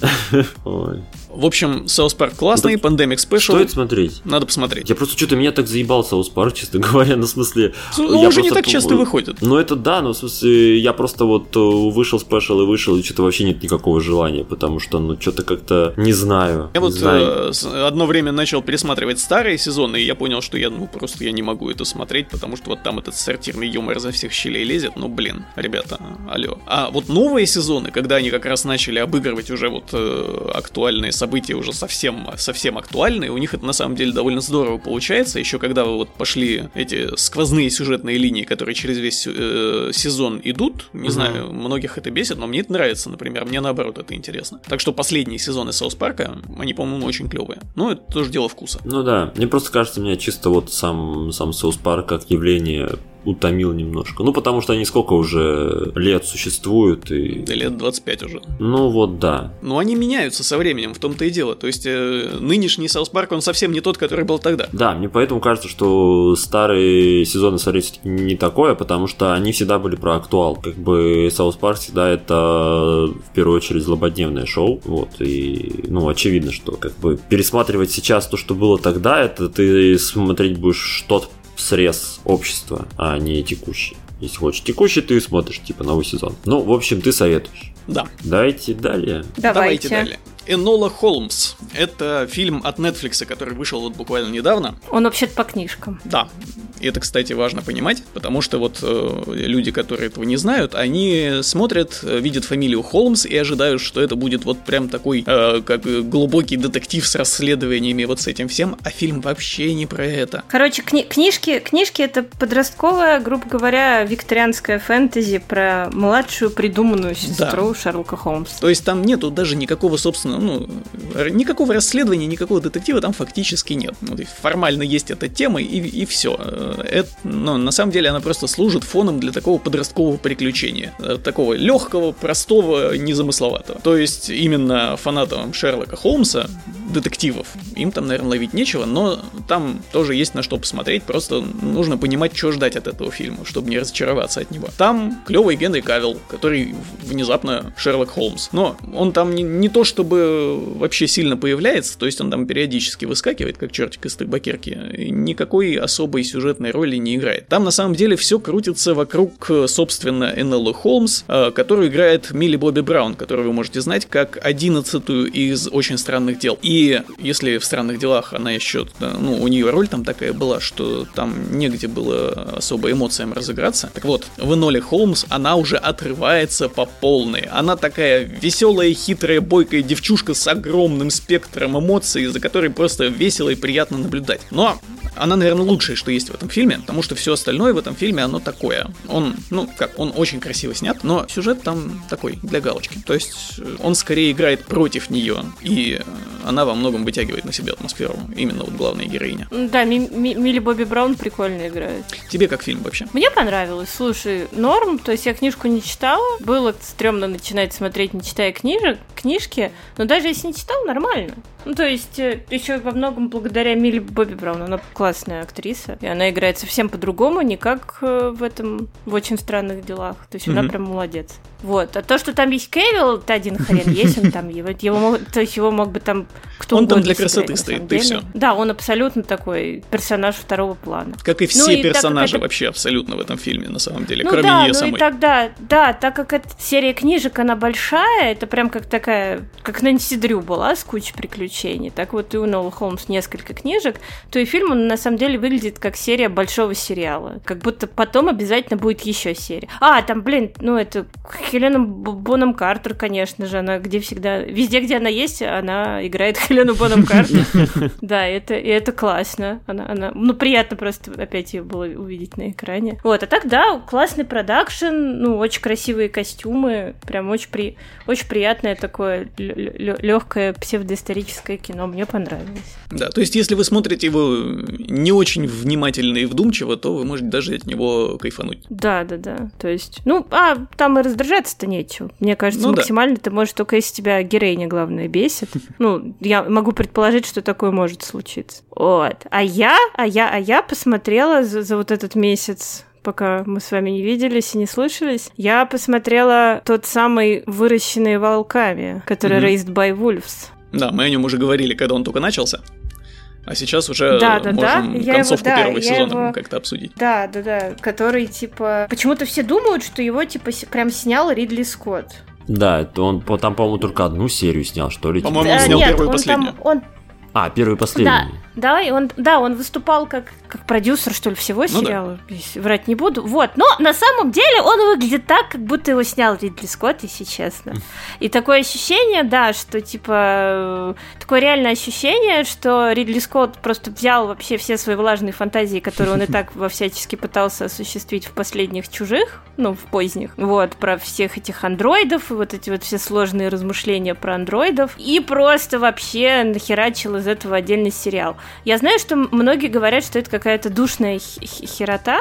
Ой. В общем, South Park классный, да, Pandemic Special. Стоит смотреть. Надо посмотреть. Я просто что-то меня так заебал South Park, честно говоря, ну, в смысле... Ну, он уже не так часто выходит. Ну, это да, но в смысле, я просто вот э, вышел спешл и вышел, и что-то вообще нет никакого желания, потому что, ну, что-то как-то не знаю. Я не вот знаю. Э, одно время начал пересматривать старые сезоны, и я понял, что я, ну, просто я не могу это смотреть, потому что вот там этот сортирный юмор за всех щелей лезет, ну, блин, ребята, алло. А вот новые сезоны, когда они как раз начали обыгрывать уже вот э, актуальные события уже совсем, совсем актуальны, и у них это на самом деле довольно здорово получается, еще когда вы вот пошли эти сквозные сюжетные линии, которые через весь э, сезон идут, не угу. знаю, многих это бесит, но мне это нравится, например, мне наоборот это интересно. Так что последние сезоны Саус Парка, они, по-моему, очень клевые. Но это тоже дело вкуса. Ну да, мне просто кажется, мне чисто вот сам, сам South Park как явление утомил немножко. Ну, потому что они сколько уже лет существуют и... Да лет 25 уже. Ну, вот да. Но они меняются со временем, в том-то и дело. То есть, э, нынешний South Park, он совсем не тот, который был тогда. Да, мне поэтому кажется, что старые сезоны смотреть не такое, потому что они всегда были про актуал. Как бы South Park всегда это в первую очередь злободневное шоу. Вот, и, ну, очевидно, что как бы пересматривать сейчас то, что было тогда, это ты смотреть будешь что-то срез общества, а не текущий. Если хочешь текущий, ты смотришь, типа, новый сезон. Ну, в общем, ты советуешь. Да. Давайте далее. Давайте, Давайте далее. Энола Холмс. Это фильм от Netflix, который вышел вот буквально недавно. Он вообще-то по книжкам. Да. И это, кстати, важно понимать, потому что вот э, люди, которые этого не знают, они смотрят, э, видят фамилию Холмс и ожидают, что это будет вот прям такой, э, как глубокий детектив с расследованиями, вот с этим всем, а фильм вообще не про это. Короче, кни- книжки, книжки это подростковая, грубо говоря, викторианская фэнтези про младшую придуманную сестру да. Шерлока Холмса. То есть там нету даже никакого, собственно, ну, никакого расследования, никакого детектива там фактически нет. Ну, формально есть эта тема и, и все это, ну, на самом деле она просто служит фоном для такого подросткового приключения. Э, такого легкого, простого, незамысловатого. То есть именно фанатам Шерлока Холмса, детективов, им там, наверное, ловить нечего, но там тоже есть на что посмотреть, просто нужно понимать, что ждать от этого фильма, чтобы не разочароваться от него. Там клевый Генри Кавилл, который внезапно Шерлок Холмс. Но он там не, не то чтобы вообще сильно появляется, то есть он там периодически выскакивает, как чертик из табакерки. Никакой особой сюжетной роли не играет. Там на самом деле все крутится вокруг, собственно, Энеллы Холмс, э, которую играет Милли Бобби Браун, которую вы можете знать как одиннадцатую из «Очень странных дел». И если в «Странных делах» она еще, ну, у нее роль там такая была, что там негде было особо эмоциям разыграться. Так вот, в Эноле Холмс она уже отрывается по полной. Она такая веселая, хитрая, бойкая девчушка с огромным спектром эмоций, за которой просто весело и приятно наблюдать. Но она, наверное, лучшее, что есть в этом фильме, потому что все остальное в этом фильме, оно такое. Он, ну, как, он очень красиво снят, но сюжет там такой, для галочки. То есть э, он скорее играет против нее, и э, она во многом вытягивает на себя атмосферу. Именно вот главная героиня. Да, Ми Ми Милли Бобби Браун прикольно играет. Тебе как фильм вообще? Мне понравилось. Слушай, норм, то есть я книжку не читала. Было стрёмно начинать смотреть, не читая книжек, книжки, но даже если не читал, нормально. Ну, то есть, э, еще во многом благодаря Милли Бобби Браун. Она классная актриса. И она играет совсем по-другому, не как э, в этом, в очень странных делах. То есть, mm-hmm. она прям молодец. Вот. А то, что там есть Кевилл, это один хрен есть, он там его, его мог, то есть его мог бы там кто Он там для красоты стоит, и все. Да, он абсолютно такой персонаж второго плана. Как и ну все ну, персонажи это... вообще абсолютно в этом фильме, на самом деле, ну, кроме да, нее ну самой. И тогда, да, так как эта серия книжек, она большая, это прям как такая, как Нэнси Дрю была с кучей приключений, так вот и у Нола Холмс несколько книжек, то и фильм, он на самом деле выглядит как серия большого сериала. Как будто потом обязательно будет еще серия. А, там, блин, ну это Хелена Боном Картер, конечно же, она где всегда, везде, где она есть, она играет Хелену Боном Картер. Да, это, и это классно. Она, она, ну, приятно просто опять ее было увидеть на экране. Вот, а так, да, классный продакшн, ну, очень красивые костюмы, прям очень, при, очень приятное такое легкое псевдоисторическое кино, мне понравилось. Да, то есть, если вы смотрите его не очень внимательно и вдумчиво, то вы можете даже от него кайфануть. Да, да, да. То есть, ну, а там и раздражаться-то нечего. Мне кажется, ну, максимально да. ты можешь только если тебя героиня, главное, бесит. Ну, я могу предположить, что такое может случиться. Вот. А я, а я, а я посмотрела за, за вот этот месяц пока мы с вами не виделись и не слышались, я посмотрела тот самый «Выращенный волками», который mm-hmm. «Raised by Wolves». Да, мы о нем уже говорили, когда он только начался. А сейчас уже да, да, можем да. концовку его, да, первого сезона его... как-то обсудить. Да, да, да. Который, типа... Почему-то все думают, что его, типа, прям снял Ридли Скотт. Да, это он там, по-моему, только одну серию снял, что ли? По-моему, он снял Нет, первую и последнюю. Там, он... А, первую и последнюю. Да. Да, и он, да, он выступал как, как продюсер, что ли, всего ну сериала. Да. Врать не буду. Вот. Но на самом деле он выглядит так, как будто его снял Ридли Скотт, если честно. И такое ощущение, да, что типа такое реальное ощущение, что Ридли Скотт просто взял вообще все свои влажные фантазии, которые он и так во всячески пытался осуществить в последних чужих, ну, в поздних, вот, про всех этих андроидов, и вот эти вот все сложные размышления про андроидов, и просто вообще нахерачил из этого отдельный сериал. Я знаю, что многие говорят, что это какая-то душная херота,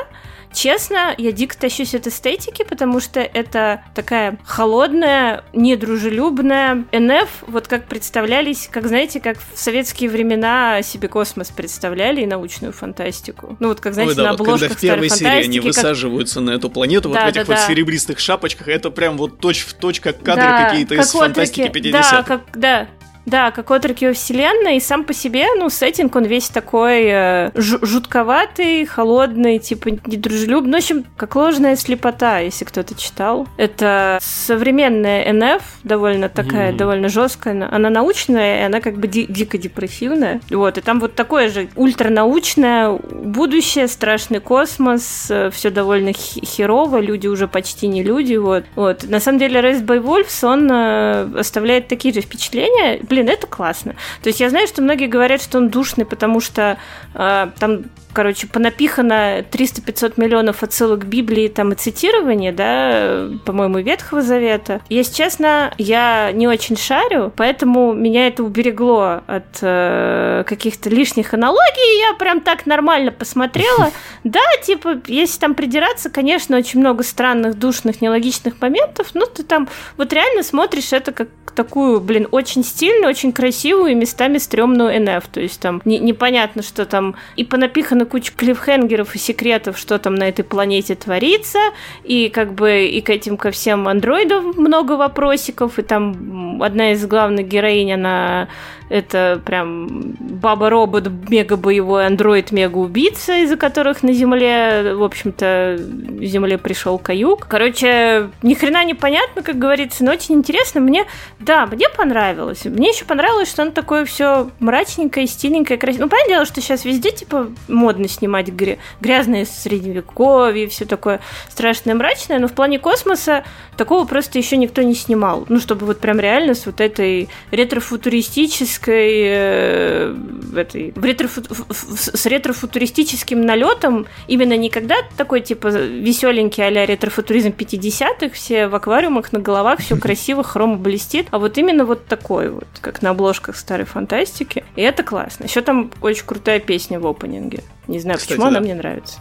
Честно, я дико тащусь от эстетики, потому что это такая холодная, недружелюбная НФ, вот как представлялись, как, знаете, как в советские времена себе космос представляли и научную фантастику. Ну вот как, знаете, Ой, да, на обложках когда в первой серии они как... высаживаются на эту планету да, вот в этих да, вот да. серебристых шапочках, это прям вот точь в точь как кадры да, какие-то как из фантастики 50-х. Да, как, да, да, как отроки во вселенной, и сам по себе, ну, сеттинг, он весь такой э, жутковатый, холодный, типа недружелюбный. Ну, в общем, как ложная слепота, если кто-то читал. Это современная НФ, довольно такая, mm-hmm. довольно жесткая. Она научная, и она как бы ди- дико депрессивная. Вот, и там вот такое же ультранаучное будущее, страшный космос, э, все довольно херово, люди уже почти не люди, вот. Вот. На самом деле, Race by Wolves, он э, оставляет такие же впечатления, блин, это классно. То есть я знаю, что многие говорят, что он душный, потому что э, там короче, понапихано 300-500 миллионов отсылок Библии там и цитирования, да, по-моему, Ветхого Завета. Если честно, я не очень шарю, поэтому меня это уберегло от э, каких-то лишних аналогий, я прям так нормально посмотрела. Да, типа, если там придираться, конечно, очень много странных, душных, нелогичных моментов, но ты там вот реально смотришь это как такую, блин, очень стильную, очень красивую и местами стрёмную НФ, то есть там не, непонятно, что там и понапихано на кучу клиффхенгеров и секретов, что там на этой планете творится, и как бы и к этим ко всем андроидам много вопросиков, и там одна из главных героинь, она это прям баба-робот, мега-боевой андроид, мега-убийца, из-за которых на Земле, в общем-то, Земле пришел каюк. Короче, ни хрена не понятно, как говорится, но очень интересно. Мне, да, мне понравилось. Мне еще понравилось, что оно такое все мрачненькое, стильненькое, красивое. Ну, понятное дело, что сейчас везде, типа, модно снимать гря- грязные средневековье, все такое страшное, мрачное, но в плане космоса такого просто еще никто не снимал. Ну, чтобы вот прям реально с вот этой ретро-футуристической футуристической э, этой, в ретрофу, с ретрофутуристическим налетом именно никогда такой типа веселенький а-ля ретрофутуризм 50-х, все в аквариумах на головах, все красиво, хрома блестит, а вот именно вот такой вот, как на обложках старой фантастики. И это классно. Еще там очень крутая песня в опенинге. Не знаю, Кстати, почему да. она мне нравится.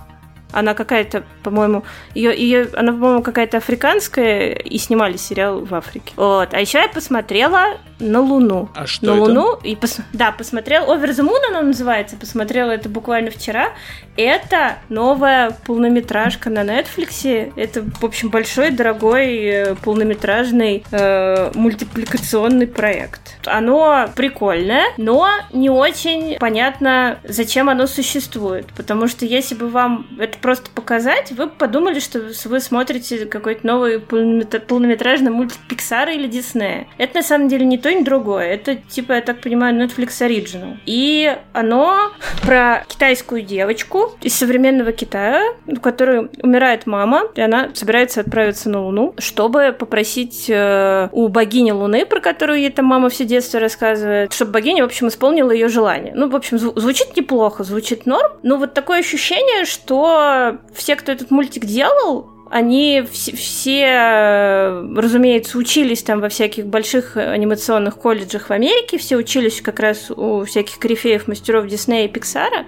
Она какая-то, по-моему, ее, ее, она, по-моему, какая-то африканская, и снимали сериал в Африке. Вот. А еще я посмотрела на Луну. А что На это? Луну. И пос... Да, посмотрел. Over the Moon она называется. Посмотрела это буквально вчера. Это новая полнометражка на Netflix. Это, в общем, большой, дорогой, э, полнометражный э, мультипликационный проект. Оно прикольное, но не очень понятно, зачем оно существует. Потому что если бы вам это просто показать, вы бы подумали, что вы смотрите какой-то новый полнометражный мультик Пиксара или Диснея. Это на самом деле не то, ни другое. Это, типа, я так понимаю, Netflix Original. И оно про китайскую девочку из современного Китая, у которой умирает мама, и она собирается отправиться на Луну, чтобы попросить э, у богини Луны, про которую ей там мама все детство рассказывает, чтобы богиня, в общем, исполнила ее желание. Ну, в общем, зв- звучит неплохо, звучит норм, но вот такое ощущение, что все, кто этот мультик делал, они все, все, разумеется, учились там во всяких больших анимационных колледжах в Америке, все учились как раз у всяких корифеев мастеров Диснея и Пиксара,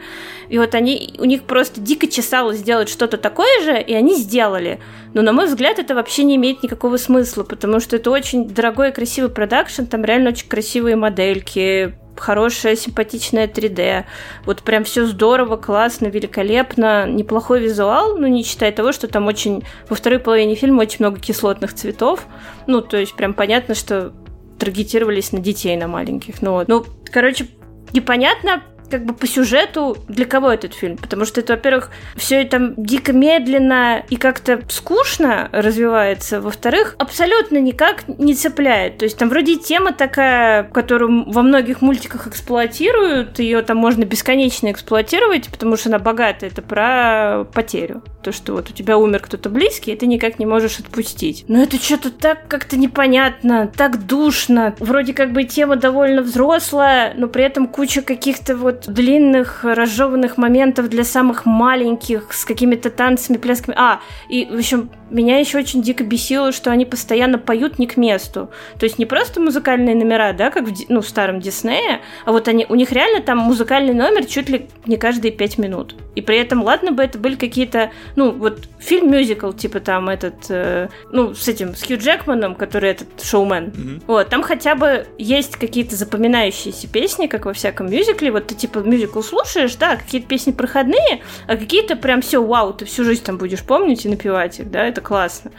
и вот они, у них просто дико чесалось сделать что-то такое же, и они сделали. Но, на мой взгляд, это вообще не имеет никакого смысла, потому что это очень дорогой и красивый продакшн, там реально очень красивые модельки, хорошая, симпатичная 3D. Вот прям все здорово, классно, великолепно. Неплохой визуал, ну, не считая того, что там очень... Во второй половине фильма очень много кислотных цветов. Ну, то есть прям понятно, что таргетировались на детей, на маленьких. Ну, вот. ну короче, непонятно, как бы по сюжету для кого этот фильм? Потому что это, во-первых, все это дико медленно и как-то скучно развивается. Во-вторых, абсолютно никак не цепляет. То есть там вроде тема такая, которую во многих мультиках эксплуатируют, ее там можно бесконечно эксплуатировать, потому что она богатая. Это про потерю. То, что вот у тебя умер кто-то близкий, и ты никак не можешь отпустить. Но это что-то так как-то непонятно, так душно. Вроде как бы тема довольно взрослая, но при этом куча каких-то вот длинных разжеванных моментов для самых маленьких, с какими-то танцами, плясками. А, и, в общем, меня еще очень дико бесило, что они постоянно поют не к месту. То есть не просто музыкальные номера, да, как в, ну, в старом Диснее, а вот они, у них реально там музыкальный номер чуть ли не каждые пять минут. И при этом, ладно бы это были какие-то, ну, вот фильм-мюзикл, типа там этот, э, ну, с этим, с Хью Джекманом, который этот шоумен. Mm-hmm. Вот, там хотя бы есть какие-то запоминающиеся песни, как во всяком мюзикле. Вот ты типа мюзикл слушаешь, да, какие-то песни проходные, а какие-то прям все, вау, ты всю жизнь там будешь помнить и напевать их, да, это классно.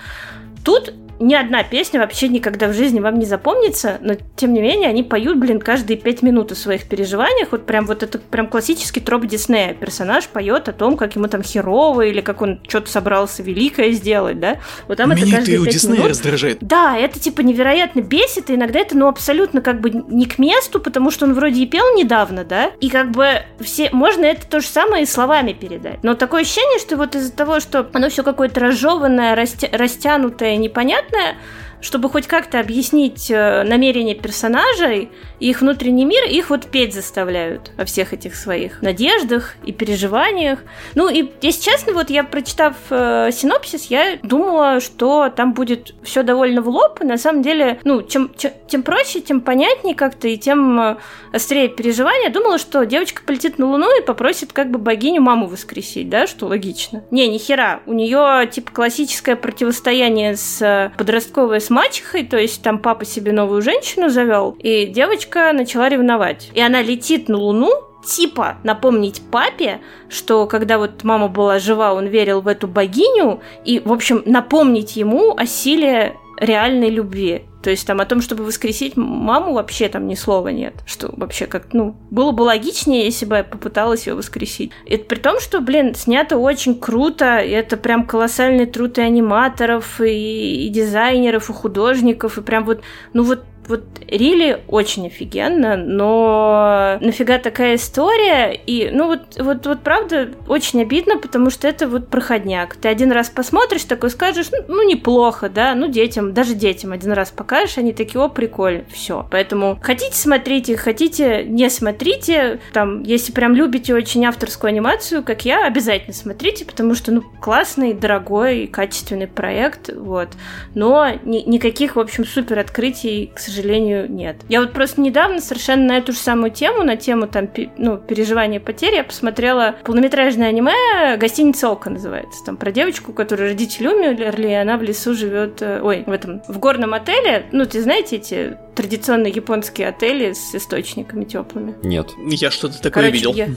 Тут ни одна песня вообще никогда в жизни вам не запомнится, но тем не менее они поют, блин, каждые пять минут о своих переживаниях. Вот прям вот это прям классический троп Диснея. Персонаж поет о том, как ему там херово или как он что-то собрался великое сделать, да? Вот там Меня это каждые у Диснея минут. раздражает. Да, это типа невероятно бесит, и иногда это ну абсолютно как бы не к месту, потому что он вроде и пел недавно, да? И как бы все, можно это то же самое и словами передать. Но такое ощущение, что вот из-за того, что оно все какое-то разжеванное, растя- растянутое, непонятное, непонятное, чтобы хоть как-то объяснить э, намерения персонажей и их внутренний мир, их вот петь заставляют о всех этих своих надеждах и переживаниях. Ну и, если честно, вот я, прочитав э, синопсис, я думала, что там будет все довольно в лоб, и на самом деле, ну, чем, чем, тем проще, тем понятнее как-то, и тем э, острее переживания. Думала, что девочка полетит на Луну и попросит как бы богиню маму воскресить, да, что логично. Не, ни хера. У нее, типа, классическое противостояние с э, подростковой с мачехой, то есть там папа себе новую женщину завел, и девочка начала ревновать. И она летит на Луну, типа напомнить папе, что когда вот мама была жива, он верил в эту богиню, и, в общем, напомнить ему о силе реальной любви. То есть там о том, чтобы воскресить маму, вообще там ни слова нет. Что вообще как, ну, было бы логичнее, если бы я попыталась ее воскресить. Это при том, что, блин, снято очень круто, это прям колоссальный труд и аниматоров, и, и дизайнеров, и художников, и прям вот, ну вот вот Рили очень офигенно, но нафига такая история? И, ну, вот, вот, вот правда, очень обидно, потому что это вот проходняк. Ты один раз посмотришь, такой скажешь, ну, ну неплохо, да, ну, детям, даже детям один раз покажешь, они такие, о, прикольно, все. Поэтому хотите смотрите, хотите не смотрите, там, если прям любите очень авторскую анимацию, как я, обязательно смотрите, потому что, ну, классный, дорогой, качественный проект, вот. Но ни, никаких, в общем, супер открытий, к сожалению, сожалению, нет. Я вот просто недавно совершенно на эту же самую тему, на тему там, ну, переживания потери, я посмотрела полнометражное аниме «Гостиница Ока» называется. Там про девочку, которую родители умерли, и она в лесу живет, э, ой, в этом, в горном отеле. Ну, ты знаете эти традиционные японские отели с источниками теплыми? Нет. Я что-то такое Короче, видел. Я...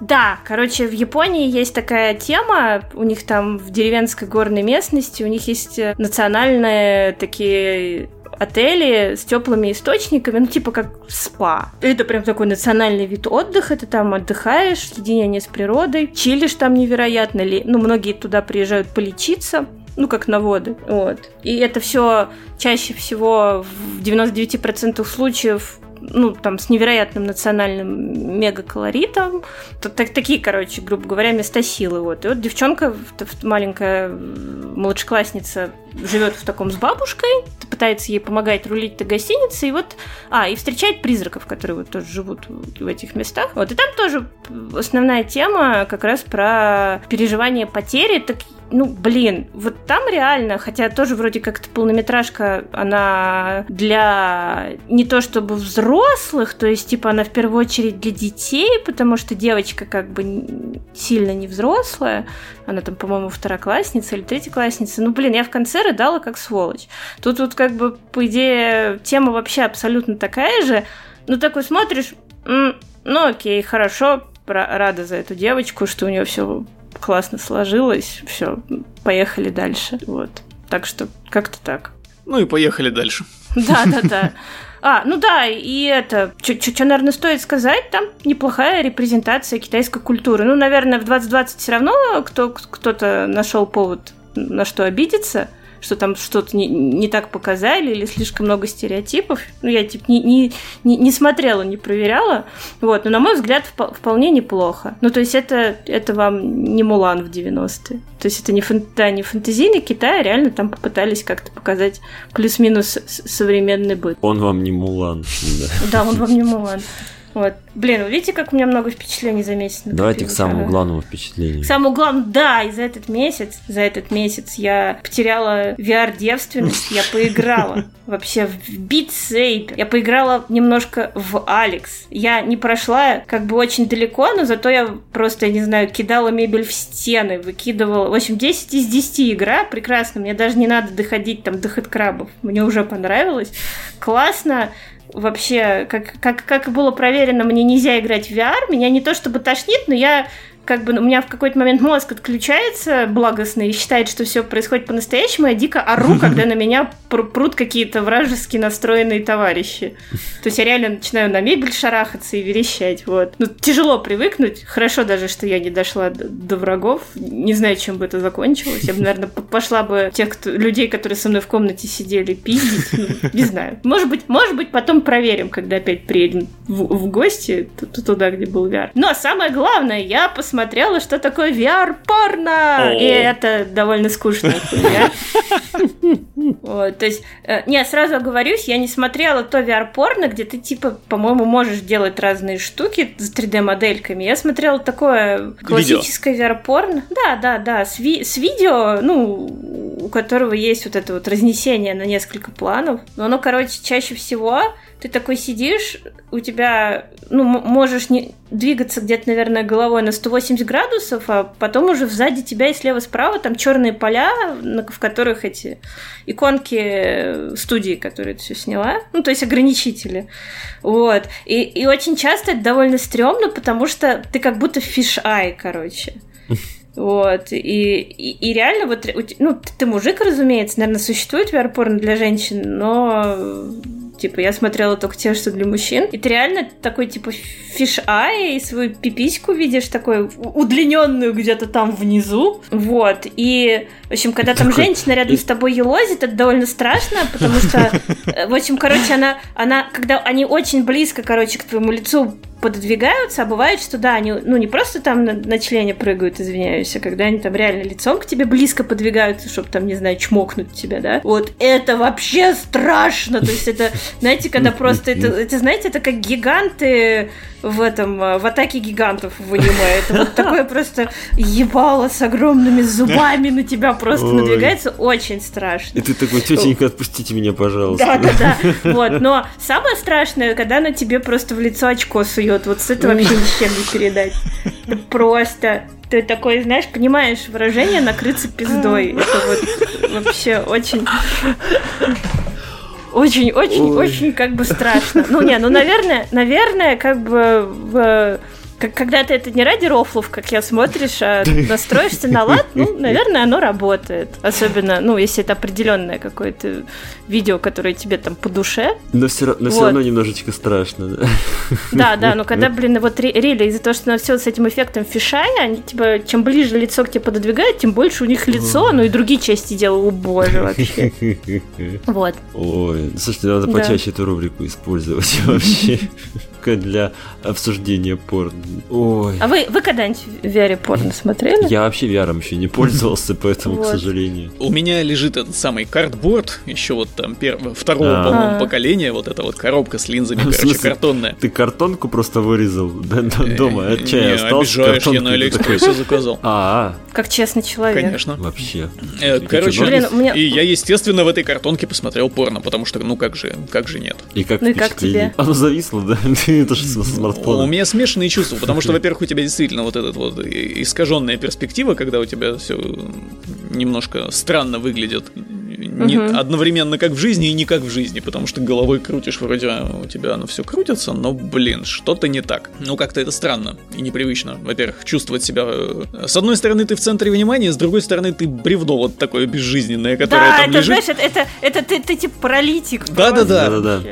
Да, короче, в Японии есть такая тема, у них там в деревенской горной местности, у них есть э, национальные такие отели с теплыми источниками, ну, типа как спа. Это прям такой национальный вид отдыха, ты там отдыхаешь, единение с природой, чилишь там невероятно, ли, ну, многие туда приезжают полечиться, ну, как на воды, вот. И это все чаще всего в 99% случаев ну, там, с невероятным национальным мегаколоритом. Так, такие, короче, грубо говоря, места силы. Вот. И вот девчонка, маленькая младшеклассница, живет в таком с бабушкой, пытается ей помогать рулить до гостиницы, и вот, а, и встречает призраков, которые вот тоже живут в этих местах. Вот, и там тоже основная тема как раз про переживание потери, так ну, блин, вот там реально, хотя тоже вроде как-то полнометражка, она для не то чтобы взрослых, то есть, типа, она в первую очередь для детей, потому что девочка как бы сильно не взрослая, она там, по-моему, второклассница или третьеклассница. Ну, блин, я в конце рыдала как сволочь. Тут вот как бы, по идее, тема вообще абсолютно такая же, ну, такой смотришь, ну, окей, хорошо, рада за эту девочку, что у нее все классно сложилось, все, поехали дальше. Вот. Так что как-то так. Ну и поехали дальше. Да, да, да. А, ну да, и это, что, наверное, стоит сказать, там неплохая репрезентация китайской культуры. Ну, наверное, в 2020 все равно кто, кто-то нашел повод на что обидеться – что там что-то не, не так показали или слишком много стереотипов. Ну, я типа не, не, не, не смотрела, не проверяла. Вот, но на мой взгляд вполне неплохо. Ну, то есть это, это вам не Мулан в 90-е. То есть это не, фан, да, не фантазийный Китай, а реально там попытались как-то показать плюс-минус современный быт. Он вам не Мулан. Да, он вам не Мулан. Вот. Блин, вы видите, как у меня много впечатлений за месяц? Давайте к самому ага. главному впечатлению. К самому главному, да, и за этот месяц, за этот месяц я потеряла VR-девственность, я поиграла вообще в Beat Saber, я поиграла немножко в Алекс. Я не прошла как бы очень далеко, но зато я просто, я не знаю, кидала мебель в стены, выкидывала. В общем, 10 из 10 игра, прекрасно, мне даже не надо доходить там до хэдкрабов, мне уже понравилось. Классно, вообще, как, как, как было проверено, мне нельзя играть в VR, меня не то чтобы тошнит, но я как бы у меня в какой-то момент мозг отключается благостно и считает, что все происходит по-настоящему, я дико ору, когда на меня прут какие-то вражески настроенные товарищи. То есть я реально начинаю на мебель шарахаться и верещать, вот. Ну, тяжело привыкнуть. Хорошо даже, что я не дошла до, врагов. Не знаю, чем бы это закончилось. Я бы, наверное, пошла бы тех кто, людей, которые со мной в комнате сидели, пиздить. Ну, не знаю. Может быть, может быть, потом проверим, когда опять приедем в, в гости туда, где был VR. Но самое главное, я посмотрела смотрела, что такое VR-порно. И это довольно скучно. То есть, э, не, сразу оговорюсь, я не смотрела то VR-порно, где ты, типа, по-моему, можешь делать разные штуки с 3D-модельками. Я смотрела такое классическое VR-порно. Да, да, да, с видео, ну, у которого есть вот это вот разнесение на несколько планов. Но оно, короче, чаще всего ты такой сидишь, у тебя, ну, можешь не двигаться где-то, наверное, головой на 180 градусов, а потом уже сзади тебя и слева-справа там черные поля, в которых эти иконки студии, которые ты все сняла, ну, то есть ограничители. Вот. И, и очень часто это довольно стрёмно, потому что ты как будто фиш-ай, короче. Вот, и, и, и реально, вот, ну, ты мужик, разумеется, наверное, существует VR-порно для женщин, но Типа, я смотрела только те, что для мужчин. И ты реально такой, типа, фиш-ай, и свою пипиську видишь, такой удлиненную где-то там внизу. Вот. И, в общем, когда там такой... женщина рядом с тобой елозит, это довольно страшно, потому что, э, в общем, короче, она, она, когда они очень близко, короче, к твоему лицу пододвигаются, а бывает, что да, они, ну, не просто там на, на члене прыгают, извиняюсь, а когда они там реально лицом к тебе близко подвигаются, чтобы там, не знаю, чмокнуть тебя, да, вот это вообще страшно, то есть это, знаете, когда просто, это, это знаете, это как гиганты в этом, в атаке гигантов в аниме, это вот такое просто ебало с огромными зубами на тебя просто Ой. надвигается, очень страшно. И ты такой, тетенька, отпустите меня, пожалуйста. Да, да, да, вот, но самое страшное, когда на тебе просто в лицо очко сует сует. Вот с этого вообще ничем не передать. Это просто ты такой, знаешь, понимаешь выражение накрыться пиздой. Это вот вообще очень... Очень, очень, Ой. очень как бы страшно. Ну, не, ну, наверное, наверное, как бы в когда ты это не ради рофлов, как я смотришь, а настроишься на лад, ну, наверное, оно работает. Особенно, ну, если это определенное какое-то видео, которое тебе там по душе. Но все, но вот. все равно немножечко страшно, да? Да, да, но когда, блин, вот рели из-за того, что на все с этим эффектом фишая, они, типа, чем ближе лицо к тебе пододвигают, тем больше у них лицо, ну и другие части дела, о боже, вообще. Вот. Ой, слушайте, надо почаще эту рубрику использовать вообще для обсуждения порно. Ой. А вы, вы когда-нибудь в VR порно смотрели? Я вообще VR еще не пользовался, поэтому, вот. к сожалению. У меня лежит этот самый картборд, еще вот там первого, второго, по-моему, поколения, вот эта вот коробка с линзами, короче, картонная. Ты картонку просто вырезал дома, от чая остался? обижаешь, я на Алиэкспрессе заказал. А, как честный человек. Конечно. Вообще. Э, короче, Блин, меня... и я, естественно, в этой картонке посмотрел порно, потому что, ну как же, как же нет. И как ну и как тебе? Оно зависло, да? Это же смартфон. У меня смешанные чувства, потому что, во-первых, у тебя действительно вот этот вот искаженная перспектива, когда у тебя все немножко странно выглядит. Не, угу. Одновременно как в жизни и не как в жизни, потому что головой крутишь, вроде а, у тебя оно все крутится, но, блин, что-то не так. Ну, как-то это странно и непривычно. Во-первых, чувствовать себя... Э, с одной стороны, ты в центре внимания, с другой стороны, ты бревно вот такое безжизненное, которое да, там это, лежит. знаешь, это, это, это ты, ты типа паралитик. Да-да-да.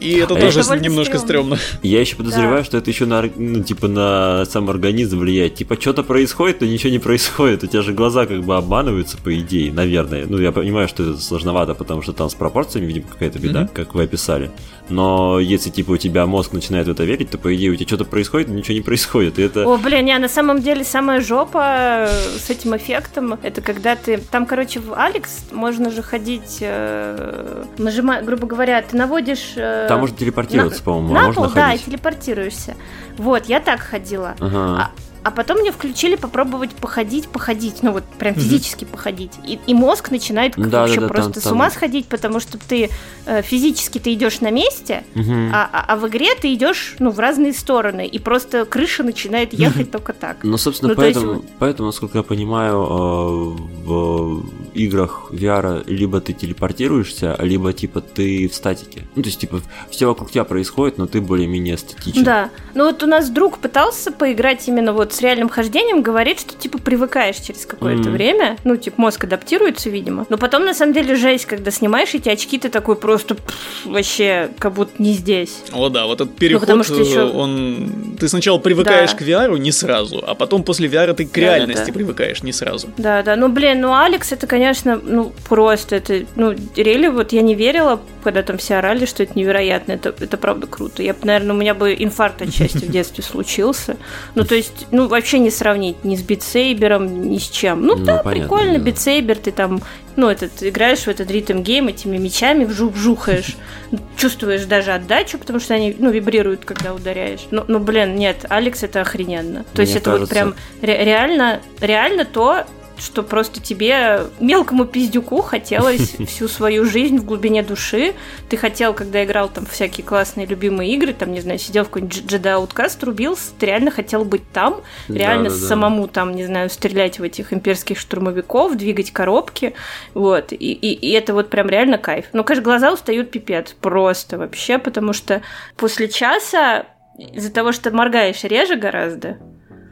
И это А тоже довольно немножко стрёмно. Я еще подозреваю, что это еще на, ну, типа, на сам организм влияет. Типа, что-то происходит, но ничего не происходит. У тебя же глаза как бы обманываются, по идее, наверное. Ну, я понимаю, что это сложновато, потому что там с пропорциями, видимо, какая-то беда, Мгм. как вы описали. Но если, типа, у тебя мозг начинает в это верить, то, по идее, у тебя что-то происходит, но ничего не происходит. И это... О, блин, не, на самом деле самая жопа э, с этим эффектом, это когда ты... Там, короче, в Алекс можно же ходить, э, нажимая, грубо говоря, ты наводишь... э, Там можно телепортироваться, на- по-моему, а на можно пол, да, и ходить. телепортируешься. Вот, я так ходила. Ага. А потом мне включили попробовать походить, походить, ну вот прям физически походить. И, и мозг начинает Да, вообще да, да, просто там- с ума там- сходить, потому что ты э, физически ты идешь на месте, Мгм. а, а- а в игре ты идешь ну, в разные стороны, и просто крыша начинает ехать только так. Ну, собственно, Ну, то есть поэтому, поэтому, насколько я понимаю, э, в играх VR либо ты телепортируешься, либо типа ты в статике. Ну, то есть, типа, все вокруг тебя происходит, но ты более-менее статичен. Да. Ну вот у нас друг пытался поиграть именно вот с реальным хождением, говорит, что типа привыкаешь через какое-то Мгм. время. Ну, типа мозг адаптируется, видимо. Но потом на самом деле жесть, когда снимаешь эти очки, ты такой просто пф, вообще как будто не здесь. О, да, вот этот переход, потому что э, он... Ты сначала привыкаешь Да. к VR не сразу, а потом после VR ты к реальности привыкаешь не сразу. Да, да, ну блин, ну Алекс это, конечно, ну просто это, ну рели, вот я не верила, когда там все орали, что это невероятно, это, это правда круто. Я, наверное, у меня бы инфаркт отчасти в детстве случился. Ну то есть, ну вообще не сравнить ни с Beat Saber'ом, ни с чем. Ну, Ну, да, понятно, прикольно, да. Beat Saber, ты там, ну этот играешь в этот ритм-гейм этими мечами, вжух жухаешь, чувствуешь даже отдачу, потому что они, ну вибрируют, когда ударяешь. Ну, ну блин, нет, Alyx это охрененно. То есть Мне это вот прям ре- реально, реально то, что просто тебе, мелкому пиздюку, хотелось всю свою жизнь в глубине души. Ты хотел, когда играл там всякие классные любимые игры, там, не знаю, сидел в какой-нибудь Jedi Outcast, рубился, ты реально хотел быть там, реально Да-да-да. самому там, не знаю, стрелять в этих имперских штурмовиков, двигать коробки, вот, и, и, и это вот прям реально кайф. Ну, конечно, глаза устают пипец, просто вообще, потому что после часа из-за того, что моргаешь реже гораздо,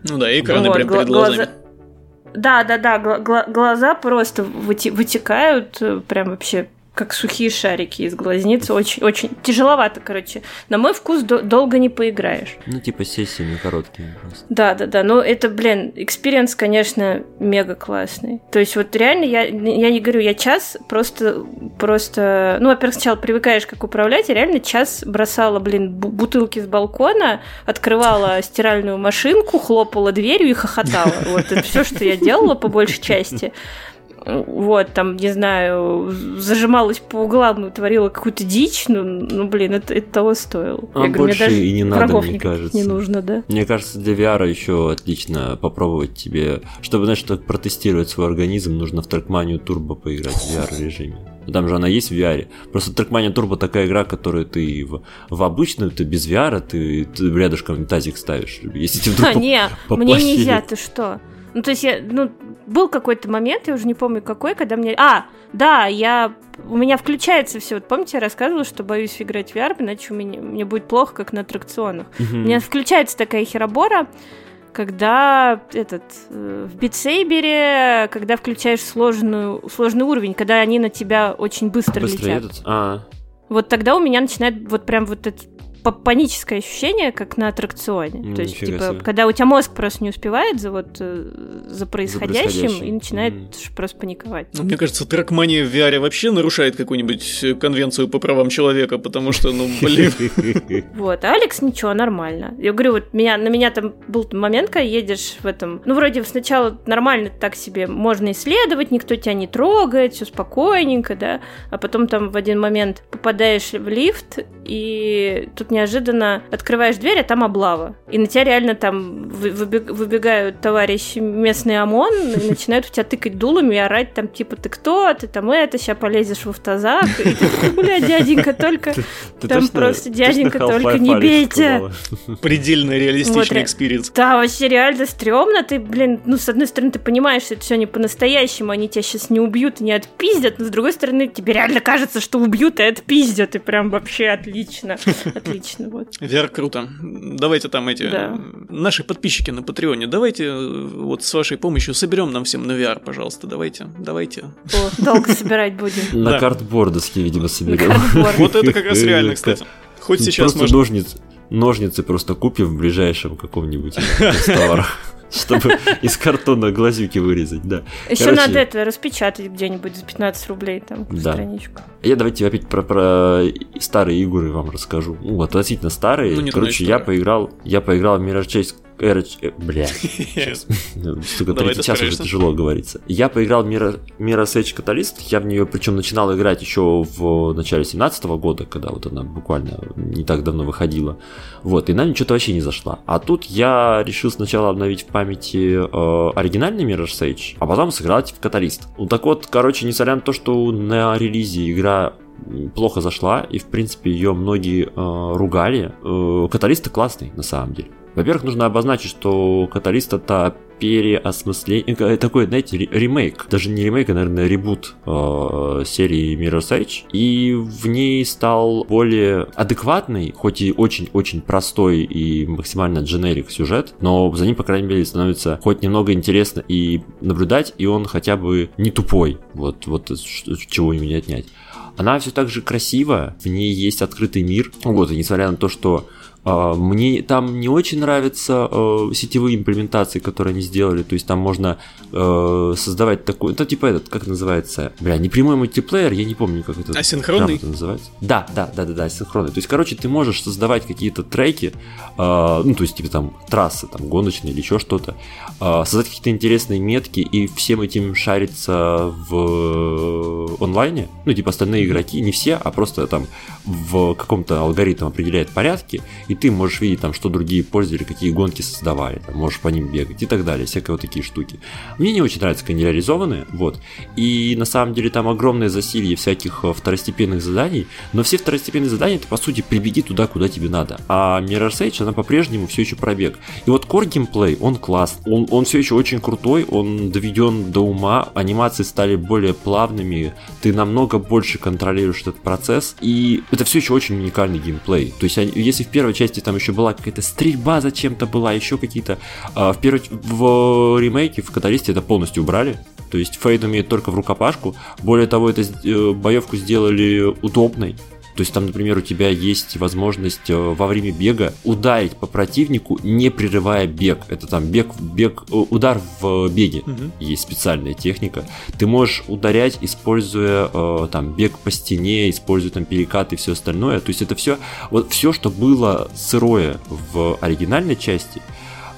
Ну да, и экраны вот, прям перед глазами. глаза- Да, да, да, гла- глаза просто вытекают, э, прям вообще как сухие шарики из глазниц. Очень, очень тяжеловато, короче. На мой вкус до- долго не поиграешь. Ну, типа, сессиями короткими просто. Да, да, да. Но это, блин, experience, конечно, мега классный. То есть вот реально, я, я не говорю, я час просто, просто... Ну, во-первых, сначала привыкаешь, как управлять, и реально час бросала, блин, бу- бутылки с балкона, открывала стиральную машинку, хлопала дверью и хохотала. Вот это все, что я делала по большей части. Вот, там, не знаю, зажималась по углам и творила какую-то дичь, ну, ну блин, это, это того стоило. А больше и не надо, мне кажется. не нужно, да? Мне кажется, для VR еще отлично попробовать тебе, чтобы, знаешь, так протестировать свой организм, нужно в Trackmania Turbo поиграть в VR-режиме. Там же она есть в VR. Просто Trackmania Turbo такая игра, которую ты в, в обычную, ты без VR, ты, ты рядышком тазик ставишь. Если тебе вдруг А, не, мне поплохело. нельзя, ты что? Ну, то есть я, ну, был какой-то момент, я уже не помню какой, когда мне... А, да, я... У меня включается все. Вот помните, я рассказывала, что боюсь играть в VR, иначе у меня, мне будет плохо, как на аттракционах. Мгм. У меня включается такая херобора, когда этот э, в битсейбере, когда включаешь сложную, сложный уровень, когда они на тебя очень быстро, Быстро летят. едут? А, Вот тогда у меня начинает вот прям вот это па- паническое ощущение, как на аттракционе. Ну, То есть, типа, себе. когда у тебя мозг просто не успевает за вот э, за происходящим, происходящим. и начинает ш- просто паниковать. Ну, мне кажется, трекмания в VR вообще нарушает какую-нибудь э, конвенцию по правам человека, потому что, ну, блин. Вот, а Алекс ничего, нормально. Я говорю, вот меня, на меня там был момент, когда едешь в этом... Ну, вроде сначала нормально так себе, можно исследовать, никто тебя не трогает, все спокойненько, да, а потом там в один момент попадаешь в лифт, и тут неожиданно открываешь дверь, а там облава. И на тебя реально там вы- выбег- выбегают товарищи местный ОМОН и начинают в тебя тыкать дулами и орать там, типа, ты кто, ты там это, сейчас полезешь в автозак. И ты такой, бля, дяденька, только Ты Там точно- просто, дяденька, только не бейте. Предельно Вот реалистичный ре- experience. Да, вообще реально стрёмно. Ты, блин, ну, с одной стороны, ты понимаешь, что это все не по-настоящему, они тебя сейчас не убьют и не отпиздят, но с другой стороны, тебе реально кажется, что убьют и отпиздят, и прям вообще отлично. Отлично, вот. VR круто. Давайте там эти Да. наши подписчики на Патреоне, давайте э, вот с вашей помощью соберем нам всем на VR, пожалуйста. Давайте, давайте. О, долго собирать будем. На Да. картбордовске, видимо, соберем. Вот это как раз реально, кстати. Хоть сейчас просто можно... ножницы, ножницы просто купим в ближайшем каком-нибудь товарах чтобы из картона глазюки вырезать, да. Еще Короче, надо это распечатать где-нибудь за 15 рублей там да. страничку. Я давайте опять про, про старые игры вам расскажу. Ну, относительно старые. Ну, Короче, я поиграл, я поиграл в Mirror Chase Эрч... Э, бля. Сука, третий час уже тяжело говорится. Я поиграл Mirror Edge Catalyst. Я в нее причем начинал играть еще в начале 17 года, когда вот она буквально не так давно выходила. Вот, и нам что-то вообще не зашла. А тут я решил сначала обновить в памяти э, оригинальный Mirror Edge, а потом сыграть в Каталист. Ну так вот, короче, несмотря на то, что на релизе игра плохо зашла, и в принципе ее многие э, ругали. Э, каталисты классный на самом деле. Во-первых, нужно обозначить, что Каталист это переосмысление, э, такой, знаете, ремейк, даже не ремейк, а, наверное, ребут э, серии Mirror's Edge, и в ней стал более адекватный, хоть и очень-очень простой и максимально дженерик сюжет, но за ним, по крайней мере, становится хоть немного интересно и наблюдать, и он хотя бы не тупой, вот, вот чего не отнять. Она все так же красивая, в ней есть открытый мир, вот, и несмотря на то, что мне там не очень нравятся э, сетевые имплементации, которые они сделали. То есть там можно э, создавать такой, ну типа этот, как называется, бля, не прямой мультиплеер, я не помню, как это. Асинхронный. Это называется. Да, да, да, да, да, асинхронный. То есть, короче, ты можешь создавать какие-то треки, э, ну то есть типа там трассы, там гоночные или еще что-то, создать какие-то интересные метки и всем этим шариться в онлайне. Ну типа остальные игроки, не все, а просто там в каком-то алгоритм определяет порядки и ты можешь видеть там, что другие пользователи, какие гонки создавали, там, можешь по ним бегать и так далее, всякие вот такие штуки. Мне не очень нравятся, как они реализованы, вот, и на самом деле там огромное засилье всяких э, второстепенных заданий, но все второстепенные задания, ты по сути прибеги туда, куда тебе надо, а Mirror's Edge, она по-прежнему все еще пробег. И вот core геймплей, он класс, он, он все еще очень крутой, он доведен до ума, анимации стали более плавными, ты намного больше контролируешь этот процесс, и это все еще очень уникальный геймплей. То есть, если в первой части части там еще была какая-то стрельба зачем-то была, еще какие-то. А, в первой в ремейке в Каталисте это полностью убрали. То есть Фейд умеет только в рукопашку. Более того, это э, боевку сделали удобной. То есть там, например, у тебя есть возможность э, во время бега ударить по противнику, не прерывая бег. Это там бег, бег, э, удар в беге. Угу. Есть специальная техника. Ты можешь ударять, используя э, там бег по стене, используя там перекаты и все остальное. То есть это все, вот все, что было сырое в оригинальной части,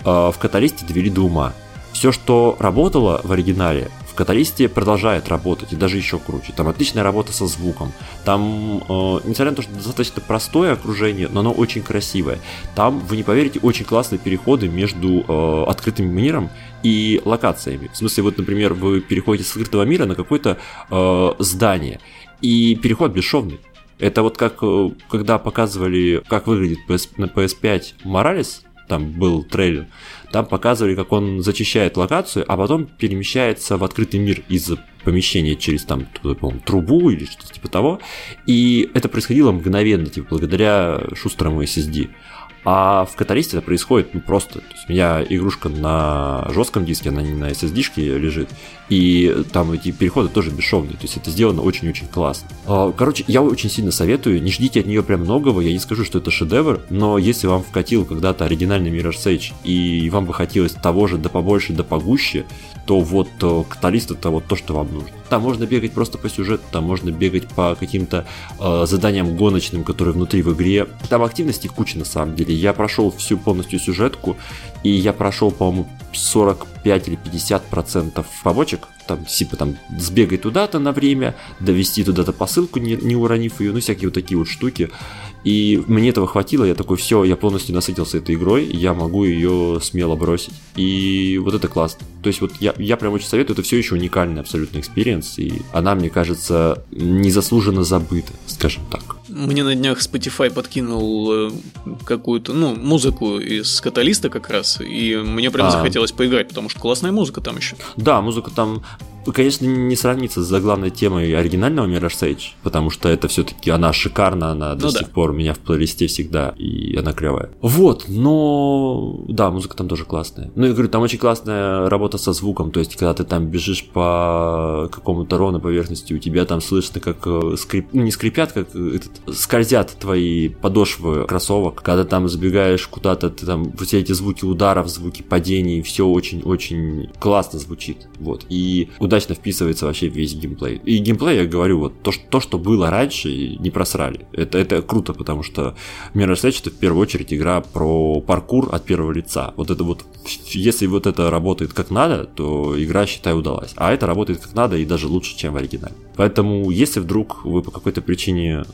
в каталисте довели до ума. Все, что работало в оригинале, в Каталисте продолжает работать, и даже еще круче. Там отличная работа со звуком. Там, э, несмотря на то, что достаточно простое окружение, но оно очень красивое. Там, вы не поверите, очень классные переходы между э, открытым миром и локациями. В смысле, вот, например, вы переходите с открытого мира на какое-то э, здание, и переход бесшовный. Это вот как, э, когда показывали, как выглядит PS, на PS5 Моралес, там был трейлер, там показывали, как он зачищает локацию, а потом перемещается в открытый мир из помещения через там, трубу или что-то типа того. И это происходило мгновенно, типа, благодаря шустрому SSD. А в каталисте это происходит ну, просто. То есть у меня игрушка на жестком диске, она не на SSD-шке лежит. И там эти переходы тоже бесшовные. То есть это сделано очень-очень классно. А, короче, я очень сильно советую. Не ждите от нее прям многого. Я не скажу, что это шедевр. Но если вам вкатил когда-то оригинальный Mirror's Edge и вам бы хотелось того же да побольше, да погуще, то вот э, каталист это вот то, что вам нужно. Там можно бегать просто по сюжету, там можно бегать по каким-то э, заданиям гоночным, которые внутри в игре. Там активности куча на самом деле. Я прошел всю полностью сюжетку, и я прошел, по-моему, 45 или 50 процентов побочек. Там, типа, там, сбегай туда-то на время, довести туда-то посылку, не, не уронив ее, ну, всякие вот такие вот штуки. И мне этого хватило, я такой, все, я полностью насытился этой игрой, я могу ее смело бросить. И вот это классно. То есть вот я, я прям очень советую, это все еще уникальный абсолютно experience, и она, мне кажется, незаслуженно забыта, скажем так. Мне на днях Spotify подкинул э, какую-то, ну, музыку из каталиста как раз, и мне прям а. захотелось поиграть, потому что классная музыка там еще. Да, музыка там конечно, не сравнится с заглавной темой оригинального Mirror's Edge, потому что это все-таки она шикарна, она до ну, сих да. пор у меня в плейлисте всегда, и она клевая. Вот, но да, музыка там тоже классная. Ну, я говорю, там очень классная работа со звуком, то есть, когда ты там бежишь по какому-то ровной поверхности, у тебя там слышно, как э, скрип... ну, не скрипят, как этот... скользят твои подошвы кроссовок, когда там забегаешь куда-то, ты там все эти звуки ударов, звуки падений, все очень-очень классно звучит, вот, и удачно вписывается вообще весь геймплей. И геймплей, я говорю, вот то, что, то, что было раньше, не просрали. Это, это круто, потому что Mirror's Edge это в первую очередь игра про паркур от первого лица. Вот это вот, если вот это работает как надо, то игра, считай, удалась. А это работает как надо и даже лучше, чем в оригинале. Поэтому, если вдруг вы по какой-то причине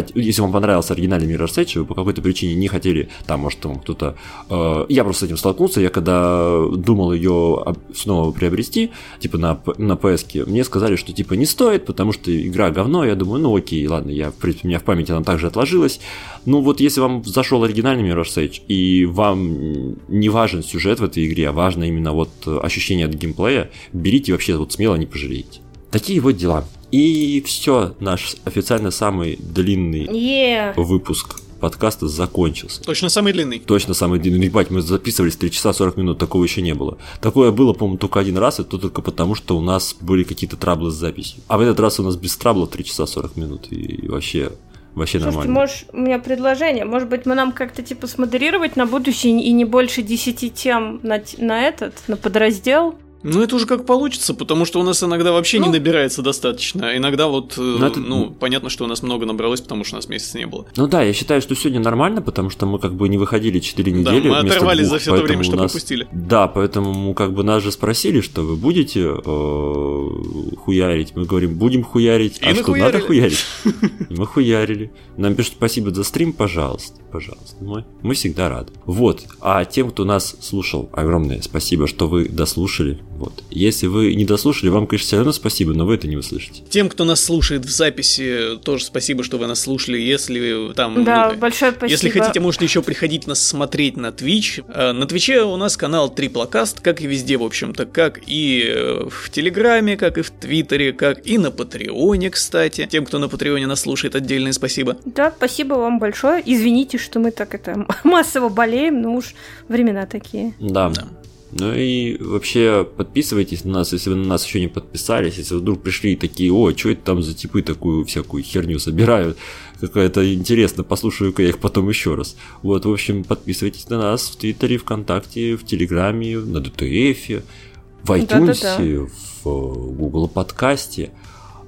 э, если вам понравился оригинальный Mirror's Edge, вы по какой-то причине не хотели, там, может, там кто-то... Э, я просто с этим столкнулся, я когда думал ее снова приобрести, типа на, на PS, мне сказали, что типа не стоит, потому что игра говно, я думаю, ну окей, ладно, я, в принципе, у меня в памяти она также отложилась. Ну вот если вам зашел оригинальный Mirror's Edge, и вам не важен сюжет в этой игре, а важно именно вот ощущение от геймплея, берите вообще вот смело, не пожалеете. Такие вот дела. И все, наш официально самый длинный yeah. выпуск подкаста закончился. Точно самый длинный. Точно самый длинный. Ебать, мы записывались 3 часа 40 минут, такого еще не было. Такое было, по-моему, только один раз, и то только потому, что у нас были какие-то траблы с записью. А в этот раз у нас без траблов 3 часа 40 минут, и вообще Вообще Слушайте, нормально. можешь, у меня предложение. Может быть, мы нам как-то типа смодерировать на будущее и не больше 10 тем на, на этот, на подраздел? Ну, это уже как получится, потому что у нас иногда вообще ну, не набирается достаточно. Иногда вот, ну, это... ну, понятно, что у нас много набралось, потому что у нас месяца не было. Ну да, я считаю, что сегодня нормально, потому что мы как бы не выходили 4 недели. Да, мы оторвались двух, за все то время, что нас... пропустили. Да, поэтому как бы нас же спросили, что вы будете э, хуярить. Мы говорим, будем хуярить. И а что, надо хуярить? Мы хуярили. Нам пишут спасибо за стрим, пожалуйста. Пожалуйста. Мы, мы всегда рады. Вот. А тем, кто нас слушал, огромное спасибо, что вы дослушали. Вот. Если вы не дослушали, вам, конечно, все равно спасибо, но вы это не услышите. Тем, кто нас слушает в записи, тоже спасибо, что вы нас слушали. Если там... Да, ну, большое спасибо. Если хотите, можете еще приходить нас смотреть на Twitch. Э, на Твиче у нас канал Триплокаст, как и везде, в общем-то, как и э, в Телеграме, как и в Твиттере, как и на Патреоне, кстати. Тем, кто на Патреоне нас слушает, отдельное спасибо. Да, спасибо вам большое. Извините, что мы так это массово болеем, но уж времена такие. Да. да. Ну и вообще подписывайтесь на нас, если вы на нас еще не подписались, если вдруг пришли такие, о, что это там за типы такую всякую херню собирают, какая-то интересно, послушаю-ка я их потом еще раз. Вот, в общем, подписывайтесь на нас в Твиттере, ВКонтакте, в Телеграме, на ДТФ, в iTunes, да -да -да. в Google подкасте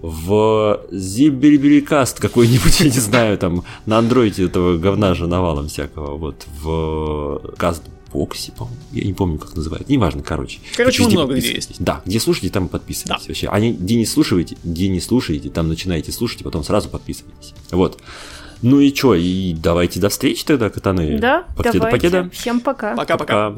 в Зибериберикаст какой-нибудь, я не знаю, там на андроиде этого говна же навалом всякого, вот в Каст Окси, по-моему. Я не помню, как называют. Неважно, короче. Короче, везде много где есть. Да, где слушаете, там подписывайтесь. Да. Вообще. А не, где не слушаете, где не слушаете, там начинаете слушать, и потом сразу подписывайтесь. Вот. Ну и чё, и давайте до встречи тогда, катаны. Да, Покеда, давайте. Покеда. Всем пока. Пока-пока.